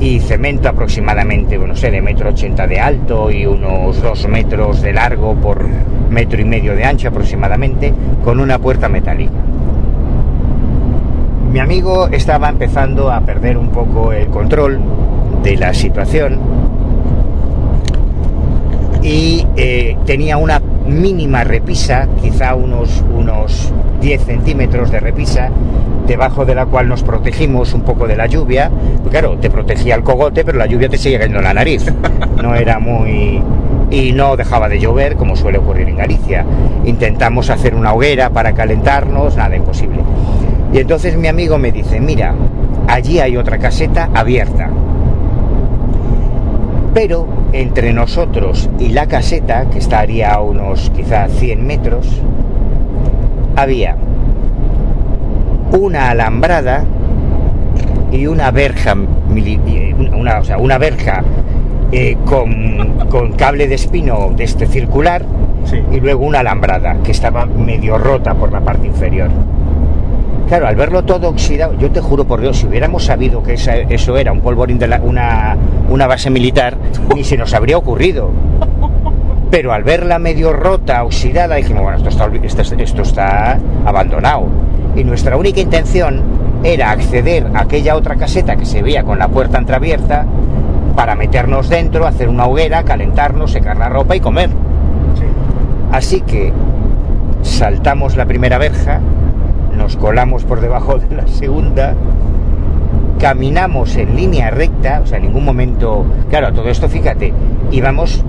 y cemento aproximadamente, no sé, de metro ochenta de alto y unos dos metros de largo por metro y medio de ancho aproximadamente, con una puerta metálica. Mi amigo estaba empezando a perder un poco el control de la situación y eh, tenía una mínima repisa, quizá unos, unos 10 centímetros de repisa, debajo de la cual nos protegimos un poco de la lluvia. Claro, te protegía el cogote, pero la lluvia te sigue cayendo en la nariz. No era muy... Y no dejaba de llover, como suele ocurrir en Galicia. Intentamos hacer una hoguera para calentarnos, nada, imposible. Y entonces mi amigo me dice, mira, allí hay otra caseta abierta. Pero entre nosotros y la caseta, que estaría a unos quizá 100 metros, había una alambrada y una verja, eh, una, o sea, una verja eh, con, con cable de espino de este circular y luego una alambrada que estaba medio rota por la parte inferior. Claro, al verlo todo oxidado, yo te juro por Dios, si hubiéramos sabido que esa- eso era un polvorín de la- una, una base militar, ni se nos habría ocurrido. Pero al verla medio rota, oxidada, dijimos, bueno, esto está, esto está abandonado. Y nuestra única intención era acceder a aquella otra caseta que se veía con la puerta entreabierta para meternos dentro, hacer una hoguera, calentarnos, secar la ropa y comer. Así que saltamos la primera verja, nos colamos por debajo de la segunda, caminamos en línea recta, o sea, en ningún momento, claro, a todo esto fíjate, íbamos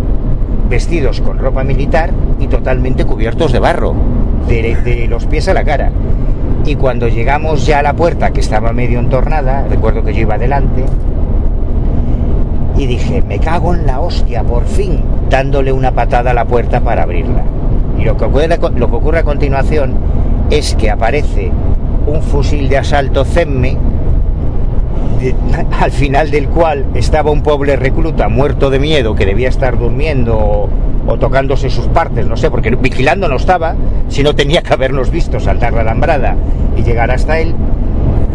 vestidos con ropa militar y totalmente cubiertos de barro, de, de los pies a la cara. Y cuando llegamos ya a la puerta, que estaba medio entornada, recuerdo que yo iba adelante, y dije, me cago en la hostia, por fin, dándole una patada a la puerta para abrirla. Y lo que ocurre, lo que ocurre a continuación es que aparece un fusil de asalto CEMME, [laughs] al final del cual estaba un pobre recluta muerto de miedo que debía estar durmiendo o tocándose sus partes, no sé, porque vigilando no estaba, si no tenía que habernos visto saltar la alambrada y llegar hasta él,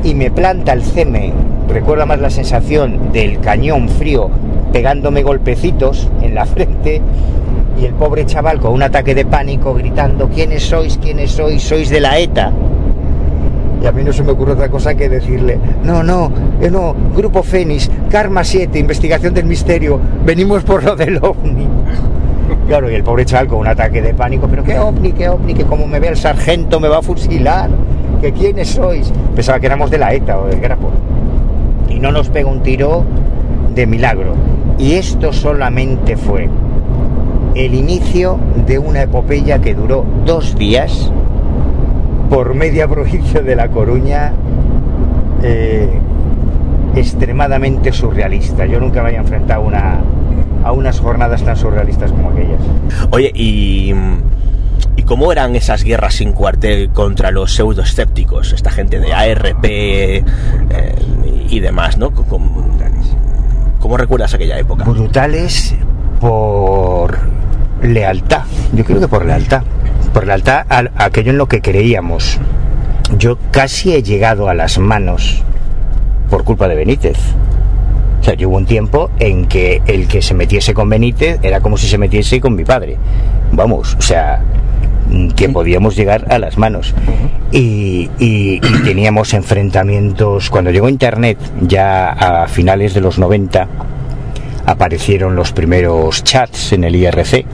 y me planta el CEME, recuerda más la sensación del cañón frío pegándome golpecitos en la [laughs] frente y el pobre chaval con un ataque de pánico gritando, ¿quiénes sois? ¿quiénes sois? Sois de la ETA. Y a mí no se me ocurre otra cosa que decirle, no, no, eh, no, Grupo Fénix, Karma 7, investigación del misterio, venimos por lo del ovni. Claro, y el pobre chaval con un ataque de pánico, pero qué ovni, qué ovni, que como me ve el sargento me va a fusilar, que quiénes sois. Pensaba que éramos de la ETA o del Grapo. Y no nos pega un tiro de milagro. Y esto solamente fue el inicio de una epopeya que duró dos días por media provincia de La Coruña, eh, extremadamente surrealista. Yo nunca me había enfrentado a una, a unas jornadas tan surrealistas como aquellas. Oye, y. ¿Y cómo eran esas guerras sin cuartel contra los pseudoescépticos? Esta gente de ARP eh, y demás, ¿no? ¿Cómo, cómo recuerdas aquella época? Brutales por lealtad, yo creo que por lealtad, por lealtad a, a aquello en lo que creíamos. Yo casi he llegado a las manos por culpa de Benítez. O sea, yo hubo un tiempo en que el que se metiese con Benítez era como si se metiese con mi padre. Vamos, o sea, que podíamos llegar a las manos. Y, y- y teníamos enfrentamientos. Cuando llegó Internet, ya a finales de los 90, aparecieron los primeros chats en el IRC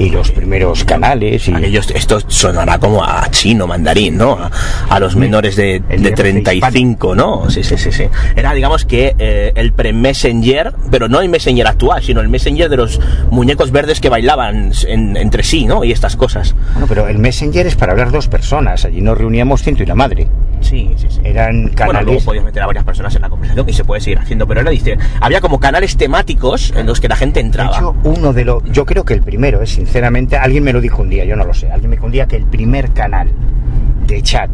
y los primeros canales. Y... Aquellos, esto sonará como a chino mandarín, ¿no? A, a los menores de, de 35, ¿no? Sí, sí, sí, sí. Era, digamos que eh, el pre-messenger, pero no el messenger actual, sino el messenger de los muñecos verdes que bailaban en- entre sí, ¿no? Y estas cosas. Bueno, pero el Messenger es para hablar dos personas. Allí nos reuníamos ciento y la madre. Sí, sí, sí. Eran Bueno, canales. luego podías meter a varias personas en la conversación y se puede seguir haciendo, pero era dice, había como canales temáticos en los que la gente entraba. De hecho, uno de los. Yo creo que el primero, es sinceramente. Alguien me lo dijo un día, yo no lo sé. Alguien me dijo un día que el primer canal de chat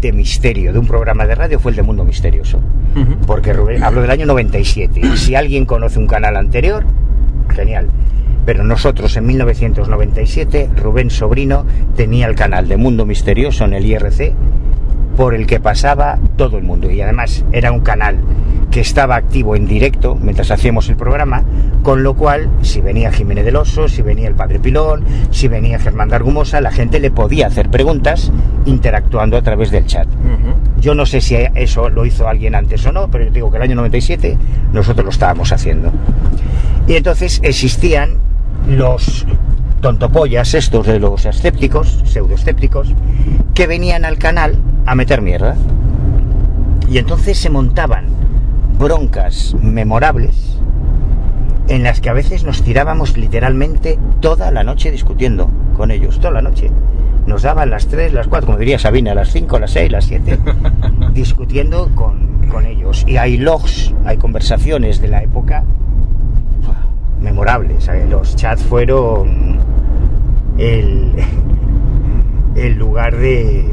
de misterio de un programa de radio fue el de Mundo Misterioso. Porque Rubén, hablo del año 97. Si alguien conoce un canal anterior, genial. Pero nosotros en 1997, Rubén Sobrino tenía el canal de Mundo Misterioso en el IRC por el que pasaba todo el mundo. Y además era un canal que estaba activo en directo mientras hacíamos el programa, con lo cual, si venía Jiménez del Oso, si venía el Padre Pilón, si venía Germán de Argumosa, la gente le podía hacer preguntas interactuando a través del chat. Yo no sé si eso lo hizo alguien antes o no, pero yo digo que el año 97 nosotros lo estábamos haciendo. Y entonces existían los tontopollas estos de los escépticos, pseudoescépticos, que venían al canal a meter mierda. Y entonces se montaban broncas memorables en las que a veces nos tirábamos literalmente toda la noche discutiendo con ellos, toda la noche. Nos daban las 3, las 4, como diría Sabina, las 5, las 6, las 7, [laughs] discutiendo con, con ellos. Y hay logs, hay conversaciones de la época memorables. ¿sabes? Los chats fueron el, [laughs] el lugar de,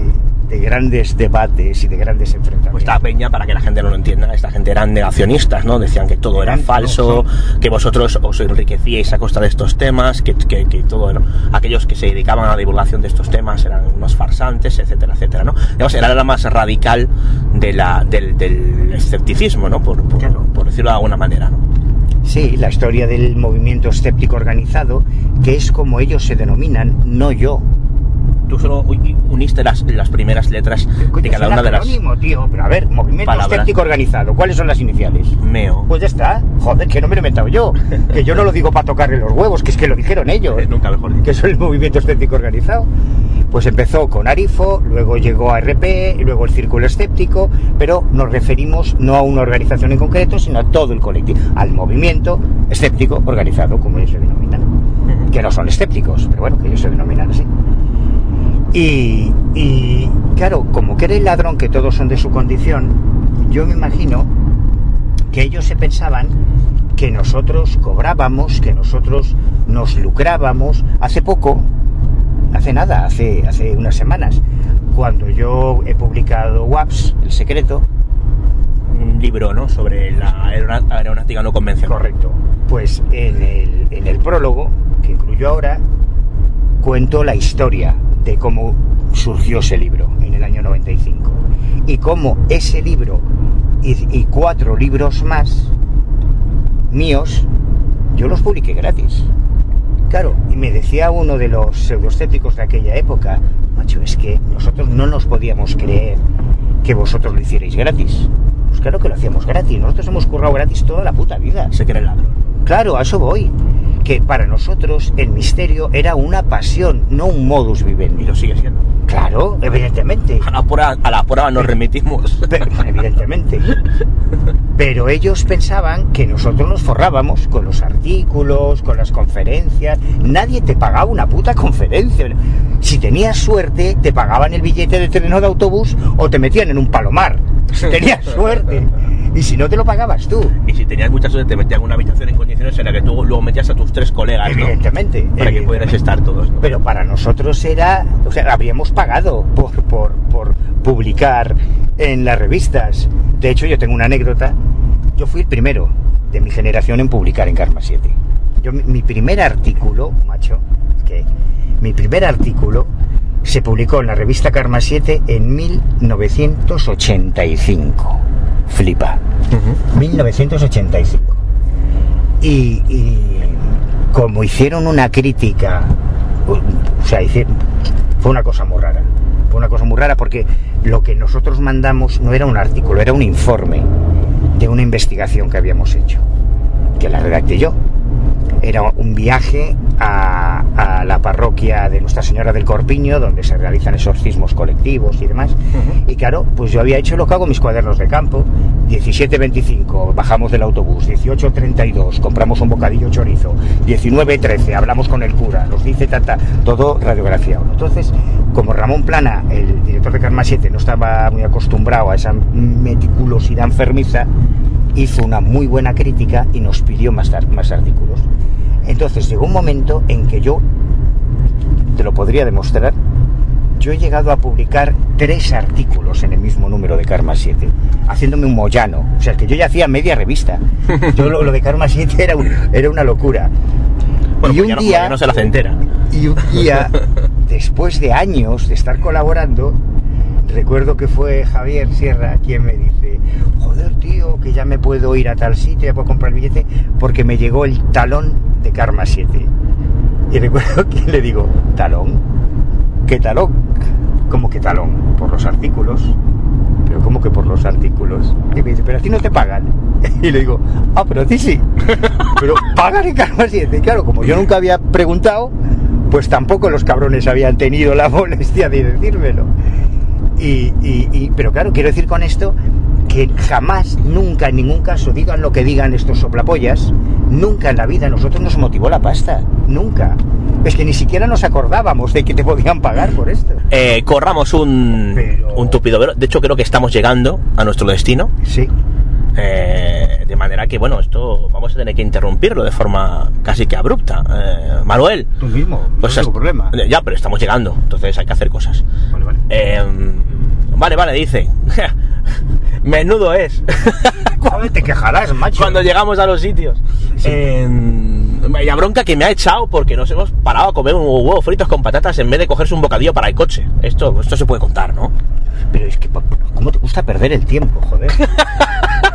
de grandes debates y de grandes enfrentamientos. Pues esta peña, para que la gente no lo entienda, esta gente eran negacionistas, ¿no? Decían que todo era falso, que vosotros os enriquecíais a costa de estos temas, que, que, que todo, ¿no? aquellos que se dedicaban a la divulgación de estos temas eran unos farsantes, etcétera, etcétera, ¿no? Digamos, era la más radical de la, del, del escepticismo, ¿no? Por, por, por decirlo de alguna manera, ¿no? Sí, la historia del movimiento escéptico organizado, que es como ellos se denominan, no yo. Tú solo uniste las, las primeras letras de cada una un de las... tío, pero a ver, movimiento escéptico organizado, ¿cuáles son las iniciales? Meo. Pues ya está, joder, que no me lo he inventado yo, que yo no lo digo para tocarle los huevos, que es que lo dijeron ellos. [laughs] Nunca mejor dicho. que es el movimiento escéptico organizado. Pues empezó con Arifo, luego llegó a RP, y luego el Círculo Escéptico, pero nos referimos no a una organización en concreto, sino a todo el colectivo, al movimiento escéptico organizado, como ellos se denominan. Que no son escépticos, pero bueno, que ellos se denominan así. Y, y, claro, como que era el ladrón que todos son de su condición, yo me imagino que ellos se pensaban que nosotros cobrábamos, que nosotros nos lucrábamos. Hace poco, hace nada, hace, hace unas semanas, cuando yo he publicado WAPS, El Secreto, Un libro, ¿no? Sobre la aeronáutica no convencional. Correcto. Pues en el, en el prólogo, que incluyo ahora, cuento la historia de cómo surgió ese libro en el año 95 y cómo ese libro y, y cuatro libros más míos yo los publiqué gratis. Claro, y me decía uno de los pseudoescépticos de aquella época, macho, es que nosotros no nos podíamos creer que vosotros lo hicierais gratis. Pues claro que lo hacíamos gratis, nosotros hemos currado gratis toda la puta vida. Se cree el ladrón. Claro, a eso voy. Que para nosotros el misterio era una pasión, no un modus vivendi. Y lo sigue siendo. Claro, evidentemente. A la prueba, a la prueba nos remitimos. [laughs] Pero, evidentemente. Pero ellos pensaban que nosotros nos forrábamos con los artículos, con las conferencias. Nadie te pagaba una puta conferencia. Si tenías suerte, te pagaban el billete de tren o de autobús o te metían en un palomar. Si [laughs] tenías suerte. Y si no, te lo pagabas tú. Y si tenías mucha suerte, te metían en una habitación en condiciones en la que tú luego metías a tus tres colegas, ¿no? Evidentemente. Para que evidentemente. pudieras estar todos, ¿no? Pero para nosotros era, o sea, habríamos pagado por, por, por publicar en las revistas. De hecho, yo tengo una anécdota. Yo fui el primero de mi generación en publicar en Karma 7. Yo, mi, mi primer artículo, macho, que mi primer artículo se publicó en la revista Karma 7 en 1985. Flipa. 1985. Y, y como hicieron una crítica, o sea, fue una cosa muy rara. Fue una cosa muy rara porque lo que nosotros mandamos no era un artículo, era un informe de una investigación que habíamos hecho, que la redacté yo. Era un viaje a, a la parroquia de Nuestra Señora del Corpiño, donde se realizan exorcismos colectivos y demás. Y claro, pues yo había hecho lo que hago, mis cuadernos de campo. 17.25, bajamos del autobús. 18.32, compramos un bocadillo chorizo. 19.13, hablamos con el cura, nos dice tata, todo radiografiado. Entonces, como Ramón Plana, el director de Karma 7, no estaba muy acostumbrado a esa meticulosidad enfermiza, hizo una muy buena crítica y nos pidió más artículos. Entonces llegó un momento en que yo, te lo podría demostrar, yo he llegado a publicar tres artículos en el mismo número de Karma 7, haciéndome un moyano. O sea, que yo ya hacía media revista. [laughs] Yo lo, lo de Karma 7 era, un- era una locura. Bueno, y un ya no, día, ya no se la hace entera. y un día, [laughs] después de años de estar colaborando, recuerdo que fue Javier Sierra quien me dice, joder tío, que ya me puedo ir a tal sitio, ya puedo comprar el billete, porque me llegó el talón de Karma 7. Y recuerdo [laughs] que le digo, ¿talón? ¿Qué talón? ¿Cómo que talón? Por los artículos. Pero ¿cómo que por los artículos? Y me dice, pero a ti no te pagan. [laughs] Y le digo, ah, pero a ti sí. [laughs] Pero pagan en Karma 7. Y claro, como yo nunca había preguntado, pues tampoco los cabrones habían tenido la molestia de decírmelo. Y, y- y- pero claro, quiero decir con esto que jamás, nunca, en ningún caso, digan lo que digan estos soplapollas, nunca en la vida a nosotros nos motivó la pasta. Nunca. Es que ni siquiera nos acordábamos de que te podían pagar por esto. Eh, corramos un, un tupido velo. De hecho, creo que estamos llegando a nuestro destino. Sí. Eh, de manera que, bueno, esto vamos a tener que interrumpirlo de forma casi que abrupta. Eh, Manuel. Tú mismo, no Pues tengo problema. Ya, pero estamos llegando, entonces hay que hacer cosas. Vale, vale. Eh, vale, vale, dice. [laughs] Menudo es. [laughs] Joder, te quejarás, macho. Cuando llegamos a los sitios. Eh, vaya bronca que me ha echado porque nos hemos parado a comer unos huevos fritos con patatas en vez de cogerse un bocadillo para el coche. Esto, esto se puede contar, ¿no? Pero es que, ¿cómo te gusta perder el tiempo, joder? [laughs]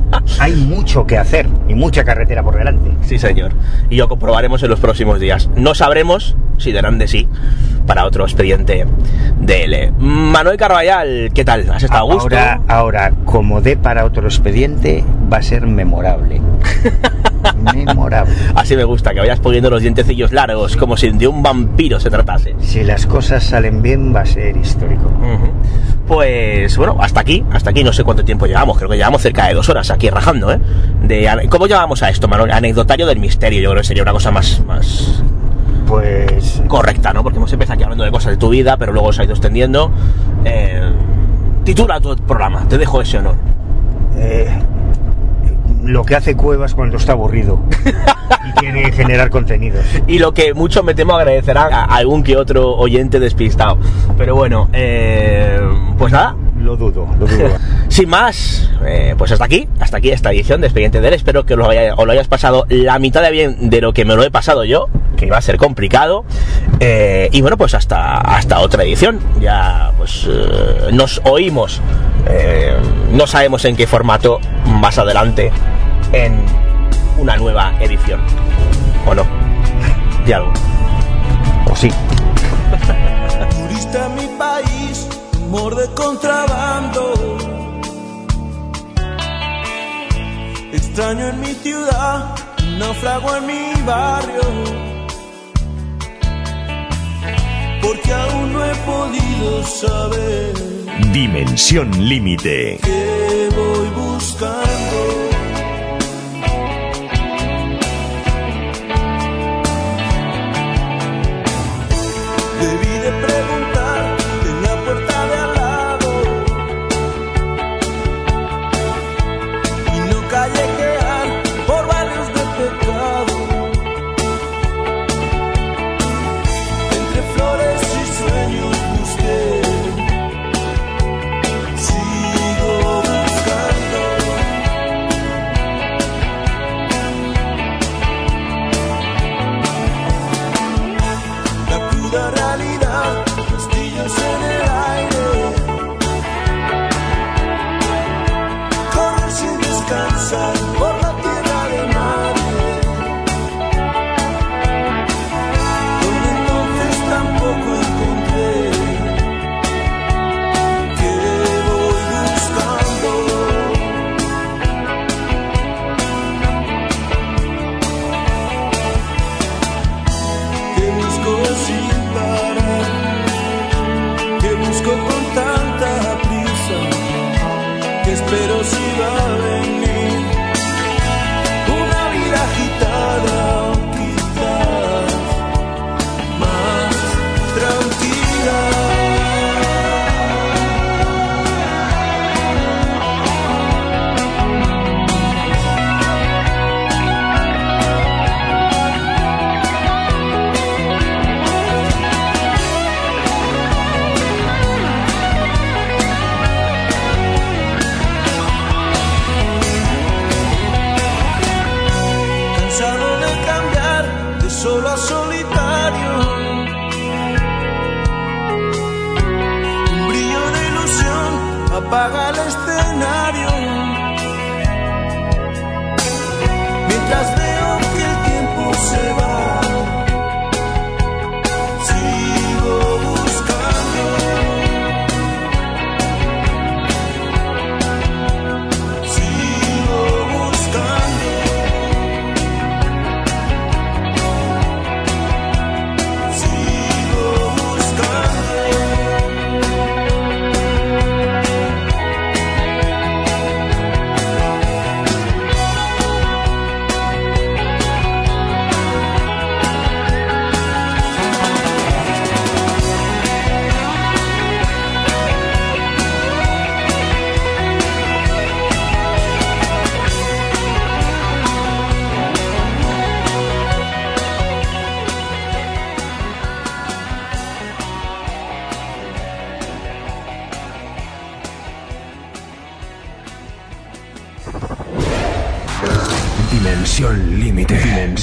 Hay mucho que hacer y mucha carretera por delante. Sí, señor. Y lo comprobaremos en los próximos días. No sabremos si darán de sí para otro expediente DL. Manuel Carvallal, ¿qué tal? ¿Has estado a gusto? Ahora, ahora, como dé para otro expediente, va a ser memorable. [laughs] memorable. Así me gusta, que vayas poniendo los dientecillos largos, como si de un vampiro se tratase. Si las cosas salen bien, va a ser histórico. Pues bueno, hasta aquí, hasta aquí no sé cuánto tiempo llevamos, creo que llevamos cerca de dos horas aquí rajando, ¿eh? De, ¿Cómo llamamos a esto, Manuel? Anecdotario del misterio, yo creo que sería una cosa más, más Pues correcta, ¿no? Porque hemos empezado aquí hablando de cosas de tu vida, pero luego se ha ido extendiendo. Eh, titula tu programa, te dejo ese honor. eh, lo que hace Cuevas cuando está aburrido [laughs] y tiene que generar contenidos. Y lo que mucho me temo agradecerán a algún que otro oyente despistado. Pero bueno, eh, pues nada, Lo dudo, lo dudo. [laughs] Sin más, eh, pues hasta aquí, hasta aquí esta edición de Expediente DEL. Espero que os lo, haya- os lo hayas pasado la mitad de bien de lo que me lo he pasado yo, que iba a ser complicado. Eh, y bueno, pues hasta, hasta otra edición. Ya pues eh, nos oímos, eh, no sabemos en qué formato, más adelante en una nueva edición. ¿O no? De algo. O sí. Humor de contrabando. Extraño en mi ciudad, náufrago en mi barrio. Porque aún no he podido saber Dimensión límite. qué voy buscando.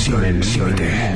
Dimensión límite.